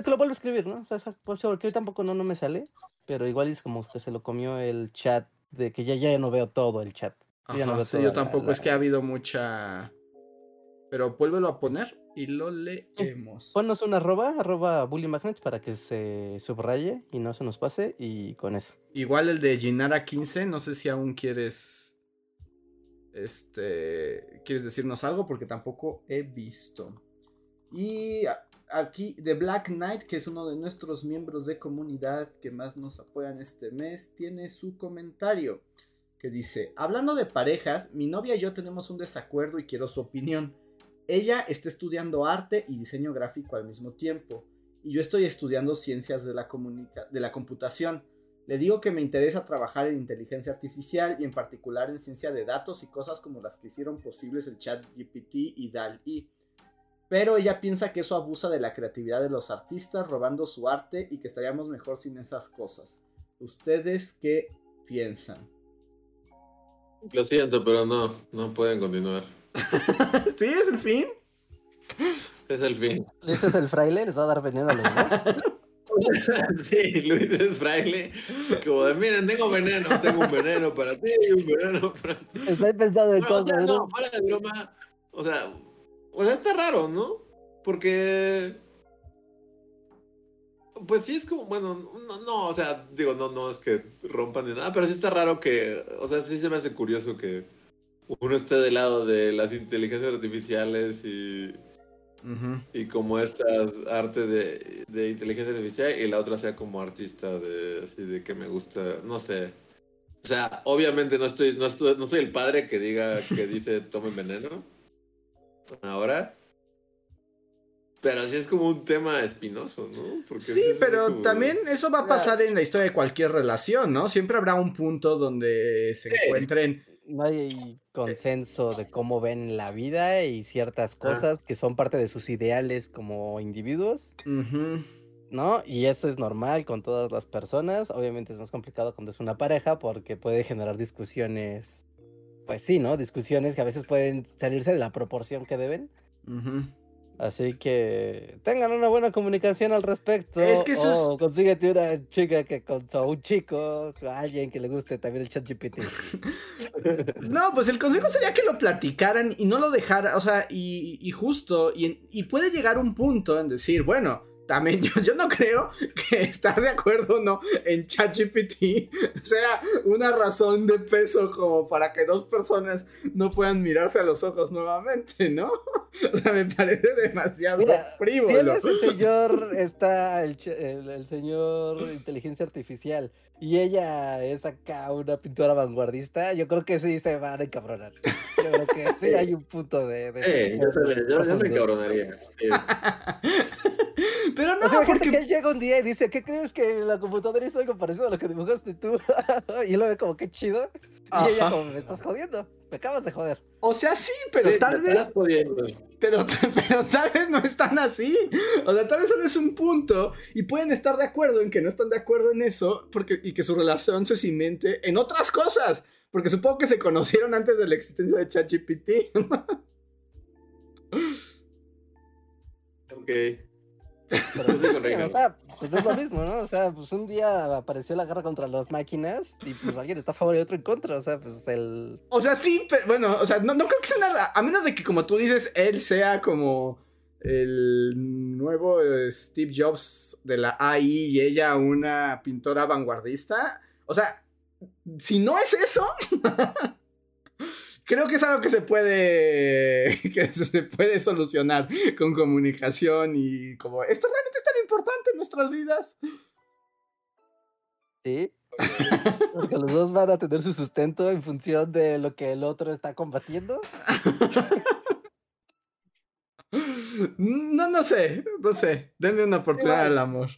que lo vuelvo a escribir, ¿no? O sea, pues, porque hoy tampoco no, no me sale. Pero igual es como que se lo comió el chat. De que ya, ya no veo todo el chat. yo tampoco, es que ha habido mucha. Pero vuélvelo a poner y lo leemos. Ponnos una arroba, arroba Bully Magnets para que se subraye y no se nos pase. Y con eso. Igual el de Ginara15, no sé si aún quieres. Este. ¿Quieres decirnos algo? Porque tampoco he visto. Y aquí The Black Knight, que es uno de nuestros miembros de comunidad que más nos apoyan este mes, tiene su comentario que dice, hablando de parejas, mi novia y yo tenemos un desacuerdo y quiero su opinión. Ella está estudiando arte y diseño gráfico al mismo tiempo, y yo estoy estudiando ciencias de la, computación. Le digo que me interesa trabajar en inteligencia artificial y en particular en ciencia de datos y cosas como las que hicieron posibles el chat GPT y DAL-E pero ella piensa que eso abusa de la creatividad de los artistas, robando su arte y que estaríamos mejor sin esas cosas. ¿Ustedes qué piensan? Lo siento, pero no, no pueden continuar. *laughs* ¿Sí? ¿Es el fin? Es el fin. Luis es el fraile, les va a dar veneno a los *laughs* Sí, Luis es fraile. Como de, miren, tengo veneno, tengo un veneno para ti y un veneno para ti. Estoy pensando en cosas. no, fuera de broma. O sea, o sea, está raro, ¿no? Porque. Pues sí es como, bueno, no, no, o sea, digo, no, no es que rompan ni nada, pero sí está raro que, o sea, sí se me hace curioso que uno esté del lado de las inteligencias artificiales y, y como estas artes de, de, inteligencia artificial y la otra sea como artista de, así de que me gusta, no sé. O sea, obviamente no estoy, no estoy, no soy el padre que diga, que dice *laughs* tomen veneno ahora. Pero sí es como un tema espinoso, ¿no? sí, pero también eso va a pasar en la historia de cualquier relación, ¿no? Siempre habrá un punto donde se encuentren. No hay consenso de cómo ven la vida y ciertas ah. cosas que son parte de sus ideales como individuos. ¿No? Y eso es normal con todas las personas. Obviamente es más complicado cuando es una pareja porque puede generar discusiones pues sí, ¿no? Discusiones que a veces pueden salirse de la proporción que deben. Así que tengan una buena comunicación al respecto. Es que eso o consíguete una chica que con un chico, a alguien que le guste también el chat GPT. *laughs* no, pues el consejo sería que lo platicaran y no lo dejaran, o sea, y, justo, y, y puede llegar un punto en decir, bueno, también yo, no creo que estar de acuerdo o no en ChatGPT *laughs* sea una razón de peso como para que dos personas no puedan mirarse a los ojos nuevamente, ¿no? *laughs* O sea, me parece demasiado frívolo. el señor, está el, el, señor inteligencia artificial y ella es acá una pintora vanguardista, yo creo que sí se van a encabronar. Yo creo que sí *laughs* hay un punto de... yo, yo, me encabronaría. *laughs* Pero no, o porque... que él llega un día y dice, ¿qué crees que la computadora hizo algo parecido a lo que dibujaste tú? *laughs* y él lo ve como, qué chido. Y ella como, me estás jodiendo, me acabas de joder. O sea, sí, pero tal vez... Pero, *laughs* pero tal vez no están así. O sea, tal vez solo es un punto y pueden estar de acuerdo en que no están de acuerdo en eso porque, y que su relación se cimente en otras cosas. Porque supongo que se conocieron antes de la existencia de ChatGPT. Ok. *laughs* pues es lo mismo, ¿no? O sea, pues un día apareció la guerra contra las máquinas y pues alguien está a favor y otro en contra. O sea, pues el. O sea, sí, pero bueno, o sea, no, no creo que sea nada. A menos de que, como tú dices, él sea como el nuevo eh, Steve Jobs de la AI y ella una pintora vanguardista. O sea, si no es eso, *laughs* creo que es algo que se puede *laughs* que se puede solucionar con comunicación y como esto realmente es tan importante en nuestras vidas. Sí. *laughs* Porque los dos van a tener su sustento en función de lo que el otro está combatiendo. No, no sé, no sé. Denle una oportunidad al amor.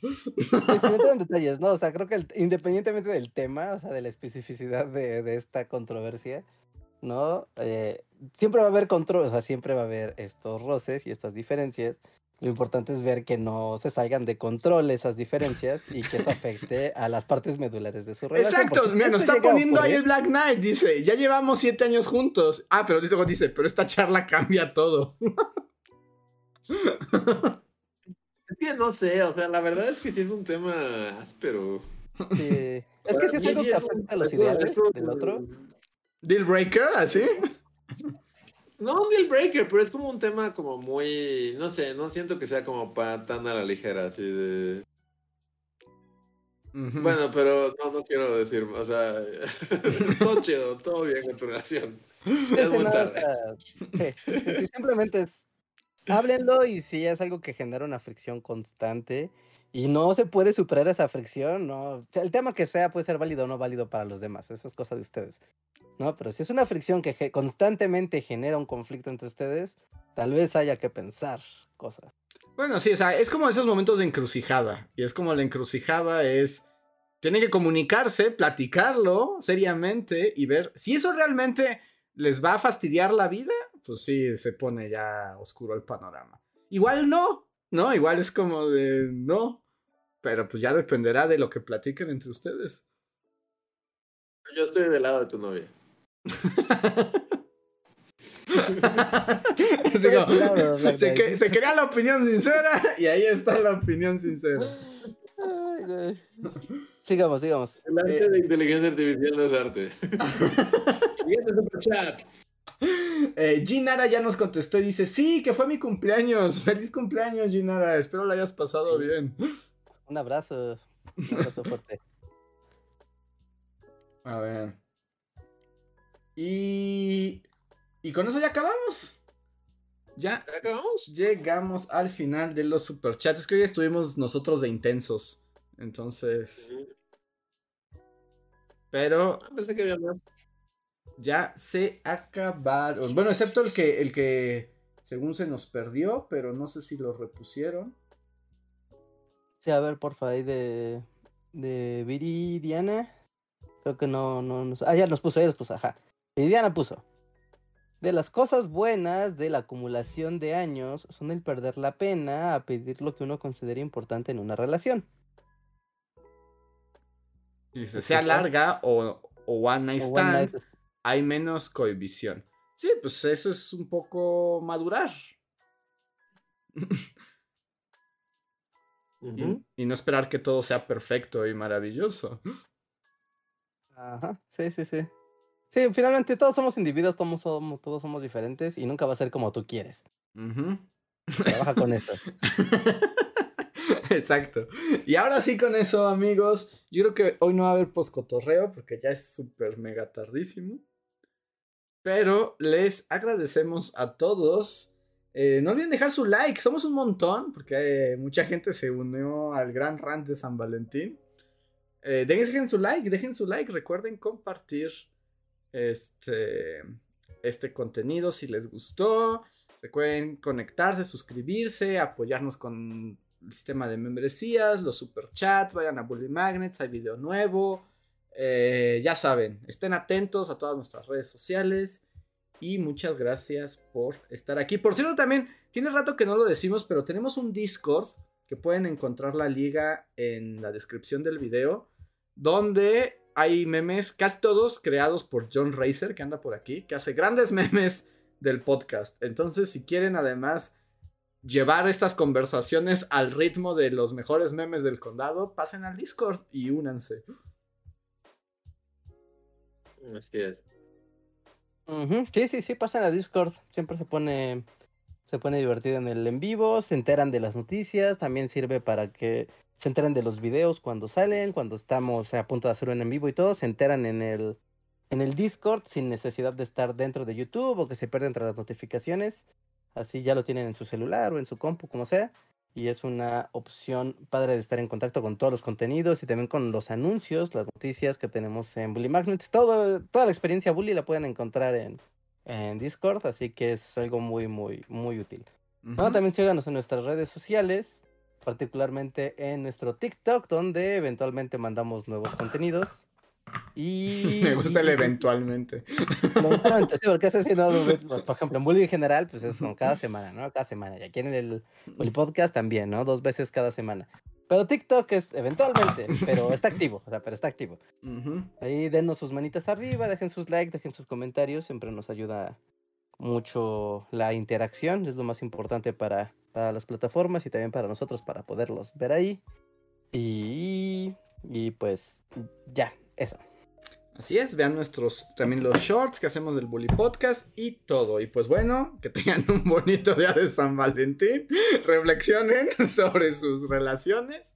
en detalles, ¿no? O sea, creo que independientemente del tema, o sea, de la especificidad de, esta controversia, ¿no? Eh, siempre va a haber control, o sea, siempre va a haber estos roces y estas diferencias. Lo importante es ver que no se salgan de control esas diferencias y que eso afecte a las partes medulares de su relación. Exacto, mira, nos está poniendo ahí el Black Knight, dice, ya llevamos siete años juntos. Ah, pero luego dice, pero esta charla cambia todo. *laughs* Es que no sé, o sea, la verdad es que sí es un tema áspero. Sí. Es que si es algo que afecta a los ideales del otro. ¿Deal breaker? ¿Así? No un deal breaker, pero es como un tema como muy. No sé, no siento que sea como para tan a la ligera, así de. Bueno, pero no, no quiero decir, o sea, *laughs* todo chido, todo bien con tu relación. es muy tarde. simplemente es háblenlo y si es algo que genera una fricción constante y no se puede superar esa fricción, no. el tema que sea puede ser válido o no válido para los demás, eso es cosa de ustedes. ¿No? Pero si es una fricción que constantemente genera un conflicto entre ustedes, tal vez haya que pensar cosas. Bueno, sí, o sea, es como esos momentos de encrucijada. Y es como la encrucijada es. Tienen que comunicarse, platicarlo seriamente y ver si eso realmente les va a fastidiar la vida pues sí, se pone ya oscuro el panorama. Igual no, ¿no? Igual es como de no, pero pues ya dependerá de lo que platiquen entre ustedes. Yo estoy del lado de tu novia. *laughs* se, se, crea la opinión sincera y ahí está la opinión sincera. sigamos, sigamos. El arte de inteligencia artificial no es arte. *laughs* Siguiente chat. Eh, Ginara ya nos contestó y dice, sí, que fue mi cumpleaños. Feliz cumpleaños, Ginara. Espero lo hayas pasado bien. Un abrazo. Un abrazo fuerte. *laughs* A ver. Y... Y con eso ya acabamos. Ya, ¿Ya acabamos. Llegamos al final de los superchats. Es que hoy estuvimos nosotros de intensos. Entonces... Pero... Ah, pensé que había más ya se acabaron. Bueno, excepto el que, el que según se nos perdió, pero no sé si lo repusieron. Sí, a ver, porfa, ahí de, de Viridiana. Creo que no, no, Ah, ya nos puso, ya nos puso, ajá. Viridiana puso. De las cosas buenas de la acumulación de años son el perder la pena a pedir lo que uno considera importante en una relación. Dice, sea larga o, one night stand hay menos cohibición. Sí, pues eso es un poco madurar. *laughs* y, no esperar que todo sea perfecto y maravilloso. Ajá, sí, sí, sí. Sí, finalmente todos somos individuos, todos somos, todos somos diferentes y nunca va a ser como tú quieres. Trabaja con esto. *laughs* Exacto. Y ahora sí con eso, amigos, yo creo que hoy no va a haber poscotorreo porque ya es súper mega tardísimo. Pero les agradecemos a todos. Eh, no olviden dejar su like, somos un montón, porque mucha gente se unió al gran rant de San Valentín. Eh, dejen su like, dejen su like, recuerden compartir este, este contenido si les gustó. Recuerden conectarse, suscribirse, apoyarnos con sistema de membresías, los superchats, vayan a Bully Magnets, hay video nuevo. Eh, ya saben, estén atentos a todas nuestras redes sociales. Y muchas gracias por estar aquí. Por cierto, también, tiene rato que no lo decimos, pero tenemos un Discord que pueden encontrar la liga en la descripción del video. Donde hay memes, casi todos creados por John Racer, que anda por aquí, que hace grandes *laughs* memes del podcast. Entonces, si quieren además llevar estas conversaciones al ritmo de los mejores memes del condado, pasen al Discord y únanse. Así es. Sí, sí, sí, pasen al Discord. Siempre se pone, se pone divertido en el en vivo, se enteran de las noticias, también sirve para que se enteren de los videos cuando salen, cuando estamos a punto de hacer un en vivo y todo, se enteran en el, en el Discord sin necesidad de estar dentro de YouTube o que se pierdan entre las notificaciones. Así ya lo tienen en su celular o en su compu, como sea. Y es una opción padre de estar en contacto con todos los contenidos y también con los anuncios, las noticias que tenemos en Bully Magnets. Todo, toda la experiencia Bully la pueden encontrar en, en Discord, así que es algo muy, muy, muy útil. también síganos en nuestras redes sociales, particularmente en nuestro TikTok, donde eventualmente mandamos nuevos contenidos. Y... *laughs* Me gusta el eventualmente. Eventualmente, sí, porque hace no, *laughs* pues, por ejemplo, en Bully en general, pues es como cada semana, ¿no? Cada semana. Y aquí en el Podcast también, ¿no? Dos veces cada semana. Pero TikTok es eventualmente, pero está activo, o sea, pero está activo. Ahí denos sus manitas arriba, dejen sus likes, dejen sus comentarios, siempre nos ayuda mucho la interacción, es lo más importante para, para las plataformas y también para nosotros para poderlos ver ahí. Y, y pues ya, eso. Así es, vean nuestros también los shorts que hacemos del Bully Podcast y todo. Y pues bueno, que tengan *laughs* un bonito día de San Valentín. Reflexionen *laughs* sobre sus relaciones.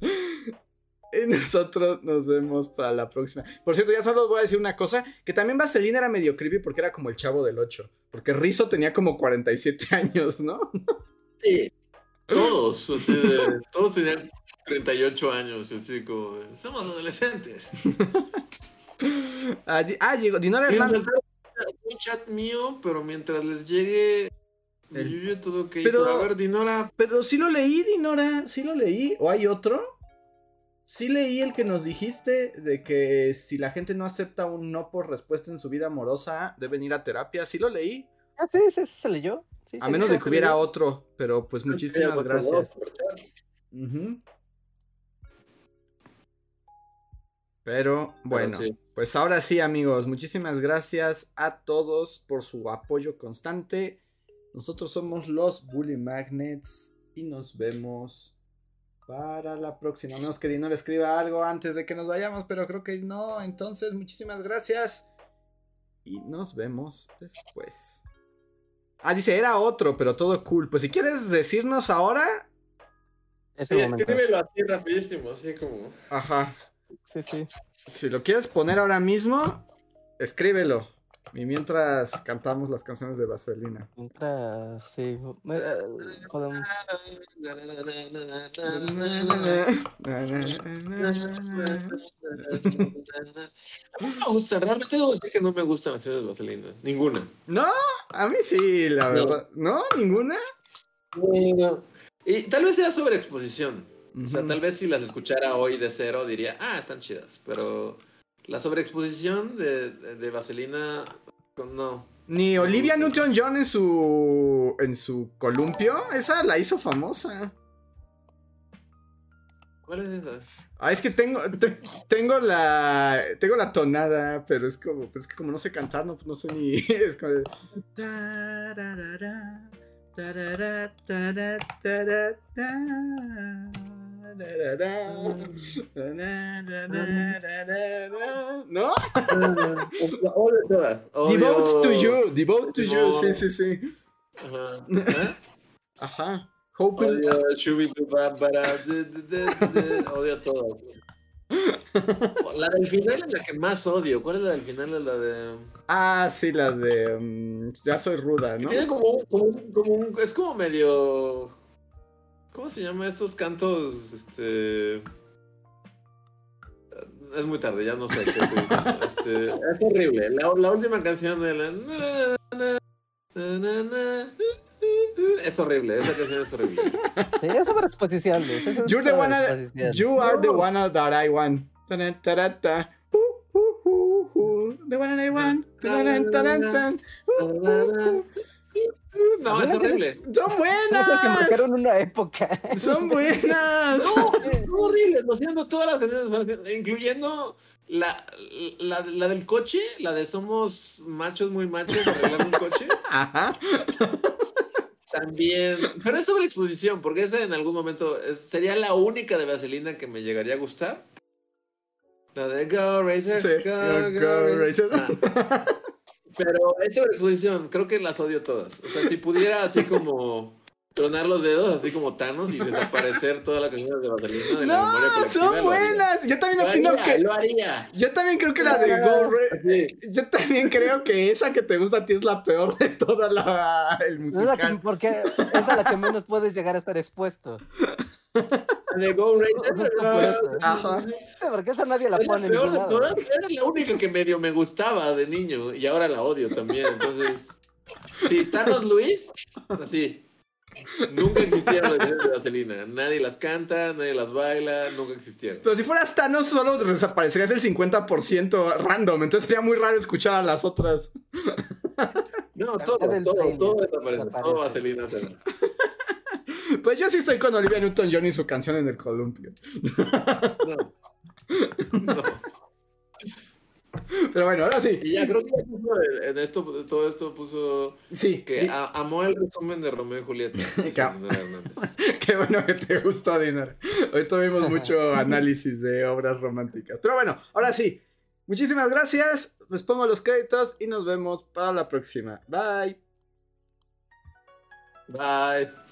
Y nosotros nos vemos para la próxima. Por cierto, ya solo os voy a decir una cosa: que también Vaselina era medio creepy porque era como el chavo del 8. Porque Rizzo tenía como 47 años, ¿no? Sí. Todos, todos tenían 38 años, así como, somos adolescentes. *laughs* ah, ah, llegó Dinora Hernández. Un chat mío, pero mientras les llegue el Yuyo todo que pero, a ver, Dinora. Pero sí lo leí, Dinora, sí lo leí. ¿O hay otro? Sí leí el que nos dijiste de que si la gente no acepta un no por respuesta en su vida amorosa, deben ir a terapia. Sí lo leí. Ah, sí, sí, se leyó. a menos de que hubiera otro, pero pues muchísimas gracias. Pero bueno, pues ahora sí amigos, muchísimas gracias a todos por su apoyo constante. Nosotros somos los Bully Magnets y nos vemos para la próxima. A menos que Dino le escriba algo antes de que nos vayamos, pero creo que no. Entonces, muchísimas gracias y nos vemos después. Ah, dice, era otro, pero todo cool. Pues si quieres decirnos ahora... sí, escríbelo así rapidísimo, así como... Ajá. Sí, sí. Si lo quieres poner ahora mismo, escríbelo. Y mientras cantamos las canciones de Vaselina. Mientras, sí. Podemos... me gusta, realmente debo decir que no me gustan las canciones de Vaselina. Ninguna. No, a mí sí, la verdad. ¿No? ¿Ninguna? Y tal vez sea sobre exposición. O sea, tal vez si las escuchara hoy de cero diría, ah, están chidas. Pero la sobreexposición de, de, Vaselina, no. Ni Olivia Newton-John en su en su columpio, esa la hizo famosa. ¿Cuál es esa? Ah, es que tengo, tengo la tengo la tonada, pero es como, pero es que como no sé cantar, no, no sé ni *laughs* es como ¿No? Devote to you, devote to you, sí, sí, sí. Ajá. *laughs* Ajá. Odio, odio todas. La del final es la que más odio. ¿Cuál es la del final? Es la de. Ah, sí, la de. Um, ya soy ruda, ¿no? Tiene como, como, como un. Es como medio ¿Cómo se llama estos cantos? Este. Es muy tarde, ya no sé qué se dice. *laughs* Este, es horrible. La, última canción de la. es horrible, esa canción es horrible. Sí, es sobre exposición, es You're the one, exposición. you are the one that I want. The one that I want. No, es horrible. Son Creo que buenas. marcaron una época. Son buenas. No, es horrible. Lo siento, todas las canciones, incluyendo la, la, la del coche, la de somos machos muy machos arreglando un coche. *laughs* Ajá. También, pero es sobre exposición, porque esa en algún momento es- sería la única de Vaselina que me llegaría a gustar. La de Go Racer, Sí. Go, Go, Go, go, Racer. Racer. Ah. Pero es sobre exposición, creo que las odio todas. O sea, si pudiera así como tronar los dedos, así como Thanos y desaparecer toda la canción de Vaselina de la memoria No, colectiva. son buenas. Yo también Lo opino haría, que. lo haría. Yo también creo que la de Go Sí. Yo también creo que esa que te gusta a ti es la peor de toda la el Es la que, musical. porque es a la que menos puedes llegar a estar expuesto. *laughs* De Go. Ajá. Porque esa nadie la pone en peor de todas. Era la única que medio me gustaba de niño y ahora la odio también. Entonces, sí, Thanos Luis, así. Nunca existieron las canciones de Vaselina. Nadie las canta, nadie las baila, nunca existieron. Pero si fueras Thanos, solo desaparecerías el 50% random. Entonces sería muy raro escuchar a las otras. No, todo, todo, todo desaparece. desaparece. Todo Vaselina se va. Pues yo sí estoy con Olivia Newton-John y su canción en el columpio. No. No. Pero bueno, ahora sí. Y ya creo que ya puso en- en esto, todo esto puso Sí, que y- a- amó el resumen de Romeo y Julieta. *laughs* *laughs* Qué bueno que te gustó, Dinero. Hoy tuvimos mucho *laughs* análisis de obras románticas. Pero bueno, ahora sí. Muchísimas gracias. Les pongo los créditos y nos vemos para la próxima. Bye. Bye.